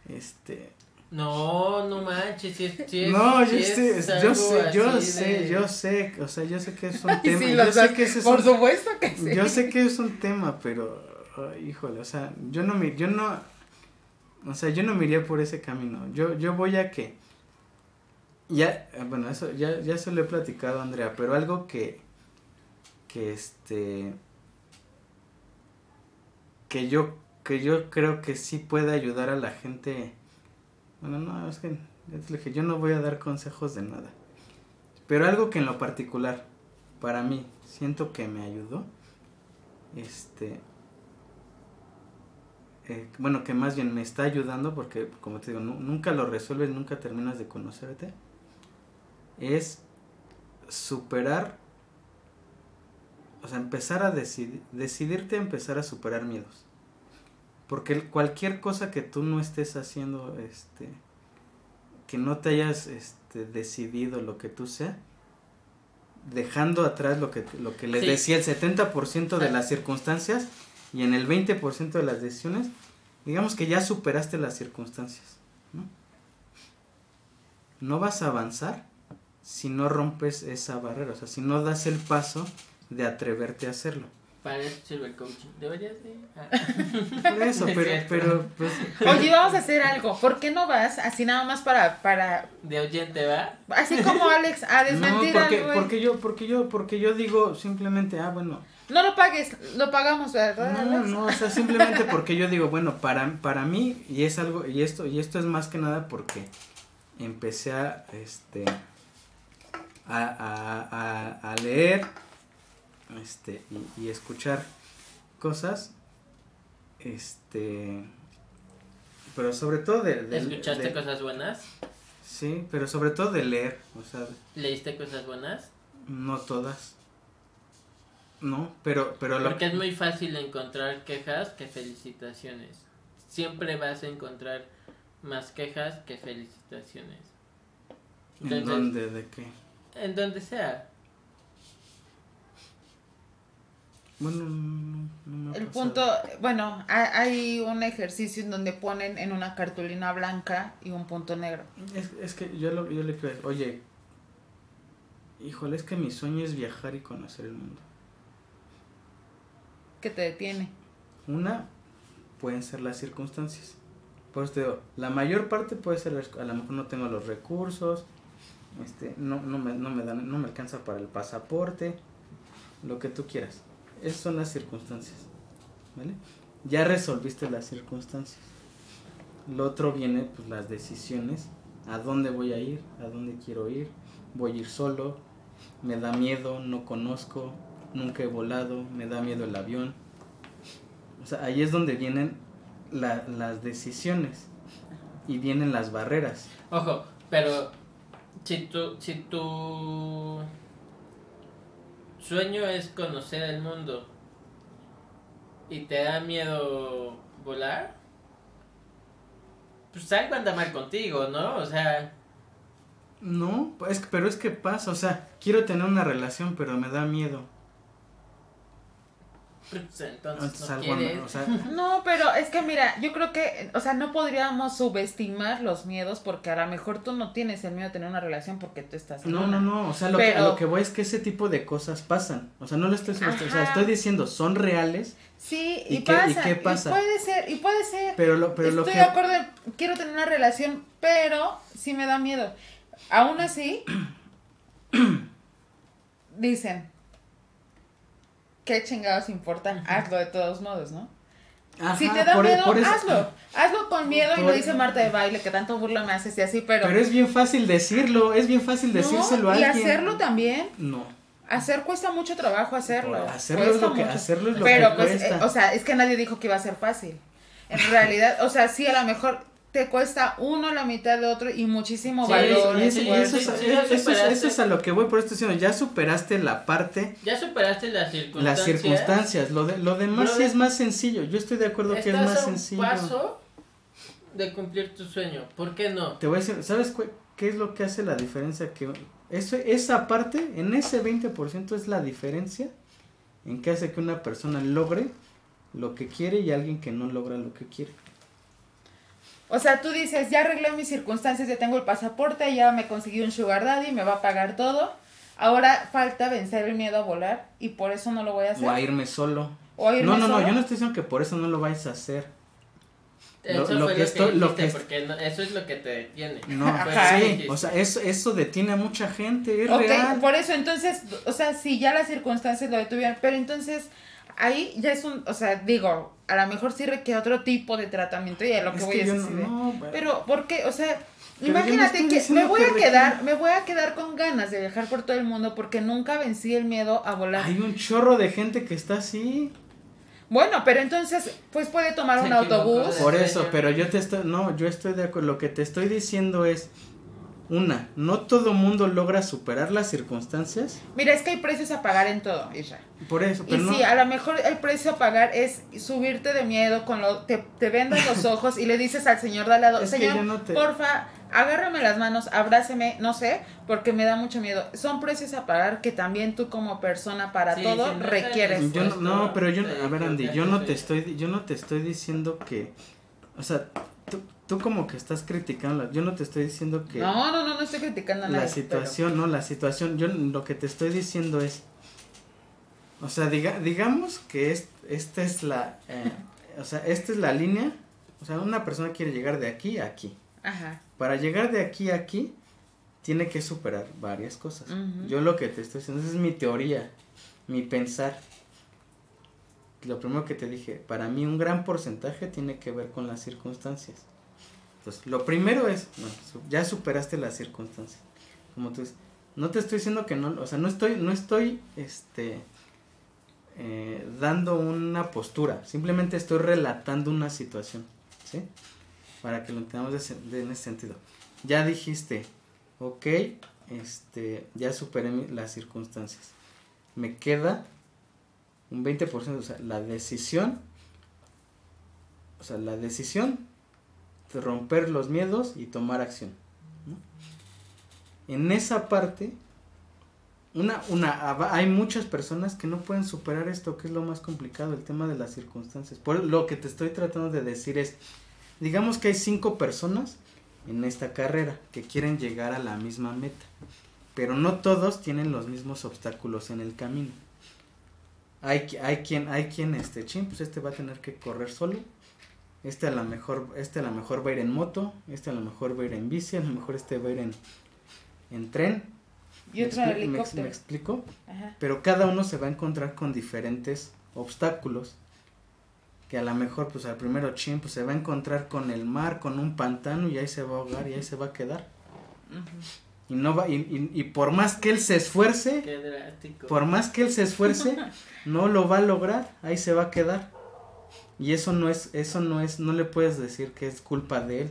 este, No, no manches, si es, si es- no, yo si sé, es yo sé, yo sé, de- yo sé, o sea, yo sé que es un Ay, tema, sí, yo sé sabes. que es Por un supuesto que sí. Yo sé que es un tema, pero híjole, o sea, yo no me yo no o sea, yo no me por ese camino. Yo yo voy a que ya eh, bueno, eso ya ya se lo he platicado Andrea, pero algo que que este que yo que yo creo que sí puede ayudar a la gente. Bueno, no, es que yo no voy a dar consejos de nada. Pero algo que en lo particular para mí siento que me ayudó este eh, bueno que más bien me está ayudando porque como te digo nu- nunca lo resuelves nunca terminas de conocerte es superar o sea empezar a decidir decidirte a empezar a superar miedos porque cualquier cosa que tú no estés haciendo este que no te hayas este decidido lo que tú sea dejando atrás lo que, lo que les Sí. decía el 70% de las circunstancias y en el 20% de las decisiones, digamos que ya superaste las circunstancias. ¿no? no vas a avanzar si no rompes esa barrera, o sea, si no das el paso de atreverte a hacerlo. Para eso sirve el coaching. Deberías de... ah. Por eso, Es pero, pero pues... Oye, vamos a hacer algo. ¿Por qué no vas así nada más para, para, De oyente, ¿va? así como Alex, a No, desmentir porque, algo? porque yo, porque yo, porque yo digo simplemente, ah, bueno, No lo pagues, lo pagamos, ¿verdad, No, no, o sea, simplemente porque yo digo, bueno, para, para mí, y es algo, y esto, y esto es más que nada porque empecé a, este, a, a, a, a leer, este, y, y escuchar cosas, este, pero sobre todo de, de- ¿Escuchaste de- cosas buenas? sí, pero sobre todo de leer, o sea, ¿Leíste cosas buenas? no todas, No, pero, pero lo... Porque es muy fácil encontrar quejas que felicitaciones. Siempre vas a encontrar más quejas que felicitaciones. ¿En dónde? ¿De qué? En donde sea. Bueno, no, el punto, bueno, hay un ejercicio en donde ponen en una cartulina blanca y un punto negro. Es, es que yo, lo, yo le creo, oye, híjole, es que mi sueño es viajar y conocer el mundo. ¿Qué te detiene? Una, pueden ser las circunstancias. Por eso te digo, la mayor parte puede ser, a lo mejor no tengo los recursos, este, no, no, me, no, me dan, no me alcanza para el pasaporte, lo que tú quieras esas son las circunstancias. ¿Vale? Ya resolviste las circunstancias. Lo otro viene, pues, las decisiones. ¿A dónde voy a ir? ¿A dónde quiero ir? ¿Voy a ir solo? ¿Me da miedo? ¿No conozco? ¿Nunca he volado? ¿Me da miedo el avión? O sea, ahí es donde vienen las decisiones. Y vienen las barreras. Ojo, pero si tú, si tú sueño es conocer el mundo y te da miedo volar, pues algo anda mal contigo, ¿no? O sea... No, pues, pero es que pasa, o sea, quiero tener una relación, pero me da miedo. Pues, entonces no, no, pero es que mira, yo creo que, o sea, no podríamos subestimar los miedos porque a lo mejor tú no tienes el miedo de tener una relación porque tú estás No, no, no, o sea, lo, que, lo que voy es que ese tipo de cosas pasan. O sea, no lo estoy o sea, estoy diciendo, son reales. Sí, y, pasa. qué pasa? Y puede ser, y puede ser. Pero lo, pero estoy lo que... de acuerdo, quiero tener una relación, pero sí me da miedo. Aún así, dicen, ¿qué chingados importa? Hazlo de todos modos, ¿no? si te da miedo, hazlo. Hazlo con miedo y lo dice Marta de baile, que tanto burla me haces y así, pero. Pero es bien fácil decirlo, es bien fácil decírselo a alguien. Y hacerlo también. No. Hacer cuesta mucho trabajo hacerlo. hacerlo, es lo, que, hacerlo es lo pero, pues, eh, o sea, es que nadie dijo que iba a ser fácil. En realidad, o sea, sí, a lo mejor te cuesta uno la mitad de otro y muchísimo valor. eso, es, a lo que voy por esto diciendo, ya superaste la parte. Ya superaste las circunstancias. Las circunstancias, lo, de, lo demás sí es más sencillo, yo estoy de acuerdo que es más sencillo. paso de cumplir tu sueño, ¿por qué no? Te voy a decir, ¿sabes qué, es lo que hace la diferencia? Que eso, esa parte, en ese 20% es la diferencia en que hace que una persona logre lo que quiere y alguien que no logra lo que quiere. O sea, tú dices, ya arreglé mis circunstancias, ya tengo el pasaporte, ya me conseguí un sugar daddy, me va a pagar todo. Ahora falta vencer el miedo a volar y por eso no lo voy a hacer. O a irme solo. O irme no, no, no, yo no estoy diciendo que por eso no lo vais a hacer. Eso lo, que, esto, lo que porque eso es lo que te detiene. No, sí, o sea, eso, eso detiene a mucha gente, es real. por eso, entonces, o sea, si ya las circunstancias lo detuvieron, pero entonces ahí ya es un, o sea, digo, a lo mejor sí requiere otro tipo de tratamiento y a lo que voy a decir. pero, ¿por qué? O sea, imagínate que me voy a quedar, me voy a quedar con ganas de viajar por todo el mundo porque nunca vencí el miedo a volar. Hay un chorro de gente que está así. Bueno, pero entonces, pues puede tomar un autobús. Por eso, pero yo te estoy, no, yo estoy de acuerdo, lo que te estoy diciendo es, una, no todo mundo logra superar las circunstancias. Mira, es que hay precios a pagar en todo, Isra. Por eso, pero y sí, a lo mejor el precio a pagar es subirte de miedo con lo te, te vendas los ojos y le dices al señor de al lado, señor, porfa, agárrame las manos, abráceme, no sé, porque me da mucho miedo. Son precios a pagar que también tú como persona para todo requieres. Yo no, no, pero yo, a ver Andy, yo no te estoy, yo no te estoy diciendo que, o sea, tú, como que estás criticando, yo no te estoy diciendo que... No, no, no, no estoy criticando nada. La situación, no, la situación, yo lo que te estoy diciendo es, o sea, diga, digamos que es, esta es la, eh, o sea, esta es la línea, o sea, una persona quiere llegar de aquí a aquí. Ajá. Para llegar de aquí a aquí, tiene que superar varias cosas. Yo lo que te estoy diciendo, esa es mi teoría, mi pensar. Lo primero que te dije, para mí un gran porcentaje tiene que ver con las circunstancias. Lo primero es, ya superaste las circunstancias. Como tú no te estoy diciendo que no, o sea, no estoy, no estoy, este, eh, dando una postura, simplemente estoy relatando una situación, ¿sí? Para que lo entendamos en ese sentido. Ya dijiste, ok, este, ya superé las circunstancias. Me queda un 20%, o sea, la decisión, o sea, la decisión de romper los miedos y tomar acción. En esa parte, una, una, hay muchas personas que no pueden superar esto, que es lo más complicado, el tema de las circunstancias. Por lo que te estoy tratando de decir es, digamos que hay cinco personas en esta carrera que quieren llegar a la misma meta, pero no todos tienen los mismos obstáculos en el camino. Hay, hay quien, hay quien, este, ching, pues este va a tener que correr solo, este a lo mejor, este a lo mejor va a ir en moto, este a lo mejor va a ir en bici, a lo mejor este va a ir en, en tren, y otro me, helicóptero. me explico? Ajá. Pero cada uno se va a encontrar con diferentes obstáculos. Que a lo mejor, pues al primero chin, pues se va a encontrar con el mar, con un pantano y ahí se va a ahogar y ahí se va a quedar. Y no va, y, y, y por más que él se esfuerce, Qué drástico. por más que él se esfuerce, no lo va a lograr, ahí se va a quedar. Y eso no es, eso no es, no le puedes decir que es culpa de él.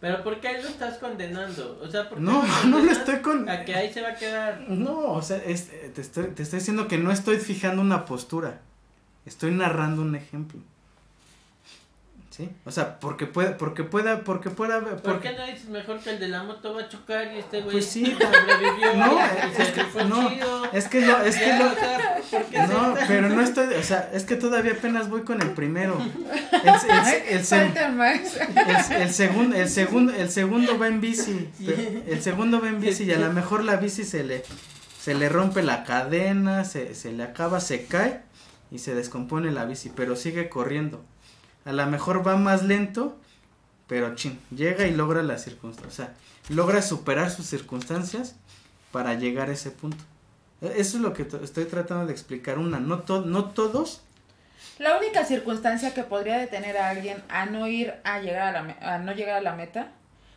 Pero ¿por qué ahí lo estás condenando? O sea, ¿por qué No, no lo estoy con. A que ahí se va a quedar. No, o sea, es- te, estoy, te estoy diciendo que no estoy fijando una postura. Estoy narrando un ejemplo. ¿Sí? O sea, porque puede, porque pueda, porque pueda, ¿Por porque, qué no dices mejor que el de la moto va a chocar y este güey Pues sí, sobrevivió? no, es que- no, es que no, es que Ya, no, o sea, ¿por qué no, se- pero no estoy, o sea, es que todavía apenas voy con el primero. El, el- el más. segundo, el segundo, el segundo va en bici, el segundo va en bici y a lo mejor la bici se le, se le rompe la cadena, se, se le acaba, se cae y se descompone la bici, pero sigue corriendo. A lo mejor va más lento, pero chin, llega y logra la circunstancia, o sea, logra superar sus circunstancias para llegar a ese punto. E- Eso es lo que estoy tratando de explicar. Una, no, no todos La única circunstancia que podría detener a alguien a no ir a llegar a la a no llegar a la meta,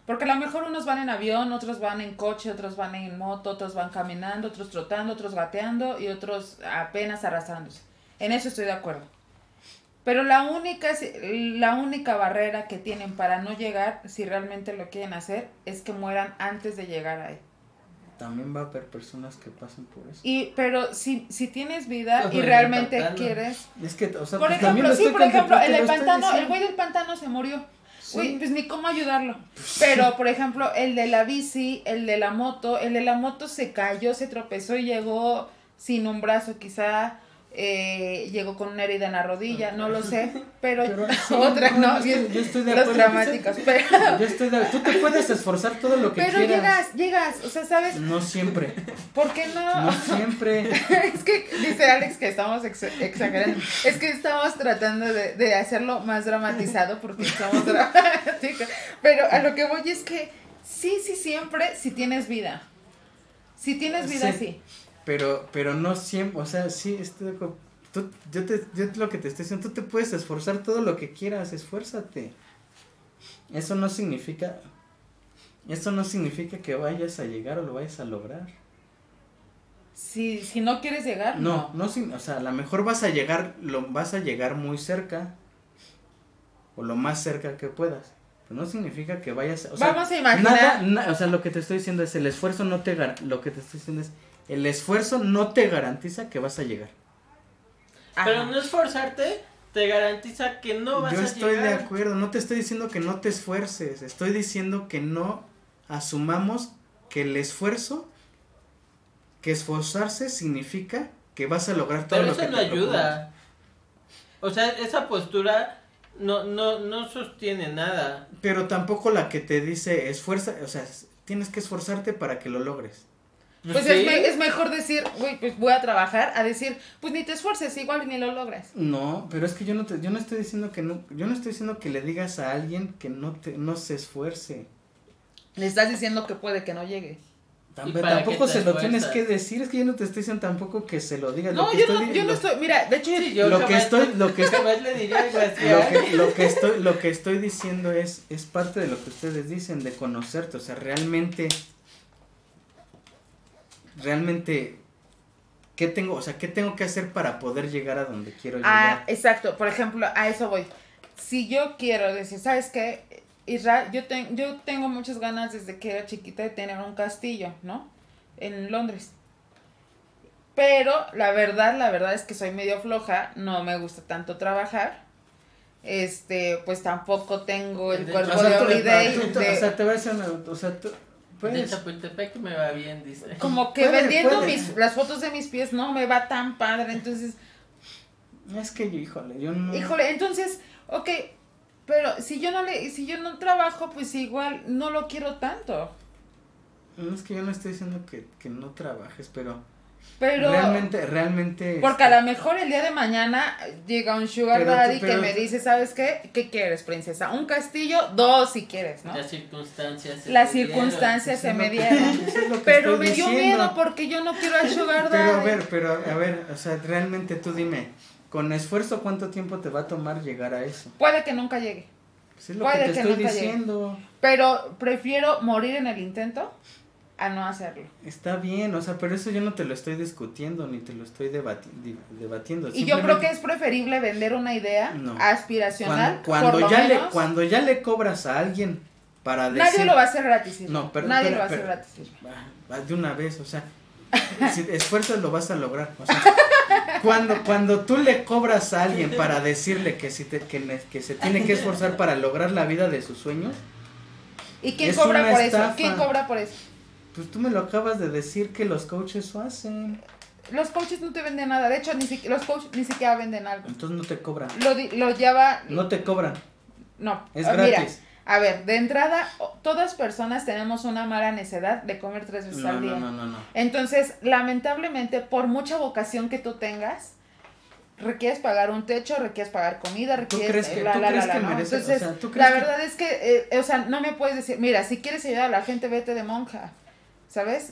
porque a lo mejor unos van en avión, otros van en coche, otros van en moto, otros van caminando, otros trotando, otros gateando y otros apenas arrastrándose. En eso estoy de acuerdo. Pero la única, la única barrera que tienen para no llegar, si realmente lo quieren hacer, es que mueran antes de llegar ahí. también va a haber personas que pasen por eso. Y, pero si, si tienes vida y realmente pantano. quieres, Es que, o sea, Por pues, ejemplo, lo sí, por ejemplo, el del pantano, el güey del pantano se murió. Sí. Güey, pues ni cómo ayudarlo. Pero, por ejemplo, el de la bici, el de la moto, el de la moto se cayó, se tropezó y llegó sin un brazo, quizá eh, llegó con una herida en la rodilla, no lo sé, pero, Pero, sí, otra, no, ¿no? yo estoy- yo estoy de Los acuerdo. dramáticos, pero, Yo estoy de- Tú te puedes esforzar todo lo que pero quieras. llegas, llegas, o sea, ¿sabes? No siempre. ¿Por qué no? No siempre. es que dice Alex que estamos ex- exagerando. Es que estamos tratando de, de hacerlo más dramatizado porque somos dramáticos. Pero a lo que voy es que sí, sí, siempre, si tienes vida. Si tienes vida, Sí. sí. Pero, pero no siempre. O sea, sí, estoy. Tú, yo, te, yo lo que te estoy diciendo, tú te puedes esforzar todo lo que quieras, esfuérzate. Eso no significa. Eso no significa que vayas a llegar o lo vayas a lograr. Si, si no quieres llegar, No, no. no, o sea, a lo mejor vas a llegar, lo, vas a llegar muy cerca. O lo más cerca que puedas. No significa que vayas o sea, Vamos a imaginar. Nada, na- o sea, lo que te estoy diciendo es el esfuerzo no te lo que te estoy diciendo es el esfuerzo no te garantiza que vas a llegar. Ajá. Pero no esforzarte te garantiza que no vas Yo a estoy de llegar. acuerdo, no te estoy diciendo que no te esfuerces, estoy diciendo que no asumamos que el esfuerzo, que esforzarse significa que vas a lograr todo Pero lo que eso no te ayuda. O sea, esa postura no, no, no sostiene nada. Pero tampoco la que te dice esfuerza, o sea, tienes que esforzarte para que lo logres. Pues Sí. es, me- es mejor decir, güey, pues voy a trabajar, a decir, pues ni te esfuerces, igual ni lo logras. No, pero es que yo no te, yo no estoy diciendo que no, yo no estoy diciendo que le digas a alguien que no te, no se esfuerce. Le estás diciendo que puede que no llegue. Tam- ¿Y para tampoco se lo tienes que decir, es que yo no te estoy diciendo tampoco que se lo digas. No, lo que yo estoy no, yo no lo- estoy, mira, de hecho, Sí, yo lo que estoy, lo que estoy, jamás le diría algo así. lo ¿eh? que, lo que estoy, lo que estoy diciendo es, es parte de lo que ustedes dicen, de conocerte, o sea, realmente, realmente, ¿qué tengo, o sea, qué tengo que hacer para poder llegar a donde quiero Ah, llegar? exacto. Por ejemplo, a eso voy. Si yo quiero decir, ¿sabes qué? Israel, yo, ten- yo tengo muchas ganas desde que era chiquita de tener un castillo, ¿no? En Londres. Pero la verdad, la verdad es que soy medio floja, no me gusta tanto trabajar. Este, pues tampoco tengo el cuerpo de Holiday. o sea, te vas a una, o sea, tú, De puedes, Chapultepec me va bien, dice. como que Puede, vendiendo puede. mis, las fotos de mis pies no me va tan padre. Entonces, es que yo, híjole, yo no, híjole, entonces, ok, pero si yo no le, si yo no trabajo, pues igual no lo quiero tanto. no es que yo no estoy diciendo que, que no trabajes, pero, Pero realmente, realmente, Porque a lo mejor el día de mañana llega un sugar Pero daddy que pero me tú- dice, ¿sabes qué? ¿Qué quieres, princesa? ¿Un castillo? Dos si quieres, ¿no? Las circunstancias. se Las te dieron. circunstancias se me que- dieron. que Pero me dio diciendo. miedo porque yo no quiero al sugar daddy. Pero a ver, pero a ver, o sea, realmente tú dime, con esfuerzo, ¿cuánto tiempo te va a tomar llegar a eso? Puede que nunca llegue. Pues es lo Puede que te que estoy nunca llegue. diciendo. Pero prefiero morir en el intento a no hacerlo. Está bien, o sea, pero eso yo no te lo estoy discutiendo ni te lo estoy debati- debatiendo. Y yo creo que es preferible vender una idea No. aspiracional. cuando, cuando ya menos, le cuando ya le cobras a alguien para decir Nadie lo va a hacer gratis. No, pero- Nadie pero- lo va a hacer gratis. De una vez, o sea, si esfuerzo lo vas a lograr. O sea, cuando, cuando tú le cobras a alguien para decirle que, si te- que, que se tiene que esforzar para lograr la vida de sus sueños, ¿Y quién Es cobra por eso? ¿Quién cobra por eso? Pues tú me lo acabas de decir que los coaches lo hacen. Los coaches no te venden nada. De hecho, ni si- los coaches ni siquiera venden algo. Entonces no te cobran. Lo, lo lleva. No te cobran. No. Es ah, Mira, gratis. a ver, de entrada, todas personas tenemos una mala necedad de comer tres veces No, al día. no, no, no, no. Entonces, lamentablemente, por mucha vocación que tú tengas, requieres pagar un techo, requieres pagar comida, ¿Tú requieres crees que- la, tú la, crees la, que la, ¿no? merece- o Entonces, sea, ¿tú crees la que- verdad es que, eh, o sea, no me puedes decir, mira, si quieres ayudar a la gente, vete de monja, ¿sabes?